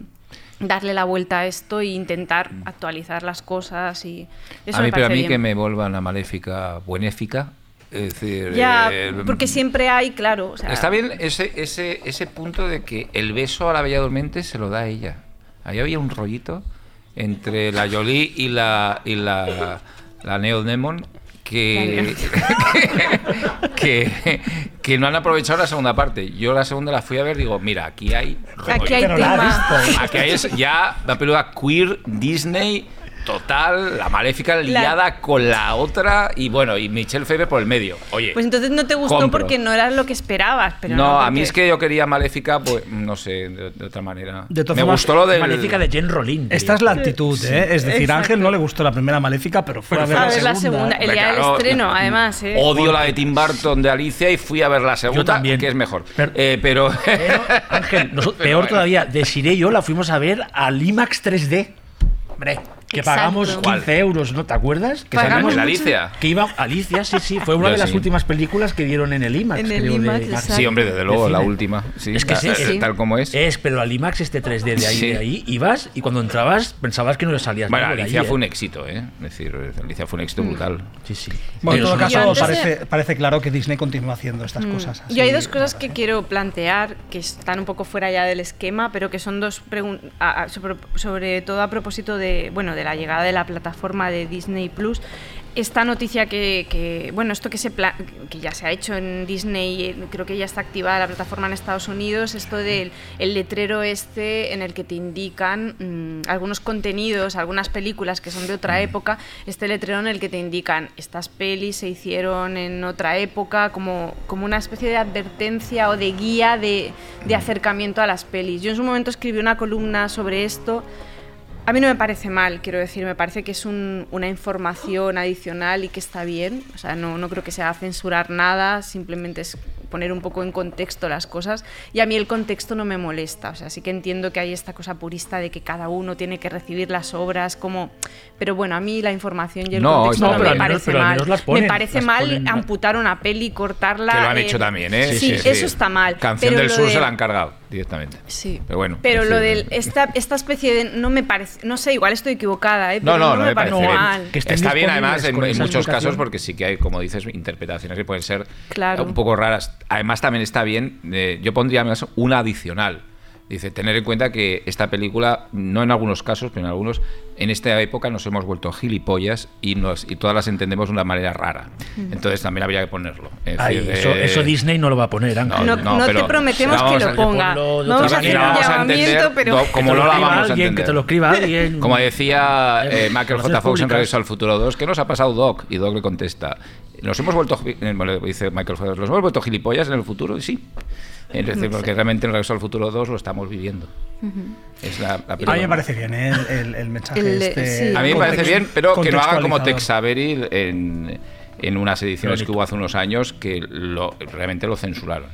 darle la vuelta a esto e intentar actualizar las cosas y eso a mí, me pero a mí bien. que me vuelvan a maléfica buenéfica. Es decir, Ya, eh, porque siempre hay, claro, o sea, Está bien ese, ese, ese punto de que el beso a la Bella Durmiente se lo da ella. Ahí había un rollito entre la Jolie y la, y la, la Neo Demon que, que, que no han aprovechado la segunda parte. Yo la segunda la fui a ver digo, mira, aquí hay... Aquí hay tema. Aquí hay ya la película queer, Disney, total, la maléfica liada con la otra y bueno, y Michelle Pfeiffer por el medio. Oye, Pues entonces no te gustó compro. porque no era lo que esperabas, pero no, no, a mí es que yo quería Maléfica, pues no sé, de, de otra manera. De todas Me formas, gustó lo del Maléfica de Jen Rolín. Esta es la actitud, ¿eh? Es decir, Exacto. Ángel no le gustó la primera Maléfica, pero fue a ver, a la, ver la segunda. segunda, el día del Claro, estreno, además, ¿eh? Odio la de Tim Burton de Alicia y fui a ver la segunda, Yo también. que es mejor. Pero- Eh, pero, Pero, Ángel, Pero peor bueno. todavía, Desiree y yo la fuimos a ver al IMAX 3D. Hombre, que Exacto. pagamos ¿Cuál? 15 euros, ¿no te acuerdas? Que Pagamos ¿La Alicia? Que iba Alicia, sí, sí, fue una Yo de las sí. últimas películas que dieron en el IMAX. En el creo, de- IMAX, de- exacto. Sí, hombre, desde luego, de la última. Sí, Es que la- sí, tal como es. Es, pero al IMAX este 3D de ahí, Sí. de ahí ibas y cuando entrabas pensabas que no salías Bueno, nada de Alicia ahí, fue ¿eh? un éxito, ¿eh? Es decir, Alicia fue un éxito brutal. Sí, sí. Bueno, en todo caso, de- parece, claro que Disney continúa haciendo estas Mm. cosas. Yo hay así, dos cosas que parece. quiero plantear que están un poco fuera ya del esquema, pero que son dos preguntas sobre, sobre todo a propósito de bueno de la llegada de la plataforma de Disney Plus. Esta noticia que, que, bueno esto que se pla- que ya se ha hecho en Disney, eh, creo que ya está activada la plataforma en Estados Unidos, esto del el letrero este en el que te indican mm, algunos contenidos, algunas películas que son de otra época, este letrero en el que te indican estas pelis se hicieron en otra época, como, como una especie de advertencia o de guía de, de acercamiento a las pelis. Yo en su momento escribí una columna sobre esto. A mí no me parece mal, quiero decir, me parece que es un- una información adicional y que está bien. O sea, no, no creo que sea censurar nada, simplemente es poner un poco en contexto las cosas. Y a mí el contexto no me molesta. O sea, sí que entiendo que hay esta cosa purista de que cada uno tiene que recibir las obras como... Pero bueno, a mí la información y el No, contexto no, no, pero me menos- parece mal. menos las ponen, me parece mal ponen- amputar una peli, cortarla... Que lo han eh, hecho también, ¿eh? Sí, eso está mal. Canción pero del Sur de- se la han cargado directamente. Sí. Pero bueno. Pero lo de esta, esta especie de. No me parece. No sé, igual estoy equivocada, ¿eh? No, Pero no, no, me parece bien. mal. Que estén Está bien, además, en, en muchos casos, porque sí que hay, como dices, interpretaciones que pueden ser Claro. un poco raras. Además, también está bien, eh, yo pondría además una adicional. Dice, tener en cuenta que esta película, no en algunos casos, pero en algunos, en esta época nos hemos vuelto gilipollas y, nos, y todas las entendemos de una manera rara. Entonces también habría que ponerlo. Es Ay, decir, eso, eh, eso Disney no lo va a poner, Ángel. No, no, no pero te prometemos que lo ponga. Vamos a hacer un llamamiento, pero. Que como te no lo vamos a alguien. Que te lo escriba alguien. Como decía eh, Michael J. Fox en. Regreso al Futuro 2, ¿qué nos ha pasado, Doc? Y Doc le contesta, nos hemos vuelto, eh, bueno, dice Michael Fox, nos hemos vuelto gilipollas en el futuro, y sí. Es decir, porque realmente en Regreso al Futuro 2 lo estamos viviendo. Es la, la A mí me parece bien ¿eh? el, el- el mensaje El- este. sí. A mí me parece bien, pero que no haga como. Tex Avery en, en unas ediciones Lo que hubo hace unos años que lo, realmente lo censuraron.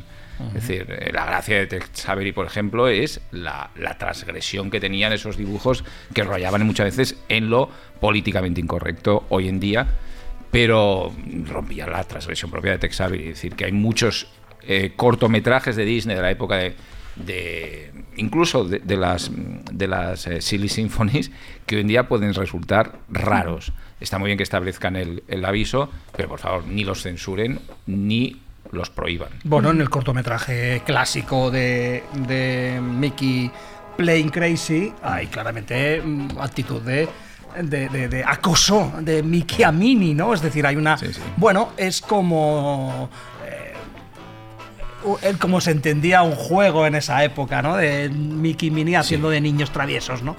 Es decir, eh, la gracia de Tex Avery, por ejemplo, es la, la transgresión que tenían esos dibujos que rayaban muchas veces en lo políticamente incorrecto hoy en día, pero rompían la transgresión propia de Tex Avery. Es decir, que hay muchos eh, cortometrajes de Disney de la época de, incluso de, las de las eh, Silly Symphonies que hoy en día pueden resultar raros. Está muy bien que establezcan el, el aviso, pero por favor ni los censuren ni los prohíban. Bueno, en el cortometraje clásico de, de Mickey Playing Crazy hay claramente mm, actitud de, de, de- de acoso de Mickey a Minnie, ¿no? Es decir, hay una... Bueno, es como... eh, como se entendía un juego en esa época, ¿no? De Mickey y Minnie haciendo de niños traviesos, ¿no?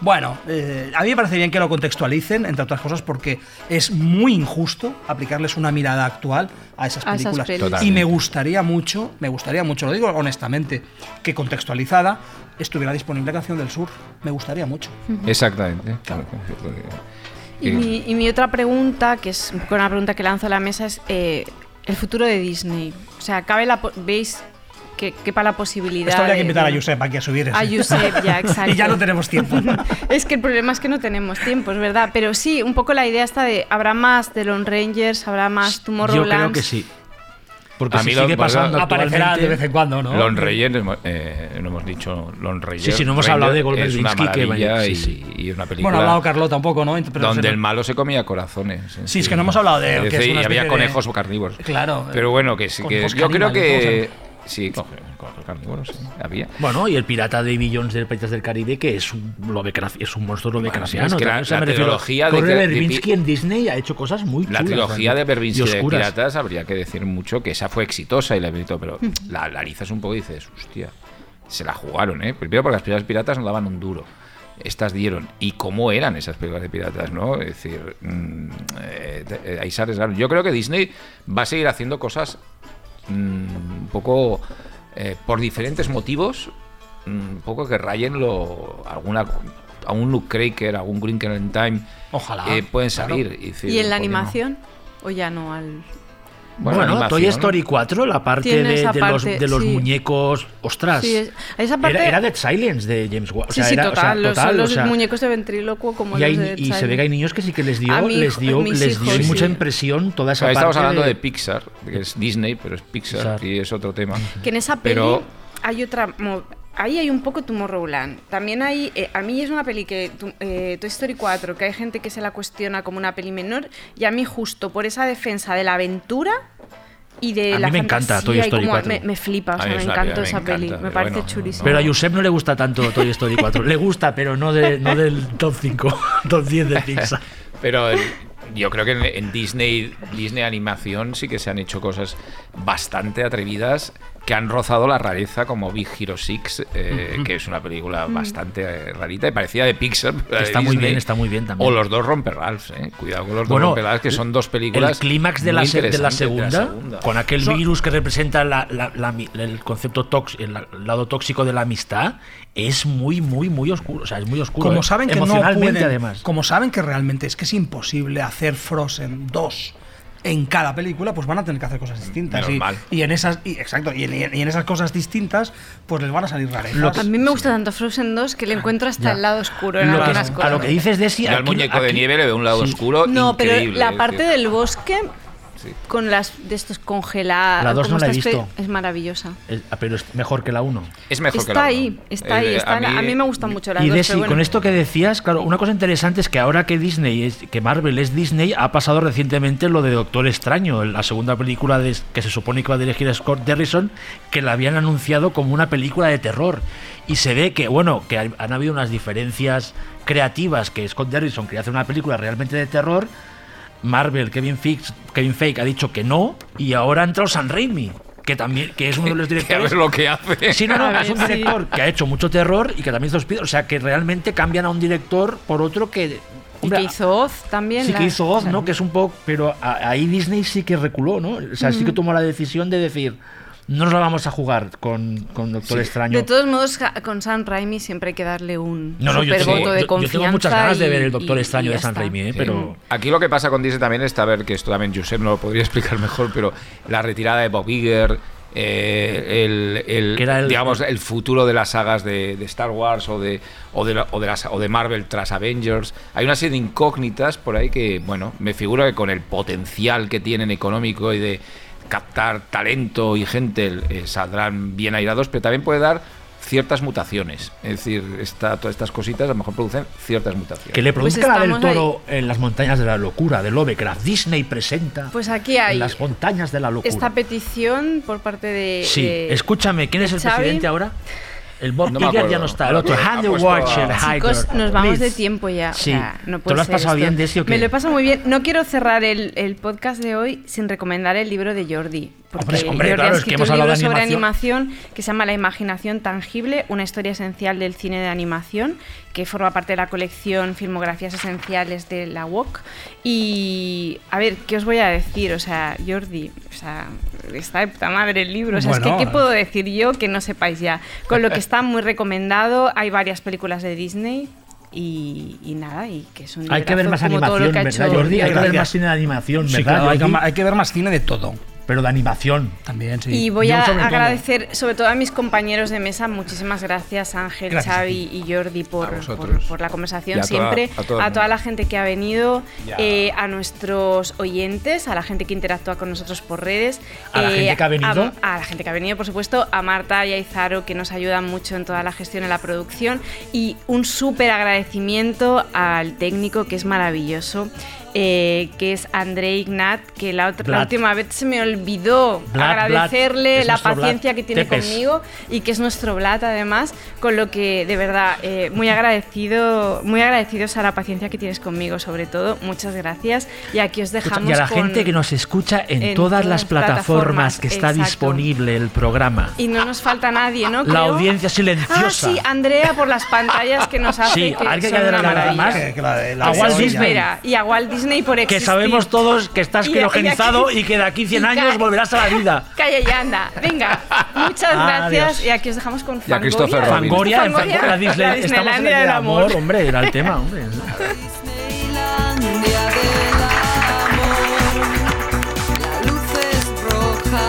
Bueno, eh, a mí me parece bien que lo contextualicen, entre otras cosas, porque es muy injusto aplicarles una mirada actual a esas A esas películas. y me gustaría mucho, me gustaría mucho, lo digo honestamente, que contextualizada estuviera disponible Canción del Sur. Me gustaría mucho. Exactamente. Claro, Y mi, y mi otra pregunta, que es un poco una pregunta que lanzo a la mesa, es eh, el futuro de Disney. O sea, ¿cabe la ¿veis que quepa la posibilidad? Esto habría que de- invitar a Josep aquí a subir ese. A Josep, ya, exacto. y ya no tenemos tiempo. Es que el problema es que no tenemos tiempo, es verdad. Pero sí, un poco la idea está de, ¿habrá más de Lone Rangers? ¿Habrá más Yo Tomorrowland? creo que sí. Porque A si mí lo- sigue pasando Aparecerá de vez en cuando, ¿no? Lone Ranger, eh, no hemos dicho Lone Ranger. Sí, sí, no hemos Ranger hablado de Goldberg-Vinsky, que vaya- y, sí, sí. y una película Bueno, ha hablado Carlota un poco, ¿no? Pero donde el malo se comía corazones. Sí, es que no hemos hablado de él, que es una y había especie de- conejos carnívoros. Claro. Pero bueno, que sí que Conejos yo creo que ¿cómo sí, conejos conejos carnívoros, sí, había. Bueno, y el pirata de Billions de Piratas del Caribe, que es un, Lovecraft- es un monstruo Lovecraftiano. es que la-. O sea, la me refiero, trilogía de pi- en Disney ha hecho cosas muy La chulas. trilogía de realmente, Verbinski y de. Piratas habría que decir mucho que esa fue exitosa y la evitó, pero la, la analizas un poco y dices, hostia, se la jugaron, ¿eh? Primero porque las películas piratas no daban un duro. Estas dieron. ¿Y cómo eran esas películas de piratas, no? Es decir, mm, eh, eh, ahí se arriesgaron. Yo creo que Disney va a seguir haciendo cosas mm, un poco eh, por diferentes motivos, mm, un poco que rayen lo, alguna a un Luke Cracker, a un Green in Time, Ojalá, eh, pueden claro. salir. Y, decir, ¿Y en la animación? ¿O ya no? Al... Bueno, animación, Toy Story 4, la parte de, los, parte, de los sí. muñecos. Ostras. Sí, es- esa parte- era, era Dead Silence de James Wan. O Sí, sea, sí, era- o sea, total. los, los muñecos de ventrílocuo como y, los hay- de y se ve que hay niños que sí que les dio, mi les dio, les dio hijos, mucha impresión toda esa parte. estamos hablando de... de Pixar, que es Disney, pero es Pixar, Pixar. y es otro tema. Que en esa peli Pero hay otra. Ahí hay un poco Tomorrowland. También hay. eh, a mí es una peli que. tu- eh, Toy Story 4, que hay gente que se la cuestiona como una peli menor. Y a mí, justo por esa defensa de la aventura y de A mí la me encanta Toy Story como 4. Me, me flipa, o sea, mí me me esa peli. encanta, Me pero parece bueno, chulísima. Pero a Josep no le gusta tanto Toy Story 4. le gusta, pero no, de, no del top 5, top 10 de Pixar. Pero el- yo creo que en, en Disney, Disney Animación sí que se han hecho cosas bastante atrevidas que han rozado la rareza, como Big Hero 6, eh, que es una película bastante eh, rarita y parecía de Pixar. de Está muy bien, está muy bien también. O los dos Romperrals, eh. cuidado con los Bueno, dos Romperals, que son dos películas. El clímax de, la de segunda, con aquel virus que representa la- la- la mi- el concepto tóxico, el, lado tóxico de la amistad, es muy, muy, muy oscuro. O sea, es muy oscuro. Como ¿eh? saben que no pueden, además. como saben que realmente es que es imposible hacer Frozen 2 en cada película, pues van a tener que hacer cosas distintas. Y, y en esas, y, exacto, y en, y en esas cosas distintas, pues les van a salir rarezas. A mí me gusta tanto Frozen 2 que le encuentro hasta Ya. el lado oscuro en Lo que- algunas cosas. a lo que dices, Desi, Yo al aquí- muñeco de nieve le veo un lado sí. oscuro. No, pero la parte del bosque Sí. con las de estos congelados. La dos no la he visto. Es maravillosa. Es- ah, pero es mejor que la 1. Es mejor que Está la ahí, uno. está ahí. Eh, está en la- a, mí, me gustan mucho las Y dos. Desi, bueno. con esto que decías, claro, una cosa interesante es que ahora que Disney es, que Marvel es Disney, ha pasado recientemente lo de Doctor Extraño, la segunda película de- que se supone que va a dirigir Scott Derrison, que la habían anunciado como una película de terror. Y se ve que, bueno, que han han habido unas diferencias creativas, que Scott Derrison quería hacer una película realmente de terror. Marvel, Kevin, Fix, Kevin Feige ha dicho que no, y ahora ha entrado Sam Raimi, que también que es uno de los Que a directores ver lo que hace. Sí, no, no, es un sí. director que ha hecho mucho terror y que también hizo Spider- O sea, que realmente cambian a un director por otro que. Y hombre, que hizo Oz también. sí la- que hizo Oz, ¿no? Que es un poco. Pero ahí Disney sí que reculó, ¿no? O sea, sí que tomó la decisión de decir. No nos la vamos a jugar con, con Doctor Extraño. De todos modos, con Sam Raimi siempre hay que darle un No, no, yo super tengo- voto de yo- yo tengo confianza. muchas ganas de y- ver el Doctor y- Extraño y de está. Raimi, ¿eh? Sí. pero Aquí lo que pasa con Disney también está a ver que esto también Josep no lo podría explicar mejor, pero la retirada de Bob Iger, eh, el, el- Que era el- digamos el futuro de las sagas de, de Star Wars o de o de, o de las- o de Marvel tras Avengers, hay una serie de incógnitas por ahí que bueno me figuro que con el potencial que tienen económico y de captar talento y gente eh, saldrán bien airados, pero también puede dar ciertas mutaciones, es decir, esta, todas estas cositas a lo mejor producen ciertas mutaciones. que le Pues produzca la del ahí. toro en las montañas de la locura de Lovecraft. Disney presenta Pues aquí hay en las montañas de la locura. esta petición por parte de. Sí, de- escúchame, ¿quién es el Xavi. presidente ahora? El Bob No Iger ya no está, el otro, Ha Handy puesto Watcher, a- Chicos, nos vamos de tiempo ya. o Sí. sea, no ¿Te puede lo has ser pasado esto. bien, Desi, o qué? Me lo he pasado muy bien. No quiero cerrar el, el podcast de hoy sin recomendar el libro de Jordi. Porque Hombre, hombre, claro, es que hemos un hablado libro de sobre animación. animación que se llama La imaginación tangible, una historia esencial del cine de animación, que forma parte de la colección Filmografías Esenciales de la WOC. Y a ver, ¿qué os voy a decir? O sea, Jordi, o sea, está de puta madre el libro. O sea, es Bueno, que, ¿qué puedo decir yo que no sepáis ya? Con lo que está muy recomendado, hay varias películas de Disney. Y, y nada, y que es un Hay que ver más animación, que ¿verdad, Jordi? Hay que ver más cine de animación, Sí, ¿verdad? claro, hay, que, Jordi? hay que ver más cine de todo. Pero de animación. También, sí. Y voy Yo a sobre todo. agradecer sobre todo a mis compañeros de mesa, muchísimas gracias Ángel, Gracias Xavi y Jordi por, por, la conversación a toda- siempre, a toda la gente que ha venido, eh, a nuestros oyentes, a la gente que interactúa con nosotros por redes, ¿A la eh, gente que ha venido? a, a la gente que ha venido, por supuesto, a Marta y a Izaro que nos ayudan mucho en toda la gestión y la producción y un súper agradecimiento al técnico que es maravilloso. Eh, que es André Ignat, que la, otra, la última vez se me olvidó Vlad, agradecerle la paciencia Vlad que tiene Tepes. conmigo y que es nuestro Vlad además, con lo que de verdad eh, muy agradecido, muy agradecidos a la paciencia que tienes conmigo sobre todo. Muchas gracias y aquí os dejamos y a la con- gente que nos escucha en, en todas todas las plataformas plataformas, que está exacto. disponible el programa. y no nos falta nadie, ¿no? La Creo. audiencia silenciosa. Ah, sí, Andrea por las pantallas que nos hace Sí, que hay que son una maravilla. más. Que- que la la A de Walt. Disney. Espera, y a Walt Disney por Que existir. sabemos todos que estás Y- y criogenizado aquí- y que de aquí 100 y años volverás a la vida. Calla y anda. Venga, muchas Adiós. gracias. Y aquí os dejamos con Y a Christopher Fangoria. Robin. Fangoria, en Fangoria, Fangoria, Disney, la estamos en el del amor, amor. hombre, era el tema, hombre. Disneylandia del amor. La luz es roja